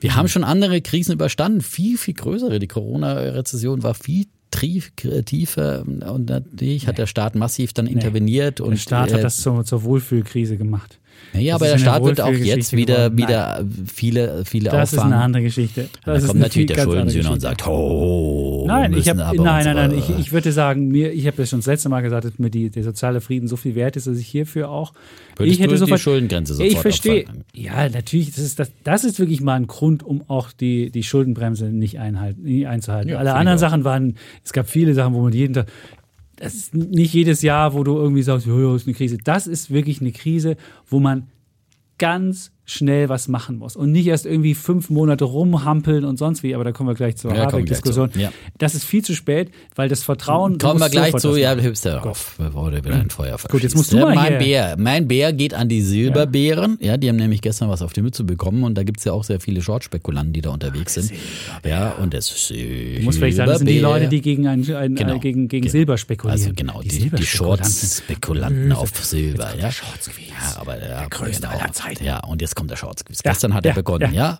Wir haben schon andere Krisen überstanden, viel, viel größere. Die Corona-Rezession war viel trief, tiefer und natürlich hat der Staat massiv dann interveniert. der und Staat äh, hat das zur, zur Wohlfühlkrise gemacht. Ja, das aber ist der Staat wird auch jetzt wieder, geworden. wieder viele, viele Das ist auffangen. eine andere Geschichte. da Das ist kommt natürlich der Schuldensühner und sagt, oh, Nein, ich hab, nein, nein, nein, ich, ich würde sagen, mir, ich habe das schon das letzte Mal gesagt, dass mir die, der soziale Frieden so viel wert ist, dass ich hierfür auch. Würdest ich hätte du die sofort, Schuldengrenze sofort Ich verstehe. Ja, natürlich, das ist, das, das ist wirklich mal ein Grund, um auch die, die Schuldenbremse nicht, einhalten, nicht einzuhalten. Ja, Alle anderen. Sachen waren, es gab viele Sachen, wo man jeden Tag, das ist nicht jedes Jahr, wo du irgendwie sagst, ja, ist eine Krise. Das ist wirklich eine Krise, wo man ganz schnell was machen muss und nicht erst irgendwie fünf Monate rumhampeln und sonst wie, aber da kommen wir gleich zur Ja, Habeck-Diskussion. Ja. Das ist viel zu spät, weil das Vertrauen. du Kommen wir gleich zu, ja, machen. hübst auf, bevor du wieder ein Feuer verschießt. Gut, jetzt musst du Ja, mal mein hier- Bär, mein Bär geht an die Silberbären. Ja, die haben nämlich gestern was auf die Mütze bekommen und da gibt's ja auch sehr viele Short-Spekulanten, die da unterwegs sind. Ja, und das ist Du musst vielleicht sagen, das sind die Leute, die gegen, ein, ein, Genau. äh, gegen, gegen Genau. Silber spekulieren. Also genau, die, die, Silberspekulanten. Shorts-Spekulanten auf Silber. Ja. ja, aber ja, Der größte genau. aller Zeiten. Ja, und jetzt kommt der Short-Squeeze. Ja, Gestern hat er ja, begonnen, ja. ja.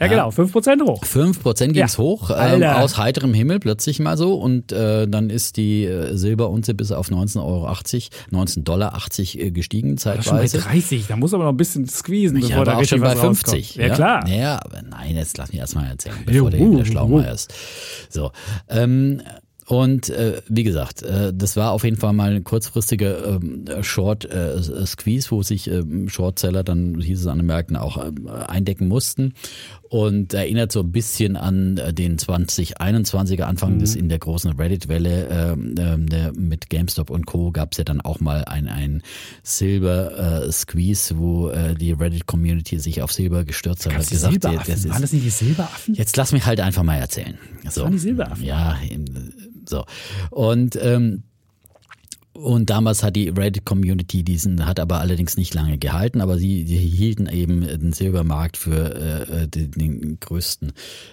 Ja, genau, 5% hoch. 5% ging's Ja. hoch, ähm, aus heiterem Himmel plötzlich mal so. Und äh, dann ist die äh, Silberunze bis auf 19,80 Euro, 19,80 Dollar äh, gestiegen Schon bei zeitweise. 30, da muss aber noch ein bisschen squeezen, Ich bevor da auch schon bei was 50. rauskommt. Ja, klar. Ja, aber nein, jetzt lass mich erstmal erzählen, bevor du uh, hier wieder schlau meierst. So. Ähm, und äh, wie gesagt, äh, das war auf jeden Fall mal ein kurzfristiger ähm, Short äh, Squeeze, wo sich ähm, Shortseller dann hieß es an den Märkten auch äh, eindecken mussten und erinnert so ein bisschen an äh, den 2021er Anfang mhm. des in der großen Reddit-Welle äh, mit GameStop und Co. gab es ja dann auch mal ein, ein Silber-Squeeze, wo äh, die Reddit-Community sich auf Silber gestürzt hat. Hat gesagt, das ist, Waren das nicht die Silberaffen? Jetzt lass mich halt einfach mal erzählen. Das so. waren die Silberaffen. Ja, so. Und ähm, und damals hat die Reddit-Community diesen, hat aber allerdings nicht lange gehalten, aber sie, sie hielten eben den Silbermarkt für äh, den, den größten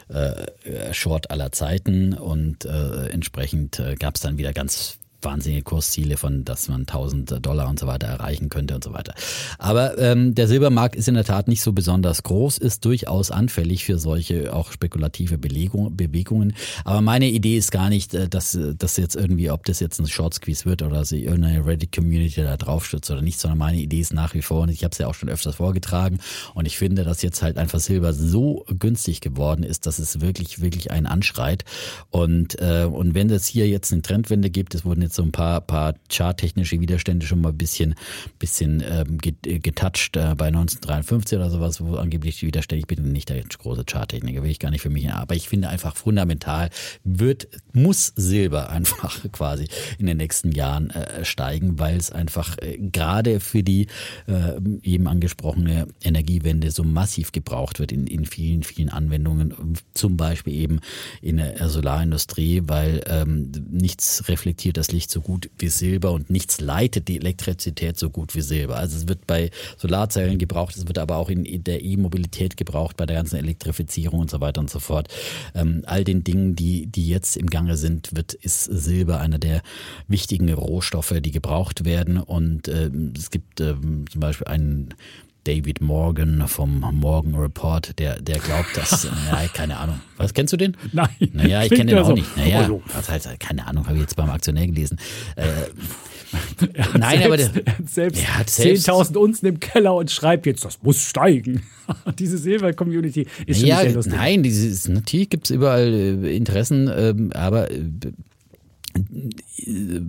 äh, Short aller Zeiten und äh, entsprechend äh, gab es dann wieder ganz wahnsinnige Kursziele von, dass man 1000 Dollar und so weiter erreichen könnte und so weiter. Aber ähm, der Silbermarkt ist in der Tat nicht so besonders groß, ist durchaus anfällig für solche auch spekulative Belegung, Bewegungen. Aber meine Idee ist gar nicht, äh, dass das jetzt irgendwie, ob das jetzt ein Short Squeeze wird oder sie irgendeine Reddit-Community da drauf stürzt oder nicht, sondern meine Idee ist nach wie vor, und ich habe es ja auch schon öfters vorgetragen, und ich finde, dass jetzt halt einfach Silber so günstig geworden ist, dass es wirklich, wirklich einen anschreit. Und, äh, und wenn es hier jetzt eine Trendwende gibt, es wurden jetzt so ein paar, paar charttechnische Widerstände schon mal ein bisschen, bisschen ähm, getoucht äh, bei 1953 oder sowas, wo angeblich die Widerstände, ich bin nicht der große Charttechniker, will ich gar nicht für mich, aber ich finde einfach fundamental wird, muss Silber (laughs) einfach quasi in den nächsten Jahren äh, steigen, weil es einfach äh, gerade für die äh, eben angesprochene Energiewende so massiv gebraucht wird in, in vielen, vielen Anwendungen, zum Beispiel eben in der Solarindustrie, weil ähm, nichts reflektiert das Licht nicht so gut wie Silber und nichts leitet die Elektrizität so gut wie Silber. Also es wird bei Solarzellen gebraucht, es wird aber auch in der E-Mobilität gebraucht, bei der ganzen Elektrifizierung und so weiter und so fort. Ähm, all den Dingen, die, die jetzt im Gange sind, wird, ist Silber einer der wichtigen Rohstoffe, die gebraucht werden. Und äh, es gibt äh, zum Beispiel einen David Morgan vom Morgan Report, der, der glaubt, dass, (laughs) naja, keine Ahnung. Was, kennst du den? Nein. Naja, ich kenne den auch so. nicht. Naja, was heißt, keine Ahnung, habe ich jetzt beim Aktionär gelesen. (laughs) Äh, Nein, selbst, aber der, selbst, selbst 10.000 Unzen im Keller und schreibt jetzt, das muss steigen. (laughs) Diese Silber-Community ist schon ja, sehr lustig. Nein, dieses, natürlich gibt es überall äh, Interessen, ähm, aber äh,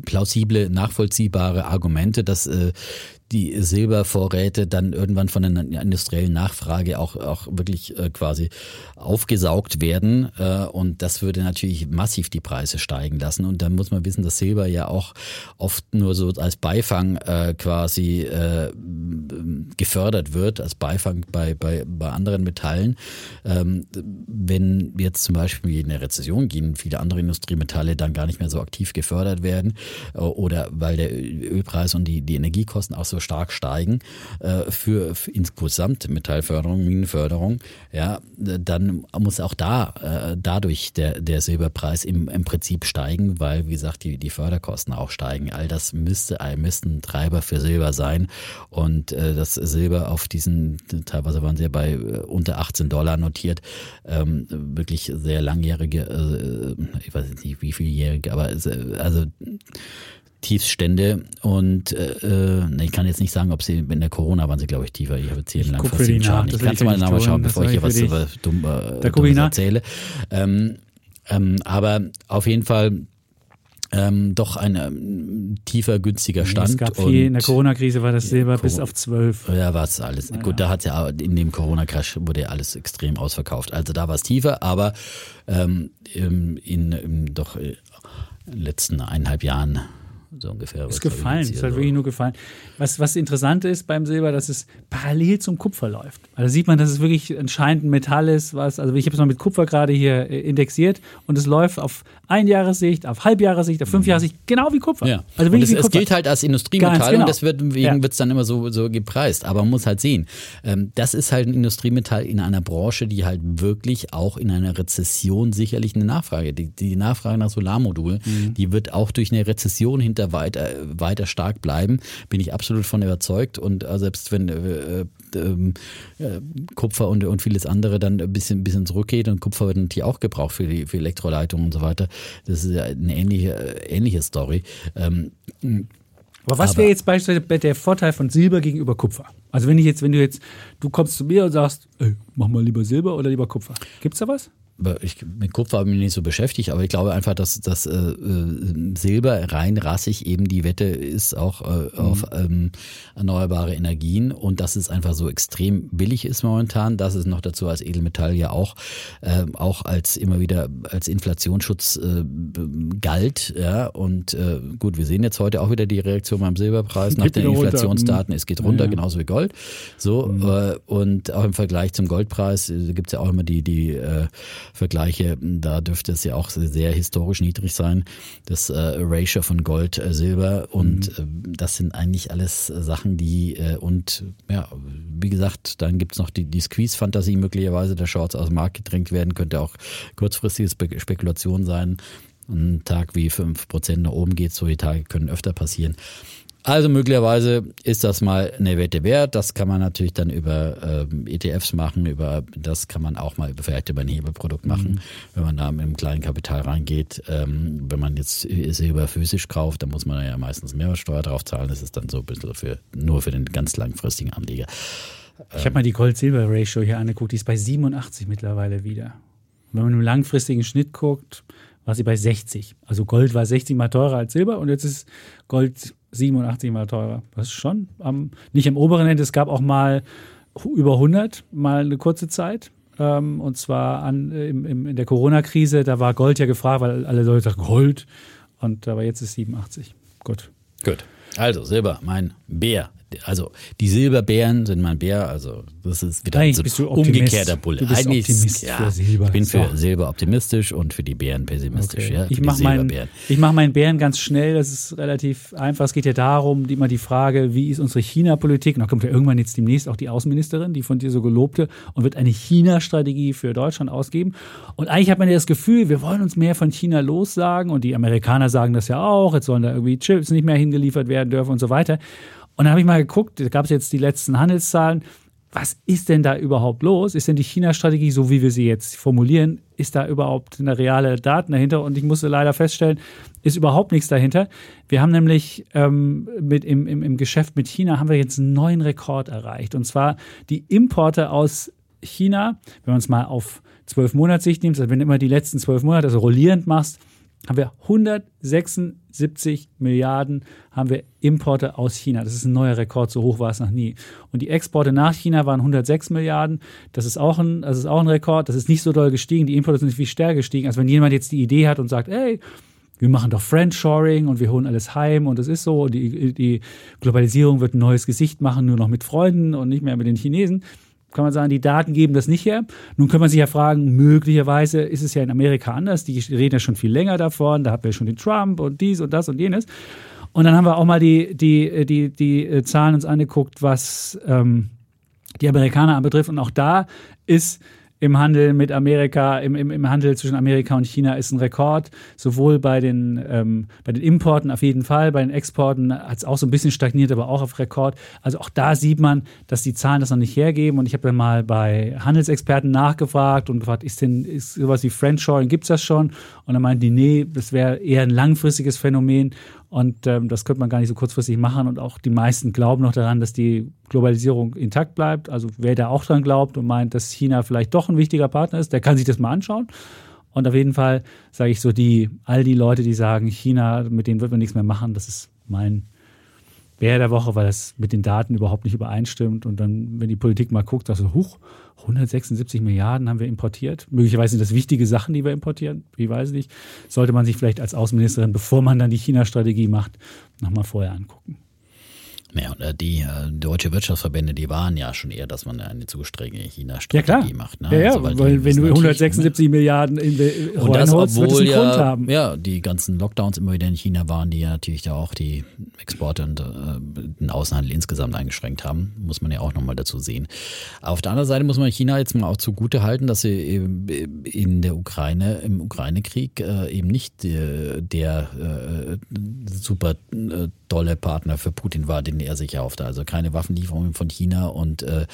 plausible, nachvollziehbare Argumente, dass äh, die Silbervorräte dann irgendwann von der industriellen Nachfrage auch, auch wirklich äh, quasi aufgesaugt werden. Äh, und das würde natürlich massiv die Preise steigen lassen. Und dann muss man wissen, dass Silber ja auch oft nur so als Beifang äh, quasi äh, gefördert wird, als Beifang bei, bei, bei anderen Metallen. Ähm, wenn jetzt zum Beispiel in eine Rezession gehen, viele andere Industriemetalle dann gar nicht mehr so aktiv gefördert werden äh, oder weil der Ölpreis und die, die Energiekosten auch so stark steigen äh, für, für insgesamt Metallförderung, Minenförderung, ja, dann muss auch da äh, dadurch der, der Silberpreis im, im Prinzip steigen, weil, wie gesagt, die, die Förderkosten auch steigen. All das müsste, ein Treiber für Silber sein. Und äh, das Silber auf diesen, teilweise waren sie ja bei äh, unter 18 Dollar notiert, ähm, wirklich sehr langjährige, äh, ich weiß nicht wie vieljährige, aber äh, also Tiefstände und äh, äh ich kann jetzt nicht sagen, ob sie in der Corona waren sie, glaube ich, tiefer. Ich habe jetzt hier einen langfristigen Schaden. Ich kann es mal nachschauen, bevor ich hier was über dumm, äh, Dummes erzähle. Ähm, ähm, aber auf jeden Fall ähm, doch ein ähm, tiefer, günstiger Stand. Es gab viel, in der Corona-Krise war das Silber bis auf zwölf. Ja, war es alles. Ja. Gut, da hat ja in dem Corona-Crash wurde ja alles extrem ausverkauft. Also da war es tiefer, aber ähm, in, in, in doch in äh, den letzten eineinhalb Jahren so ungefähr. Ist gefallen, ist halt wirklich nur gefallen. Was, was interessant ist beim Silber, dass es parallel zum Kupfer läuft. Also sieht man, dass es wirklich anscheinend ein Metall ist, was, also ich habe es mal mit Kupfer gerade hier äh, indexiert und es läuft auf Einjahressicht, auf Halbjahressicht, auf Fünfjahressicht, genau wie Kupfer. Ja. Also wirklich und es, es gilt halt als Industriemetall genau. und deswegen ja. wird es dann immer so, so gepreist. Aber man muss halt sehen, ähm, das ist halt ein Industriemetall in einer Branche, die halt wirklich auch in einer Rezession sicherlich eine Nachfrage, die, die Nachfrage nach Solarmodulen, mhm. die wird auch durch eine Rezession hinter weiter, weiter, weiter stark bleiben, bin ich absolut von überzeugt. Und äh, selbst wenn äh, ähm, äh, Kupfer und, und vieles andere dann ein bisschen, ein bisschen zurückgeht und Kupfer wird natürlich auch gebraucht für die für Elektroleitungen und so weiter. Das ist ja eine ähnliche, ähnliche Story. Ähm, aber was wäre jetzt beispielsweise der Vorteil von Silber gegenüber Kupfer? Also wenn ich jetzt, wenn du jetzt, du kommst zu mir und sagst, ey, mach mal lieber Silber oder lieber Kupfer. Gibt's da was? Ich, mit Kupfer habe ich mich nicht so beschäftigt, aber ich glaube einfach, dass das äh, äh, Silber rein rassig eben die Wette ist auch äh, mhm. auf ähm, erneuerbare Energien und dass es einfach so extrem billig ist momentan, dass es noch dazu als Edelmetall ja auch äh, auch als immer wieder als Inflationsschutz äh, galt, ja und äh, gut, wir sehen jetzt heute auch wieder die Reaktion beim Silberpreis (laughs) nach den Inflationsdaten, es geht runter, ja, ja. genauso wie Gold, so mhm. äh, und auch im Vergleich zum Goldpreis äh, gibt es ja auch immer die die äh, Vergleiche, da dürfte es ja auch sehr historisch niedrig sein, das äh, Ratio von Gold, äh, Silber und mhm. äh, das sind eigentlich alles Sachen, die äh, und ja, wie gesagt, dann gibt's noch die, die Squeeze-Fantasie möglicherweise der Shorts aus dem Markt gedrängt werden, könnte auch kurzfristige Spe Spekulation sein. Ein Tag wie fünf Prozent nach oben geht, solche Tage können öfter passieren. Also möglicherweise ist das mal eine Wette wert. Das kann man natürlich dann über ähm, ETFs machen, über das kann man auch mal vielleicht über ein Hebelprodukt machen, mhm. wenn man da mit einem kleinen Kapital reingeht. Ähm, wenn man jetzt Silber physisch kauft, dann muss man ja meistens Mehrwertsteuer drauf zahlen. Das ist dann so ein bisschen für, nur für den ganz langfristigen Anleger. Ich habe mal die Gold-Silber-Ratio hier angeguckt, die ist bei 87 mittlerweile wieder. wenn man im langfristigen Schnitt guckt, war sie bei 60. Also Gold war 60 mal teurer als Silber und jetzt ist Gold 87 mal teurer. Das ist schon am, nicht am oberen Ende. Es gab auch mal über 100, mal eine kurze Zeit. Ähm, und zwar an, im, im, in der Corona-Krise, da war Gold ja gefragt, weil alle Leute sagten Gold. Und aber jetzt ist 87. Gut. Gut. Also Silber, mein Bär also die Silberbären sind mein Bär, also das ist wieder ein so umgekehrter Bulle. Du bist Eigentlich Optimist ja, für Silber. Ich bin für so. Silber optimistisch und für die Bären pessimistisch. Okay. Ja, ich mache meinen, mach meinen Bären ganz schnell, das ist relativ einfach. Es geht ja darum, immer die Frage, wie ist unsere China-Politik? Und da kommt ja irgendwann jetzt demnächst auch die Außenministerin, die von dir so gelobte, und wird eine China-Strategie für Deutschland ausgeben. Und eigentlich hat man ja das Gefühl, wir wollen uns mehr von China lossagen und die Amerikaner sagen das ja auch, jetzt sollen da irgendwie Chips nicht mehr hingeliefert werden dürfen und so weiter. Und dann habe ich mal geguckt, da gab es jetzt die letzten Handelszahlen. Was ist denn da überhaupt los? Ist denn die China-Strategie, so wie wir sie jetzt formulieren, ist da überhaupt eine reale Daten dahinter? Und ich musste leider feststellen, ist überhaupt nichts dahinter. Wir haben nämlich ähm, mit im, im, im Geschäft mit China haben wir jetzt einen neuen Rekord erreicht. Und zwar die Importe aus China, wenn man es mal auf zwölf Monatssicht nimmt, also wenn du immer die letzten zwölf Monate, also rollierend machst, haben wir 176 Milliarden haben wir Importe aus China. Das ist ein neuer Rekord, so hoch war es noch nie. Und die Exporte nach China waren 106 Milliarden. Das ist auch ein, das ist auch ein Rekord. Das ist nicht so doll gestiegen. Die Importe sind viel stärker gestiegen. als wenn jemand jetzt die Idee hat und sagt, ey, wir machen doch Friendshoring und wir holen alles heim und es ist so. Die, die Globalisierung wird ein neues Gesicht machen, nur noch mit Freunden und nicht mehr mit den Chinesen kann man sagen, die Daten geben das nicht her. Nun kann man sich ja fragen, möglicherweise ist es ja in Amerika anders. Die reden ja schon viel länger davon. Da haben wir schon den Trump und dies und das und jenes. Und dann haben wir auch mal die, die, die, die äh, Zahlen uns angeguckt, was ähm, die Amerikaner anbetrifft. Und auch da ist im Handel mit Amerika, im, im, im Handel zwischen Amerika und China ist ein Rekord. Sowohl bei den, ähm, bei den Importen auf jeden Fall, bei den Exporten hat es auch so ein bisschen stagniert, aber auch auf Rekord. Also auch da sieht man, dass die Zahlen das noch nicht hergeben. Und ich habe dann mal bei Handelsexperten nachgefragt und gefragt, ist denn ist sowas wie Friendshoring, gibt es das schon? Und dann meinten die, nee, das wäre eher ein langfristiges Phänomen. Und ähm, das könnte man gar nicht so kurzfristig machen. Und auch die meisten glauben noch daran, dass die Globalisierung intakt bleibt. Also wer da auch dran glaubt und meint, dass China vielleicht doch ein wichtiger Partner ist, der kann sich das mal anschauen. Und auf jeden Fall sage ich so, die, all die Leute, die sagen, China, mit denen wird man nichts mehr machen, das ist mein Bär der Woche, weil das mit den Daten überhaupt nicht übereinstimmt. Und dann, wenn die Politik mal guckt, dass so, huch, 176 Milliarden haben wir importiert. Möglicherweise sind das wichtige Sachen, die wir importieren. Wie weiß ich nicht. Sollte man sich vielleicht als Außenministerin, bevor man dann die China-Strategie macht, nochmal vorher angucken. Ja, und die äh, deutsche Wirtschaftsverbände, die waren ja schon eher, dass man eine zu strenge China-Strategie ja, macht. Ne? Ja, ja, also, weil, weil wenn du 176 ne? Milliarden in und das, obwohl ja, Grund haben. Ja, die ganzen Lockdowns immer wieder in China waren, die ja natürlich da auch die Exporte und äh, den Außenhandel insgesamt eingeschränkt haben, muss man ja auch nochmal dazu sehen. Auf der anderen Seite muss man China jetzt mal auch zugute halten, dass sie in der Ukraine, im Ukraine-Krieg äh, eben nicht äh, der äh, super äh, dolle Partner für Putin war, den den er sich erhoffte. Also keine Waffenlieferungen von China und äh,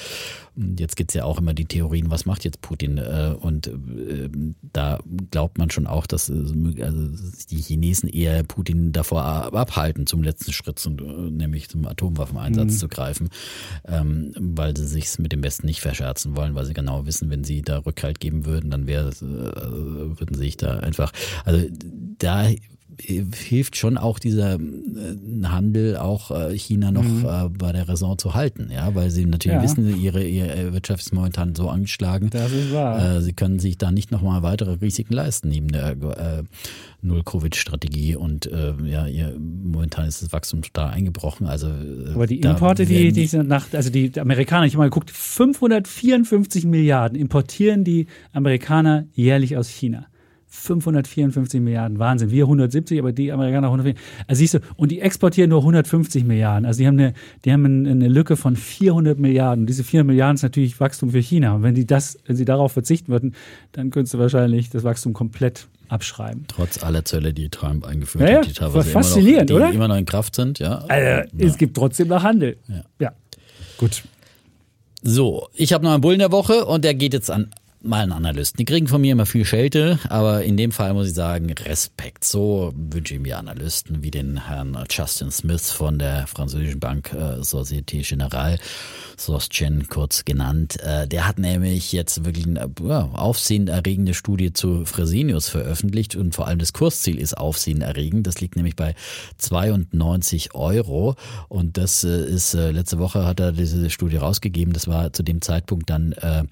jetzt gibt's ja auch immer die Theorien, was macht jetzt Putin? Äh, und äh, da glaubt man schon auch, dass äh, also die Chinesen eher Putin davor abhalten, zum letzten Schritt, zum, nämlich zum Atomwaffeneinsatz mhm. zu greifen, ähm, weil sie sich mit dem Westen nicht verscherzen wollen, weil sie genau wissen, wenn sie da Rückhalt geben würden, dann wäre, äh, würden sie sich da einfach, also da hilft schon auch dieser äh, Handel auch äh, China noch mhm. Äh, bei der Raison zu halten, ja, weil sie natürlich ja. wissen, ihre, ihre Wirtschaft ist momentan so angeschlagen. Das ist wahr. sie können sich da nicht nochmal weitere Risiken leisten neben der äh, Null-Covid-Strategie und äh, ja, ihr, momentan ist das Wachstum total eingebrochen. Also, Aber die Importe, die, die sind nach, also die Amerikaner, ich habe mal geguckt, 554 Milliarden importieren die Amerikaner jährlich aus China. 554 Milliarden, Wahnsinn. Wir 170, aber die Amerikaner 140. Also siehst du, und die exportieren nur 150 Milliarden. Also die haben eine, die haben eine Lücke von 400 Milliarden. Und diese 400 Milliarden ist natürlich Wachstum für China. Und wenn die das, wenn sie darauf verzichten würden, dann könntest du wahrscheinlich das Wachstum komplett abschreiben. Trotz aller Zölle, die Trump eingeführt ja, hat, die teilweise faszinierend, immer noch, die oder? immer noch in Kraft sind, ja. Also, ja. Es gibt trotzdem noch Handel. Ja. ja. Gut. So, ich habe noch einen Bullen der Woche und der geht jetzt an mal einen Analysten. Die kriegen von mir immer viel Schelte, aber in dem Fall muss ich sagen, Respekt. So wünsche ich mir Analysten wie den Herrn Justin Smith von der französischen Bank äh, Société Générale, SOSGen kurz genannt. Äh, der hat nämlich jetzt wirklich eine ja, aufsehenerregende Studie zu Fresenius veröffentlicht und vor allem das Kursziel ist aufsehenerregend. Das liegt nämlich bei 92 Euro und das äh, ist, äh, letzte Woche hat er diese Studie rausgegeben. Das war zu dem Zeitpunkt dann äh,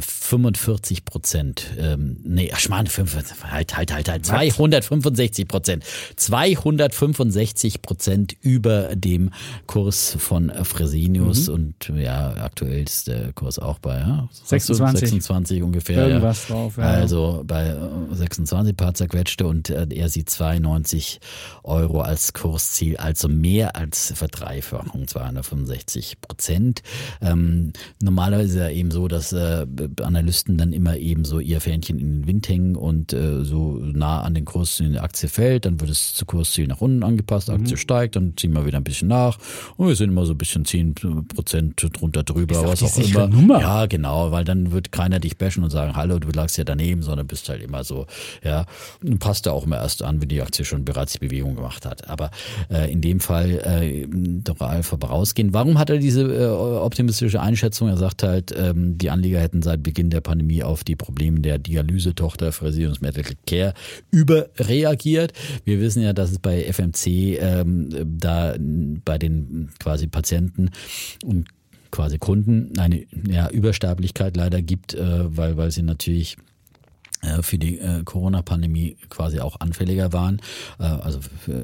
25 45 Prozent, ähm, nee, ach, Schmarrn, halt, halt, halt, halt, 265 Prozent, 265 Prozent über dem Kurs von Fresenius mhm. und ja, aktuell ist der Kurs auch bei ja, 26. 26 ungefähr. Irgendwas ja. drauf, ja. Also bei 26 äh, paar zerquetschte und äh, er sieht 92 Euro als Kursziel, also mehr als Verdreifachung, 265 Prozent. Ähm, normalerweise ist ja eben so, dass äh, Analysten dann immer eben so ihr Fähnchen in den Wind hängen und äh, so nah an den Kurszielen der Aktie fällt, dann wird es zu Kursziel nach unten angepasst, Aktie mhm. steigt, dann ziehen wir wieder ein bisschen nach und wir sind immer so ein bisschen 10 Prozent drunter drüber, was auch immer. Nummer. Ja, genau, weil dann wird keiner dich bashen und sagen, hallo, du lagst ja daneben, sondern bist halt immer so, ja, und passt da auch immer erst an, wenn die Aktie schon bereits die Bewegung gemacht hat. Aber äh, in dem Fall äh, doch Alpha vorausgehen. Warum hat er diese äh, optimistische Einschätzung? Er sagt halt, ähm, die Anleger hätten seit Beginn der Pandemie auf die Probleme der Dialysetochter Fresenius Medical Care überreagiert. Wir wissen ja, dass es bei FMC ähm, da bei den quasi Patienten und quasi Kunden eine ja, Übersterblichkeit leider gibt, äh, weil, weil sie natürlich äh, für die äh, Corona-Pandemie quasi auch anfälliger waren, äh, also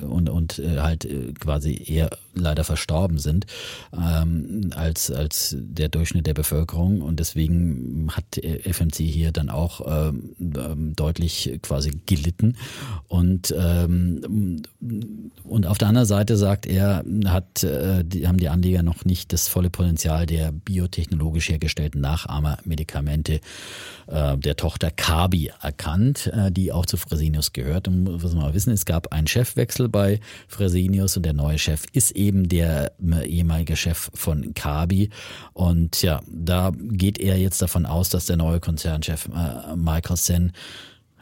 und und äh, halt äh, quasi eher leider verstorben sind ähm, als als der Durchschnitt der Bevölkerung und deswegen hat FMC hier dann auch ähm, ähm, deutlich quasi gelitten und ähm, und auf der anderen Seite sagt er hat äh, die, haben die Anleger noch nicht das volle Potenzial der biotechnologisch hergestellten Nachahmermedikamente äh, der Tochter Kabi erkannt, äh, die auch zu Fresenius gehört. Und was wir mal wissen, es gab einen Chefwechsel bei Fresenius und der neue Chef ist eben der äh, ehemalige Chef von Kabi. Und ja, da geht er jetzt davon aus, dass der neue Konzernchef Michael Sen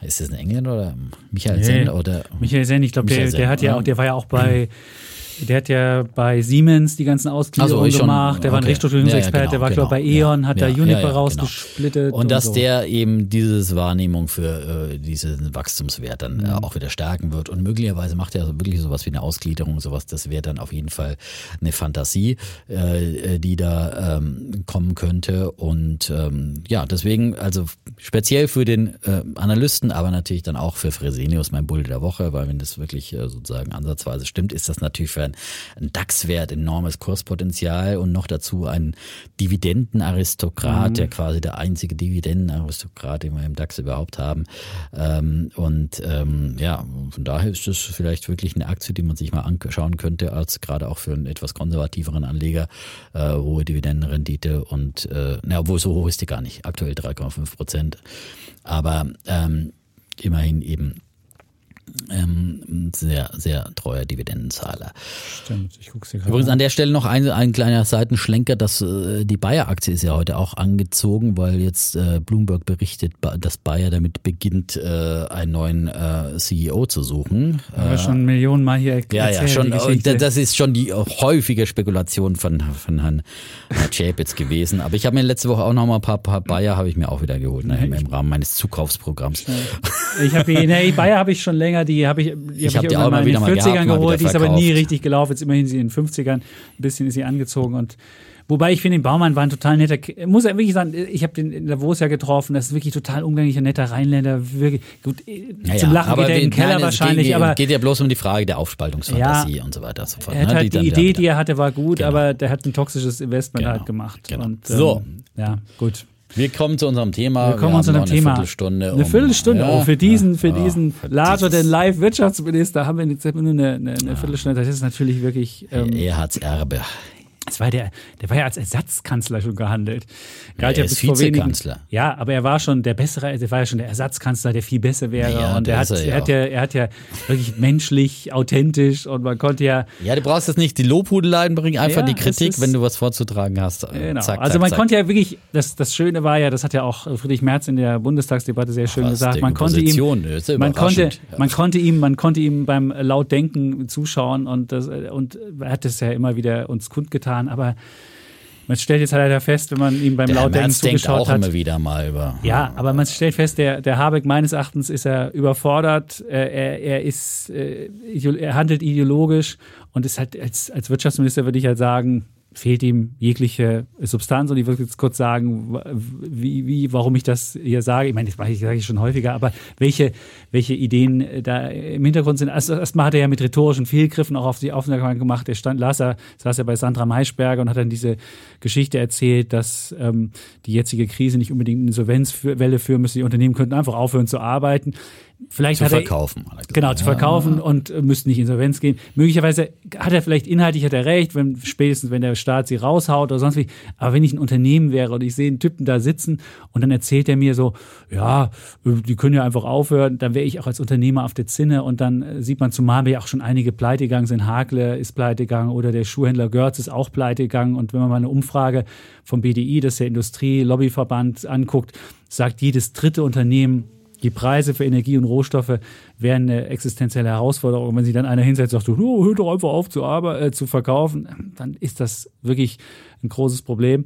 ist das ein Engländer oder Michael nee, Sen oder Michael Sen, ich glaube, der, der hat ja auch, der war ja auch bei (clears throat) Der hat ja bei Siemens die ganzen Ausgliederungen so, gemacht. Der okay. war ein Restrukturierungsexperte. Ja, ja, genau, der war, genau. glaube bei E.ON, ja, hat da Juniper genau. rausgesplittet. Und, und dass so. der eben diese Wahrnehmung für äh, diesen Wachstumswert dann äh, mhm. auch wieder stärken wird. Und möglicherweise macht er wirklich sowas wie eine Ausgliederung, sowas. Das wäre dann auf jeden Fall eine Fantasie, äh, die da ähm, kommen könnte. Und ähm, ja, deswegen, also speziell für den äh, Analysten, aber natürlich dann auch für Fresenius, mein Bull der Woche, weil wenn das wirklich äh, sozusagen ansatzweise stimmt, ist das natürlich für ein, ein DAX-Wert, enormes Kurspotenzial und noch dazu ein Dividendenaristokrat, mhm. der quasi der einzige Dividendenaristokrat, den wir im DAX überhaupt haben. Ähm, und ähm, ja, von daher ist das vielleicht wirklich eine Aktie, die man sich mal anschauen könnte, als gerade auch für einen etwas konservativeren Anleger, äh, hohe Dividendenrendite und äh, na, obwohl so hoch ist die gar nicht, aktuell 3,5 Prozent. Aber ähm, immerhin eben ähm, sehr, sehr treuer Dividendenzahler. Stimmt, ich guck's hier Übrigens an der Stelle noch ein, ein kleiner Seitenschlenker, dass äh, die Bayer-Aktie ist ja heute auch angezogen, weil jetzt äh, Bloomberg berichtet, dass Bayer damit beginnt, äh, einen neuen äh, CEO zu suchen. Haben wir schon Millionen Mal hier Ja, ja, erzählt, schon. das ist schon die häufige Spekulation von, von Herrn Chapitz gewesen. Aber ich habe mir letzte Woche auch noch mal ein paar, paar Bayer habe ich mir auch wieder geholt ne, im, Rahmen meines Zukaufsprogramms. Ich habe (laughs) nee, Bayer habe ich schon länger, die habe ich, die Ich hab hab die auch mal in den mal 40ern gehabt, mal geholt, die ist aber nie richtig gelaufen. Jetzt immerhin sie in den 50ern, ein bisschen ist sie angezogen und Wobei ich finde, den Baumann war ein total netter, muss ja wirklich sagen, ich habe den in Davos ja getroffen, das ist wirklich total umgänglicher, netter Rheinländer, wirklich, gut, äh, Ja, zum ja, Lachen geht er in den Keller nein, wahrscheinlich, geht, aber geht ja bloß um die Frage der Aufspaltungsfantasie und so weiter und so fort. er hat ne, halt die, dann Idee, die er hatte, war gut, Genau. aber der hat ein toxisches Investment Genau, halt gemacht. genau. Und, So. Ja, gut. Wir kommen zu unserem Thema. Wir kommen haben zu unserem Thema. Eine Viertelstunde. Eine um- Viertelstunde. Ja, oh, für diesen, für ja, diesen larger than life Wirtschaftsminister haben wir jetzt nur eine, eine, eine Viertelstunde. Das ist natürlich wirklich. Ähm, Erhards Erbe. Das war der, der war ja als Ersatzkanzler schon gehandelt. Galt er ja ist bis vor wenigen- Vizekanzler. Ja, aber er war schon der bessere, der war ja schon der Ersatzkanzler, der viel besser wäre. Ja, und er hat, ist er ja er, hat ja, er hat ja wirklich menschlich, authentisch und man konnte ja Ja, du brauchst jetzt nicht die Lobhudeleien bringen, einfach Ja, die Kritik, ist- wenn du was vorzutragen hast. äh, Genau. Zack, also man zack. konnte ja wirklich, das, das Schöne war ja, das hat ja auch Friedrich Merz in der Bundestagsdebatte sehr schön Was, gesagt, man konnte ihm, ist ja man konnte. Ja. man konnte ihm, man konnte ihm beim Lautdenken zuschauen und das, und er hat es ja immer wieder uns kundgetan, aber man stellt jetzt halt leider fest, wenn man ihm beim der Lautdenken Merz denkt zugeschaut auch hat. immer wieder mal über. Ja, aber man stellt fest, der, der Habeck meines Erachtens ist er überfordert. Er, er ist, äh, er handelt ideologisch und ist halt als, als Wirtschaftsminister würde ich halt sagen, fehlt ihm jegliche Substanz. Und ich würde jetzt kurz sagen, wie, wie, warum ich das hier sage. Ich meine, das mache ich, sage ich schon häufiger, aber welche, welche Ideen äh, da im Hintergrund sind. Also erstmal hat er ja mit rhetorischen Fehlgriffen auch auf die Aufmerksamkeit gemacht. Er stand, las er, saß er bei Sandra Maischberger und hat dann diese Geschichte erzählt, dass ähm, die jetzige Krise nicht unbedingt eine Insolvenzwelle führen müsste. Die Unternehmen könnten einfach aufhören zu arbeiten. Vielleicht Zu hat er, verkaufen. er. Genau, zu Ja. verkaufen und äh, müssten nicht Insolvenz gehen. Möglicherweise hat er vielleicht inhaltlich hat er recht, wenn spätestens wenn der Staat sie raushaut oder sonst wie. Aber wenn ich ein Unternehmen wäre und ich sehe einen Typen da sitzen und dann erzählt er mir so, ja, die können ja einfach aufhören, dann wäre ich auch als Unternehmer auf der Zinne und dann äh, sieht man zumal ja auch schon einige pleite gegangen sind. Hakle ist pleite gegangen oder der Schuhhändler Görz ist auch pleite gegangen und wenn man mal eine Umfrage vom BDI, das ist der Industrie-Lobbyverband, anguckt, sagt jedes dritte Unternehmen, die Preise für Energie und Rohstoffe wären eine existenzielle Herausforderung. Und wenn sich dann einer hinsetzt und sagt, oh, hör doch einfach auf zu, arbe- äh, zu verkaufen, dann ist das wirklich ein großes Problem.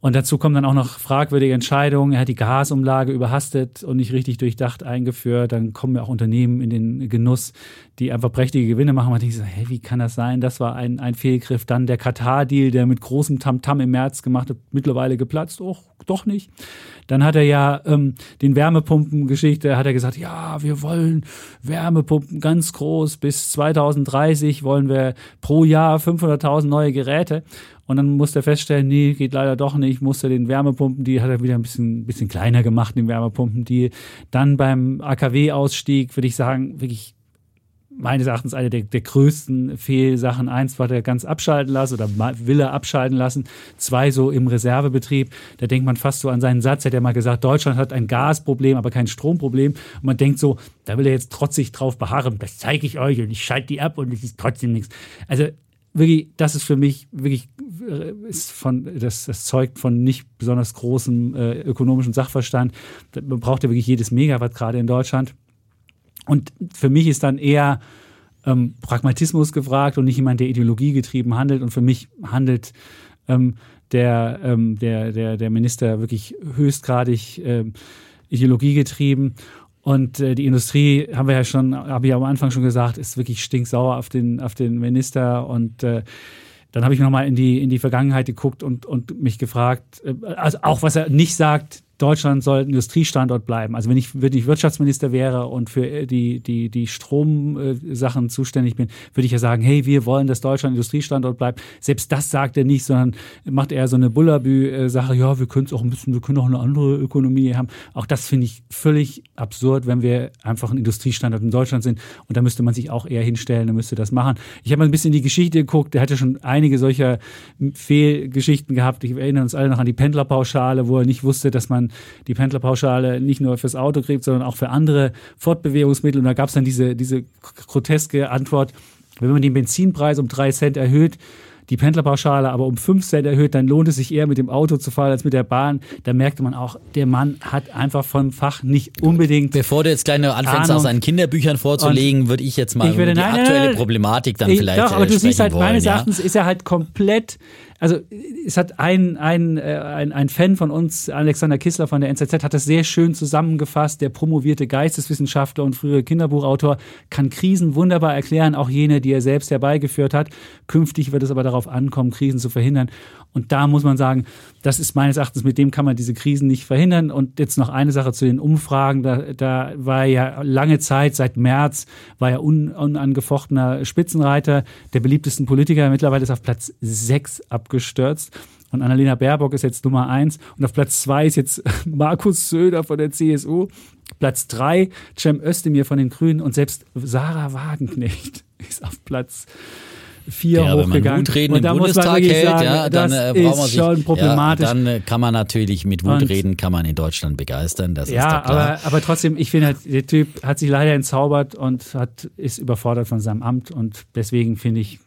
Und dazu kommen dann auch noch fragwürdige Entscheidungen. Er hat die Gasumlage überhastet und nicht richtig durchdacht eingeführt. Dann kommen ja auch Unternehmen in den Genuss, die einfach prächtige Gewinne machen. Man denkt so, hey, wie kann das sein? Das war ein, ein Fehlgriff. Dann der Katar-Deal, der mit großem Tamtam im März gemacht hat, mittlerweile geplatzt. Och, doch nicht. Dann hat er ja ähm, den Wärmepumpen-Geschichte, hat er gesagt, ja, wir wollen Wärmepumpen ganz groß. Bis 2030 wollen wir pro Jahr 500.000 neue Geräte. Und dann musste er feststellen, nee, geht leider doch nicht. Musste den Wärmepumpen, die hat er wieder ein bisschen, bisschen kleiner gemacht, den Wärmepumpen, die dann beim AKW-Ausstieg, würde ich sagen, wirklich meines Erachtens eine der, der größten Fehlsachen. Eins war der ganz abschalten lassen oder will er abschalten lassen. Zwei so im Reservebetrieb. Da denkt man fast so an seinen Satz. Er hat ja mal gesagt, Deutschland hat ein Gasproblem, aber kein Stromproblem. Und man denkt so, da will er jetzt trotzig drauf beharren. Das zeige ich euch und ich schalte die ab und es ist trotzdem nichts. Also wirklich, das ist für mich wirklich äh, ist von das, das zeugt von nicht besonders großem äh, ökonomischen Sachverstand. Man braucht ja wirklich jedes Megawatt gerade in Deutschland. Und für mich ist dann eher ähm, Pragmatismus gefragt und nicht jemand, der Ideologie getrieben handelt. Und für mich handelt ähm, der, ähm, der, der, der Minister wirklich höchstgradig ähm, Ideologie. Und äh, die Industrie, haben wir ja schon, habe ich am Anfang schon gesagt, ist wirklich stinksauer auf den, auf den Minister. Und äh, dann habe ich nochmal in die, in die Vergangenheit geguckt und, und mich gefragt, äh, also auch was er nicht sagt, Deutschland soll Industriestandort bleiben. Also wenn ich wirklich Wirtschaftsminister wäre und für äh, die, die, die Stromsachen zuständig bin, würde ich ja sagen, hey, wir wollen, dass Deutschland Industriestandort bleibt. Selbst das sagt er nicht, sondern macht eher so eine Bullabü-Sache, ja, wir können es auch ein bisschen, wir können auch eine andere Ökonomie haben. Auch das finde ich völlig absurd, wenn wir einfach ein Industriestandort in Deutschland sind. Und da müsste man sich auch eher hinstellen, da müsste das machen. Ich habe mal ein bisschen in die Geschichte geguckt, der hatte schon einige solcher Fehlgeschichten gehabt. Ich erinnere uns alle noch an die Pendlerpauschale, wo er nicht wusste, dass man man die Pendlerpauschale nicht nur fürs Auto kriegt, sondern auch für andere Fortbewegungsmittel. Und da gab es dann diese, diese groteske Antwort, wenn man den Benzinpreis um drei Cent erhöht, die Pendlerpauschale aber um 5 Cent erhöht, dann lohnt es sich eher mit dem Auto zu fahren als mit der Bahn. Da merkte man auch, der Mann hat einfach vom Fach nicht unbedingt. Bevor du jetzt gleich noch anfängst, aus seinen Kinderbüchern vorzulegen, würde ich jetzt mal ich würde, die nein, aktuelle nein, nein, Problematik dann ich, vielleicht. Doch, aber äh, du siehst halt, wollen, meines ja? Erachtens ist er halt komplett also es hat ein, ein, äh, ein, ein Fan von uns, Alexander Kissler von der NZZ, hat das sehr schön zusammengefasst. Der promovierte Geisteswissenschaftler und frühere Kinderbuchautor kann Krisen wunderbar erklären, auch jene, die er selbst herbeigeführt hat. Künftig wird es aber darauf ankommen, Krisen zu verhindern. Und da muss man sagen, das ist meines Erachtens, mit dem kann man diese Krisen nicht verhindern. Und jetzt noch eine Sache zu den Umfragen. Da, da war ja lange Zeit, seit März, war er un, unangefochtener Spitzenreiter der beliebtesten Politiker. Mittlerweile ist auf Platz sechs abgestürzt. Und Annalena Baerbock ist jetzt Nummer eins. Und auf Platz zwei ist jetzt (laughs) Markus Söder von der CSU. Platz drei Cem Özdemir von den Grünen. Und selbst Sarah Wagenknecht (laughs) ist auf Platz vier ja, hochgegangen. Wenn man Wutreden und im Bundestag hält, sagen, ja, dann das äh, ist sich, schon problematisch. Ja, dann äh, kann man natürlich mit Wutreden kann man in Deutschland begeistern, das ist ja, doch klar. aber, aber trotzdem, ich finde halt, der Typ hat sich leider entzaubert und hat, ist überfordert von seinem Amt und deswegen finde ich,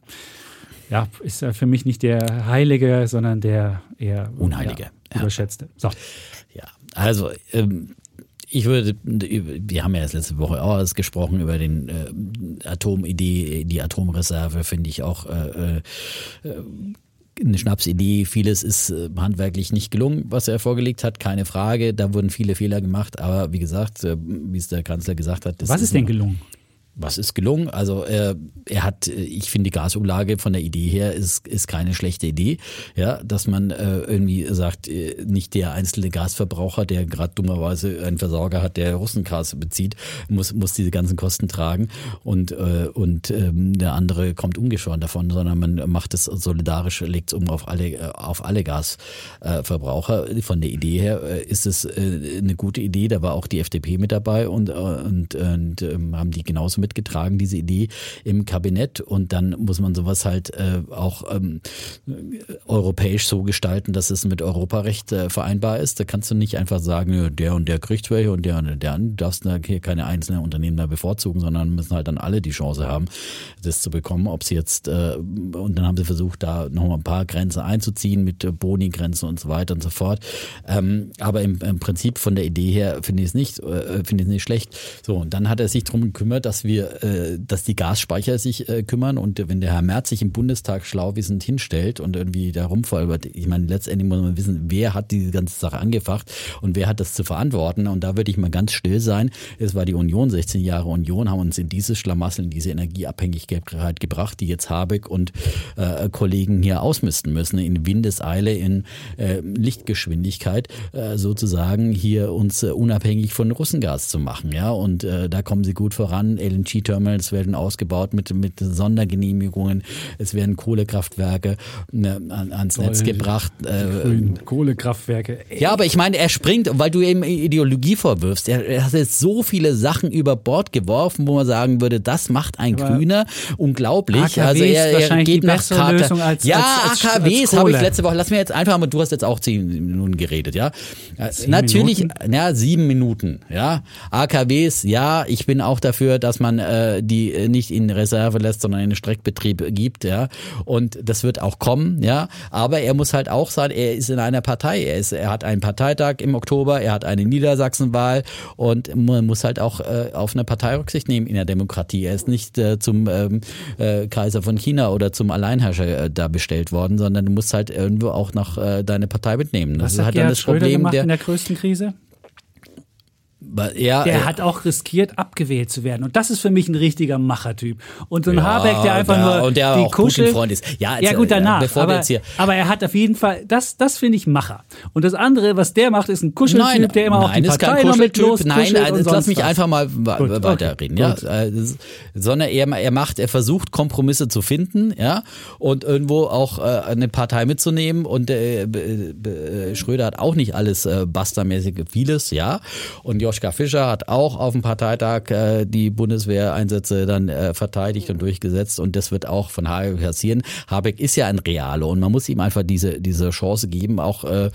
ja, ist er für mich nicht der Heilige, sondern der eher Unheilige, ja. überschätzte. So. Ja, also ähm, ich würde, wir haben ja jetzt letzte Woche auch alles gesprochen über den äh, Atomidee, die Atomreserve finde ich auch äh, äh, eine Schnapsidee. Vieles ist äh, handwerklich nicht gelungen, was er vorgelegt hat, keine Frage. Da wurden viele Fehler gemacht, aber wie gesagt, äh, wie es der Kanzler gesagt hat, Was ist denn gelungen? Was ist gelungen? Also er, er hat, äh, ich finde die Gasumlage von der Idee her ist, ist keine schlechte Idee, ja, dass man äh, irgendwie sagt, äh, nicht der einzelne Gasverbraucher, der gerade dummerweise einen Versorger hat, der Russengas bezieht, muss muss diese ganzen Kosten tragen und äh, und ähm, der andere kommt ungeschoren davon, sondern man macht es solidarisch, legt es um auf alle äh, auf alle Gasverbraucher. Von der Idee her äh, ist es äh, eine gute Idee. Da war auch die FDP mit dabei und äh, und, und ähm, haben die genauso mitgetragen, diese Idee im Kabinett. Und dann muss man sowas halt äh, auch ähm, europäisch so gestalten, dass es mit Europarecht äh, vereinbar ist. Da kannst du nicht einfach sagen, der und der kriegt welche und der und der. Du darfst da hier keine einzelnen Unternehmen da bevorzugen, sondern müssen halt dann alle die Chance haben, das zu bekommen. Ob sie jetzt, äh, und dann haben sie versucht, da nochmal ein paar Grenzen einzuziehen mit äh, Boni-Grenzen und so weiter und so fort. Ähm, aber im, im Prinzip von der Idee her finde ich es nicht, äh, finde ich es nicht schlecht. So, und dann hat er sich darum gekümmert, dass wir, äh, dass die Gasspeicher sich äh, kümmern und wenn der Herr Merz sich im Bundestag schlau wissend hinstellt und irgendwie da rumfolbert, ich meine, letztendlich muss man wissen, wer hat diese ganze Sache angefacht und wer hat das zu verantworten und da würde ich mal ganz still sein. Es war die Union, 16 Jahre Union, haben uns in dieses Schlamassel, in diese Energieabhängigkeit gebracht, die jetzt Habeck und äh, Kollegen hier ausmisten müssen, in Windeseile, in äh, Lichtgeschwindigkeit, äh, sozusagen hier uns äh, unabhängig von Russengas zu machen. Ja, und äh, da kommen sie gut voran. LNG-Terminals werden ausgebaut mit, mit Sondergenehmigungen. Es werden Kohlekraftwerke ne, an, ans Netz Toll. gebracht. Äh, Grünen Kohlekraftwerke. ja, aber ich meine, er springt, weil du ihm Ideologie vorwirfst. Er, er hat jetzt so viele Sachen über Bord geworfen, wo man sagen würde, das macht ein Aber Grüner unglaublich. AKW also er, er geht nach Karte. Als- ja, als- als- AKWs habe ich letzte Woche. Lass mir jetzt einfach mal. Du hast jetzt auch zehn Minuten geredet, ja? Äh, Zehn Natürlich, Minuten? ja sieben Minuten, ja. AKWs, ja, ich bin auch dafür, dass man äh, die äh, nicht in Reserve lässt, sondern in den Streckbetrieb gibt, ja. Und das wird auch kommen, ja. Aber er muss halt auch sagen, er ist in einer Partei. Er ist, er hat einen Parteitag im Oktober, er hat eine Niedersachsenwahl und man muss halt auch äh, auf eine Partei Rücksicht nehmen in der Demokratie. Er ist nicht äh, zum ähm, äh, Kaiser von China oder zum Alleinherrscher äh, da bestellt worden, sondern du musst halt irgendwo auch noch äh, deine Partei mitnehmen. Das Was ist hat halt dann das Schröder Problem gemacht der, in der größten Krise? Ja, Der äh, hat auch riskiert, abgewählt zu werden. Und das ist für mich ein richtiger Machertyp. Und so ein Ja, Habeck, der einfach ja, nur und der die auch Kuschel... Ist. Ja, ja jetzt, gut, äh, danach. aber, aber er hat auf jeden Fall, das, das finde ich Macher. Und das andere, was der macht, ist ein Kuscheltyp, Nein, der immer auch nein, die ist kein Partei noch mit los Nein, also lass mich was. einfach mal Gut, okay, weiterreden, ja. gut. Äh, Sondern er, er macht, er versucht Kompromisse zu finden, ja, und irgendwo auch äh, eine Partei mitzunehmen. Und äh, Schröder hat auch nicht alles äh, bastermäßig, vieles, ja. Und Joschka Joschka Fischer hat auch auf dem Parteitag äh, die Bundeswehreinsätze dann äh, verteidigt und durchgesetzt und das wird auch von Habeck passieren. Habeck ist ja ein Reale und man muss ihm einfach diese, diese Chance geben. Auch äh,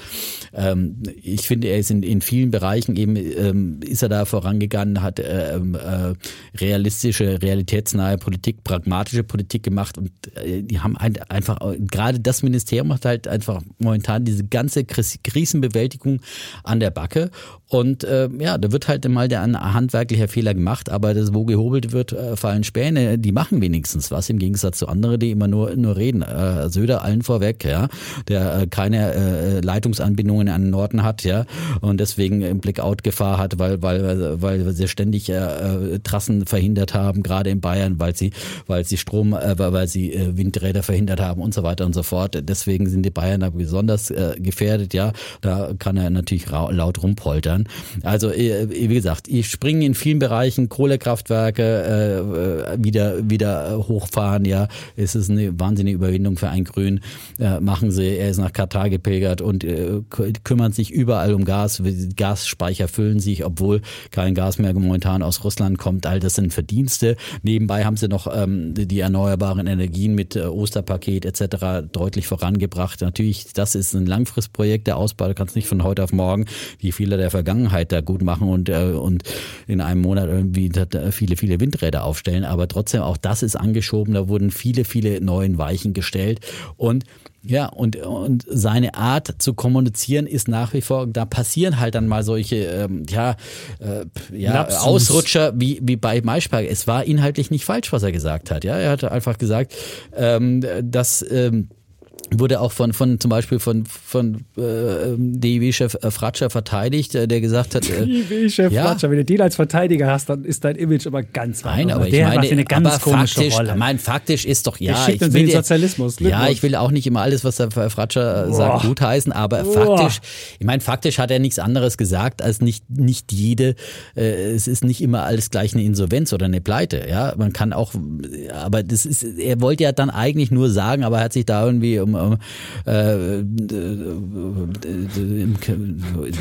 ähm, ich finde, er ist in, in vielen Bereichen eben, ähm, ist er da vorangegangen, hat ähm, äh, realistische, realitätsnahe Politik, pragmatische Politik gemacht und äh, die haben halt einfach, gerade das Ministerium hat halt einfach momentan diese ganze Krisenbewältigung an der Backe und äh, ja, da wird halt mal der ein handwerklicher Fehler gemacht, aber das, wo gehobelt wird, äh, fallen Späne, die machen wenigstens was, im Gegensatz zu anderen, die immer nur, nur reden. Äh, Söder allen vorweg, ja, der äh, keine äh, Leitungsanbindungen an den Norden hat, ja, und deswegen im Blackout-Gefahr hat, weil, weil, weil sie ständig äh, äh, Trassen verhindert haben, gerade in Bayern, weil sie, weil sie Strom, äh, weil sie äh, Windräder verhindert haben und so weiter und so fort. Deswegen sind die Bayern da besonders äh, gefährdet, ja. Da kann er natürlich laut rumpoltern. Also äh, wie gesagt, ich springe in vielen Bereichen Kohlekraftwerke äh, wieder wieder hochfahren. Ja, es ist eine wahnsinnige Überwindung für ein Grün. Äh, machen sie. Er ist nach Katar gepilgert und äh, kümmern sich überall um Gas. Gasspeicher füllen sich, obwohl kein Gas mehr momentan aus Russland kommt. All das sind Verdienste. Nebenbei haben sie noch ähm, die erneuerbaren Energien mit äh, Osterpaket etc. deutlich vorangebracht. Natürlich, das ist ein Langfristprojekt. Der Ausbau, du kannst nicht von heute auf morgen, wie viele der Vergangenheit da gut machen und, äh, und in einem Monat irgendwie viele, viele Windräder aufstellen. Aber trotzdem, auch das ist angeschoben. Da wurden viele, viele neuen Weichen gestellt. Und ja, und, und seine Art zu kommunizieren ist nach wie vor, da passieren halt dann mal solche, ähm, ja, äh, ja Ausrutscher wie, wie bei Maischberger. Es war inhaltlich nicht falsch, was er gesagt hat. Ja, er hat einfach gesagt, ähm, dass ähm, wurde auch von, von zum Beispiel von, von äh, DIW-Chef äh, Fratscher verteidigt, äh, der gesagt hat. Äh, DIW-Chef ja, Fratscher, wenn du den als Verteidiger hast, dann ist dein Image aber ganz. Nein, aber ich der meine, eine ganz aber faktisch, Rolle. Mein, faktisch ist doch, ja, ich will den Sozialismus. Ja, ich will auch nicht immer alles, was der Fratscher Boah. sagt, gutheißen, aber Boah. faktisch, ich meine, faktisch hat er nichts anderes gesagt, als nicht, nicht jede, äh, es ist nicht immer alles gleich eine Insolvenz oder eine Pleite, ja, man kann auch, aber das ist, er wollte ja dann eigentlich nur sagen, aber er hat sich da irgendwie um äh,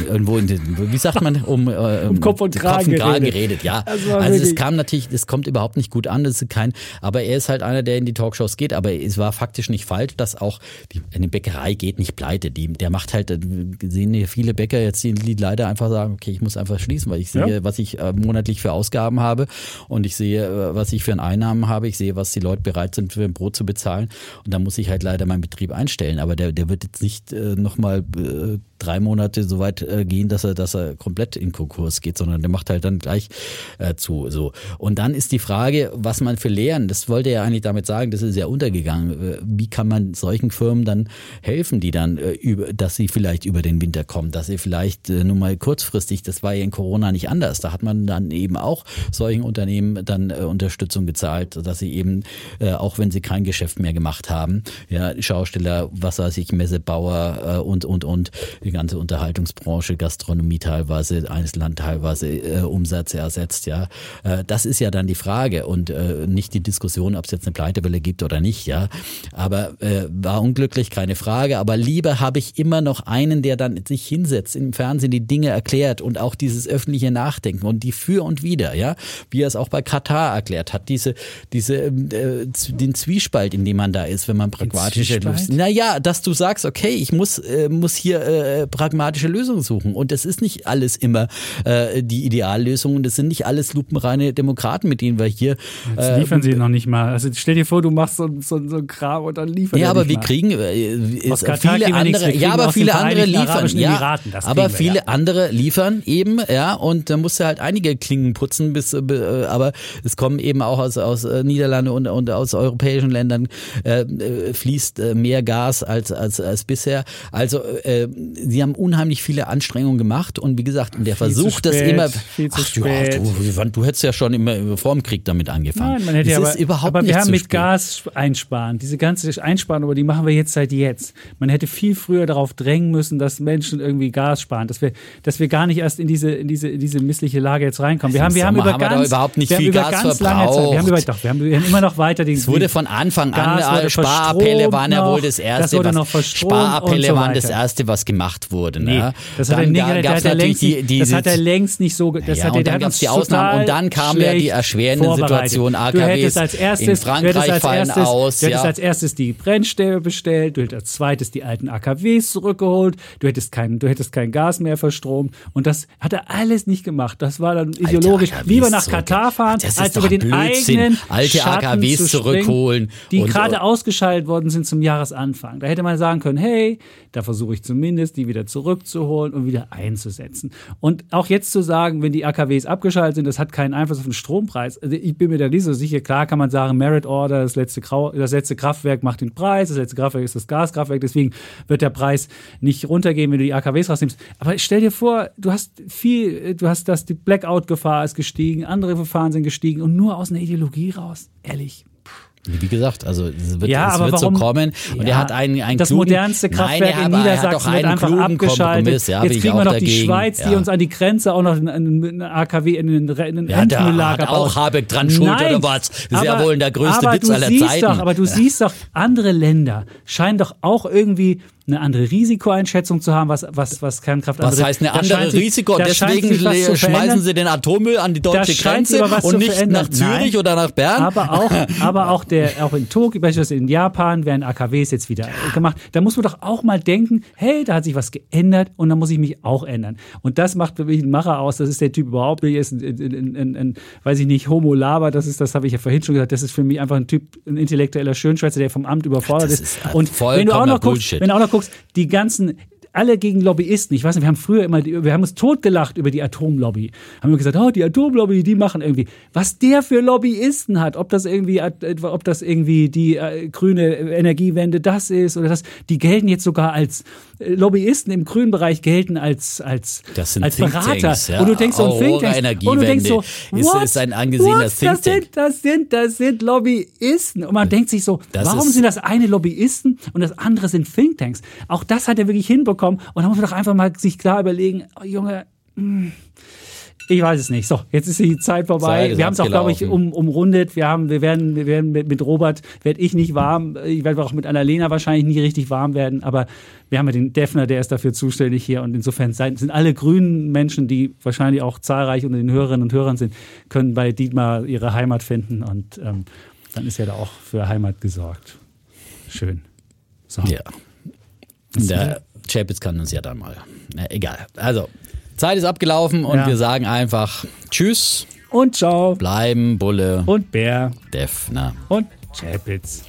irgendwo in den, wie sagt man, um, äh, um Kopf und Kragen, Kopf und Kragen geredet. Ja, also, es kam natürlich, es kommt überhaupt nicht gut an, das ist kein, aber er ist halt einer, der in die Talkshows geht, aber es war faktisch nicht falsch, dass auch die, eine Bäckerei geht nicht pleite. Die, der macht halt, sehen hier viele Bäcker jetzt, die, leider einfach sagen, okay, ich muss einfach schließen, weil ich sehe, ja. was ich äh, monatlich für Ausgaben habe und ich sehe, äh, was ich für ein Einnahmen habe, ich sehe, was die Leute bereit sind, für ein Brot zu bezahlen und da muss ich halt leider meinen Betrieb einstellen, aber der, der wird jetzt nicht äh, nochmal äh, drei Monate so weit äh, gehen, dass er, dass er komplett in Konkurs geht, sondern der macht halt dann gleich äh, zu. So. Und dann ist die Frage, was man für Lehren, das wollte er eigentlich damit sagen, das ist ja untergegangen. Äh, wie kann man solchen Firmen dann helfen, die dann äh, über, dass sie vielleicht über den Winter kommen, dass sie vielleicht äh, nur mal kurzfristig, das war ja in Corona nicht anders. Da hat man dann eben auch solchen Unternehmen dann äh, Unterstützung gezahlt, dass sie eben, äh, auch wenn sie kein Geschäft mehr gemacht haben, ja, Schausteller, was weiß ich, Messebauer äh, und, und, und, die ganze Unterhaltungsbranche, Gastronomie teilweise, Einzelland teilweise äh, Umsatz ersetzt, ja. Äh, das ist ja dann die Frage und äh, nicht die Diskussion, ob es jetzt eine Pleitewelle gibt oder nicht, ja. Aber äh, war unglücklich, keine Frage. Aber lieber habe ich immer noch einen, der dann sich hinsetzt, im Fernsehen die Dinge erklärt und auch dieses öffentliche Nachdenken und die für und wider, ja, wie er es auch bei Katar erklärt hat, diese, diese, äh, den Zwiespalt, in dem man da ist, wenn man pragmatische naja, dass du sagst, okay, ich muss, äh, muss hier äh, pragmatische Lösungen suchen. Und das ist nicht alles immer äh, die Ideallösung. Und das sind nicht alles lupenreine Demokraten, mit denen wir hier. Jetzt äh, liefern sie noch nicht mal. Also stell dir vor, du machst so, so, so ein Kram und dann liefern Ja, aber wir mal. kriegen äh, viele andere, ja, aber viele andere liefern. Ja, aber viele ja. andere liefern eben, ja, und da musst du halt einige Klingen putzen, bis, äh, aber es kommen eben auch aus, aus äh, Niederlande und, und aus europäischen Ländern äh, äh fließt äh, mehr Gas als, als, als bisher. Also äh, sie haben unheimlich viele Anstrengungen gemacht und wie gesagt, und der viel Versuch, das immer. Viel zu ach, spät. Du, du, hättest ja schon immer vor dem Krieg damit angefangen. Nein, man hätte das aber, ist überhaupt aber wir haben mit spät. Gas einsparen. Diese ganze Einsparen, aber die machen wir jetzt seit jetzt. Man hätte viel früher darauf drängen müssen, dass Menschen irgendwie Gas sparen, dass wir, dass wir gar nicht erst in diese, in diese, in diese missliche Lage jetzt reinkommen. Wir haben, wir haben über haben ganz, wir überhaupt nicht viel Gas verbraucht. Wir haben, über, doch, wir haben, wir haben immer noch weiter den. Es wurde von Anfang an, Gas Sparappelle waren ja wohl das erste. Das noch Sparappelle so waren das erste, was gemacht wurde. Nee, Ne? das hat, er, Dann nee, gab's er natürlich längst, die, nicht- die, das hat er längst nicht so. Das ja, hat er, und dann gab es die Ausnahmen und dann kam ja die erschwerende. Situation. AKWs als erstes, in Frankreich als fallen erstes, aus. Du hättest ja. als erstes die Brennstäbe bestellt, du hättest als zweites die alten AKWs zurückgeholt, du hättest kein, du hättest kein Gas mehr verstromt und das hat er alles nicht gemacht. Das war dann ideologisch. AKWs Lieber nach. Katar fahren, als über den Blödsinn. eigenen Alte Schatten AKWs zu zurückholen die gerade ausgeschaltet worden sind zum Jahresanfang. Da hätte man sagen können, hey, da versuche ich zumindest, die wieder zurückzuholen und wieder einzusetzen. Und auch jetzt zu sagen, wenn die AKWs abgeschaltet sind, das hat keinen Einfluss auf den Strompreis. Also ich bin mir da nicht so sicher. Klar kann man sagen, Merit Order, das letzte, das letzte Kraftwerk macht den Preis, das letzte Kraftwerk ist das Gaskraftwerk, deswegen wird der Preis nicht runtergehen, wenn du die AKWs rausnimmst. Aber stell dir vor, du hast viel, du hast das, die Blackout-Gefahr ist gestiegen, andere Verfahren sind gestiegen und nur aus einer Ideologie raus. Ehrlich. Wie gesagt, also es wird, Ja, es aber wird warum- so kommen. Und Ja, er hat einen, einen das klugen, modernste Kraftwerk Nein, in er, aber er hat Niedersachsen wird einen einfach abgeschaltet. Ja, Jetzt kriegen wir noch dagegen. die Schweiz, die uns an die Grenze auch noch ein, ein AKW in den, in den Ja, da hat auch baut. Habeck dran schuld, Nein, oder was? Das ist ja wohl der größte aber Witz aller Zeiten. Doch, aber du siehst doch, andere Länder scheinen doch auch irgendwie eine andere Risikoeinschätzung zu haben, was, was, was Kernkraft Was anbetrifft. heißt eine andere sich- Risiko? Deswegen was schmeißen sie den Atommüll an die deutsche Grenze was und nicht nach Zürich Nein. oder nach Bern. Aber auch, (laughs) aber auch der, auch in Tokio, beispielsweise in Japan werden AKWs jetzt wieder gemacht. Da muss man doch auch mal denken, hey, da hat sich was geändert und da muss ich mich auch ändern. Und das macht für mich einen Macher aus. Das ist der Typ überhaupt nicht. Ist ein, ein, ein, ein, weiß ich nicht, Homo Laber. Das ist, das habe ich ja vorhin schon gesagt. Das ist für mich einfach ein Typ, ein intellektueller Schönschwätzer, der vom Amt überfordert Das ist. ist Und wenn du auch noch guckst, wenn du auch noch guckst, die ganzen alle gegen Lobbyisten. Ich weiß nicht, wir haben früher immer, wir haben uns totgelacht über die Atomlobby. Haben wir gesagt, oh, die Atomlobby, die machen irgendwie. Was der für Lobbyisten hat, ob das irgendwie, äh, ob das irgendwie die äh, grüne Energiewende das ist oder das, die gelten jetzt sogar als äh, Lobbyisten im grünen Bereich gelten als als Das sind als Berater. Ja. Und du denkst so, ein Aurora Thinktanks, und du denkst so, ist- ist ein angesehener what? Das sind, das sind, das sind Lobbyisten. Und man denkt sich so, Das warum sind das eine Lobbyisten und das andere sind Thinktanks? Auch das hat er wirklich hinbekommen. Und da muss man doch einfach mal sich klar überlegen, oh, Junge, hm, ich weiß es nicht. So, jetzt ist die Zeit vorbei. Zeit wir haben es auch, glaube ich, um, umrundet. Wir haben, wir werden, wir werden mit, mit Robert werde ich nicht warm. Ich werde auch mit Annalena wahrscheinlich nie richtig warm werden. Aber wir haben ja den Defner, der ist dafür zuständig hier. Und insofern sind alle grünen Menschen, die wahrscheinlich auch zahlreich unter den Hörerinnen und Hörern sind, können bei Dietmar ihre Heimat finden. Und ähm, dann ist ja da auch für Heimat gesorgt. Schön. So. Ja. Der Chapitz kann uns ja dann mal. Na, egal. Also, Zeit ist abgelaufen und Ja. wir sagen einfach Tschüss, Und ciao. bleiben, Bulle, Und Bär. Defner. Und Chapitz.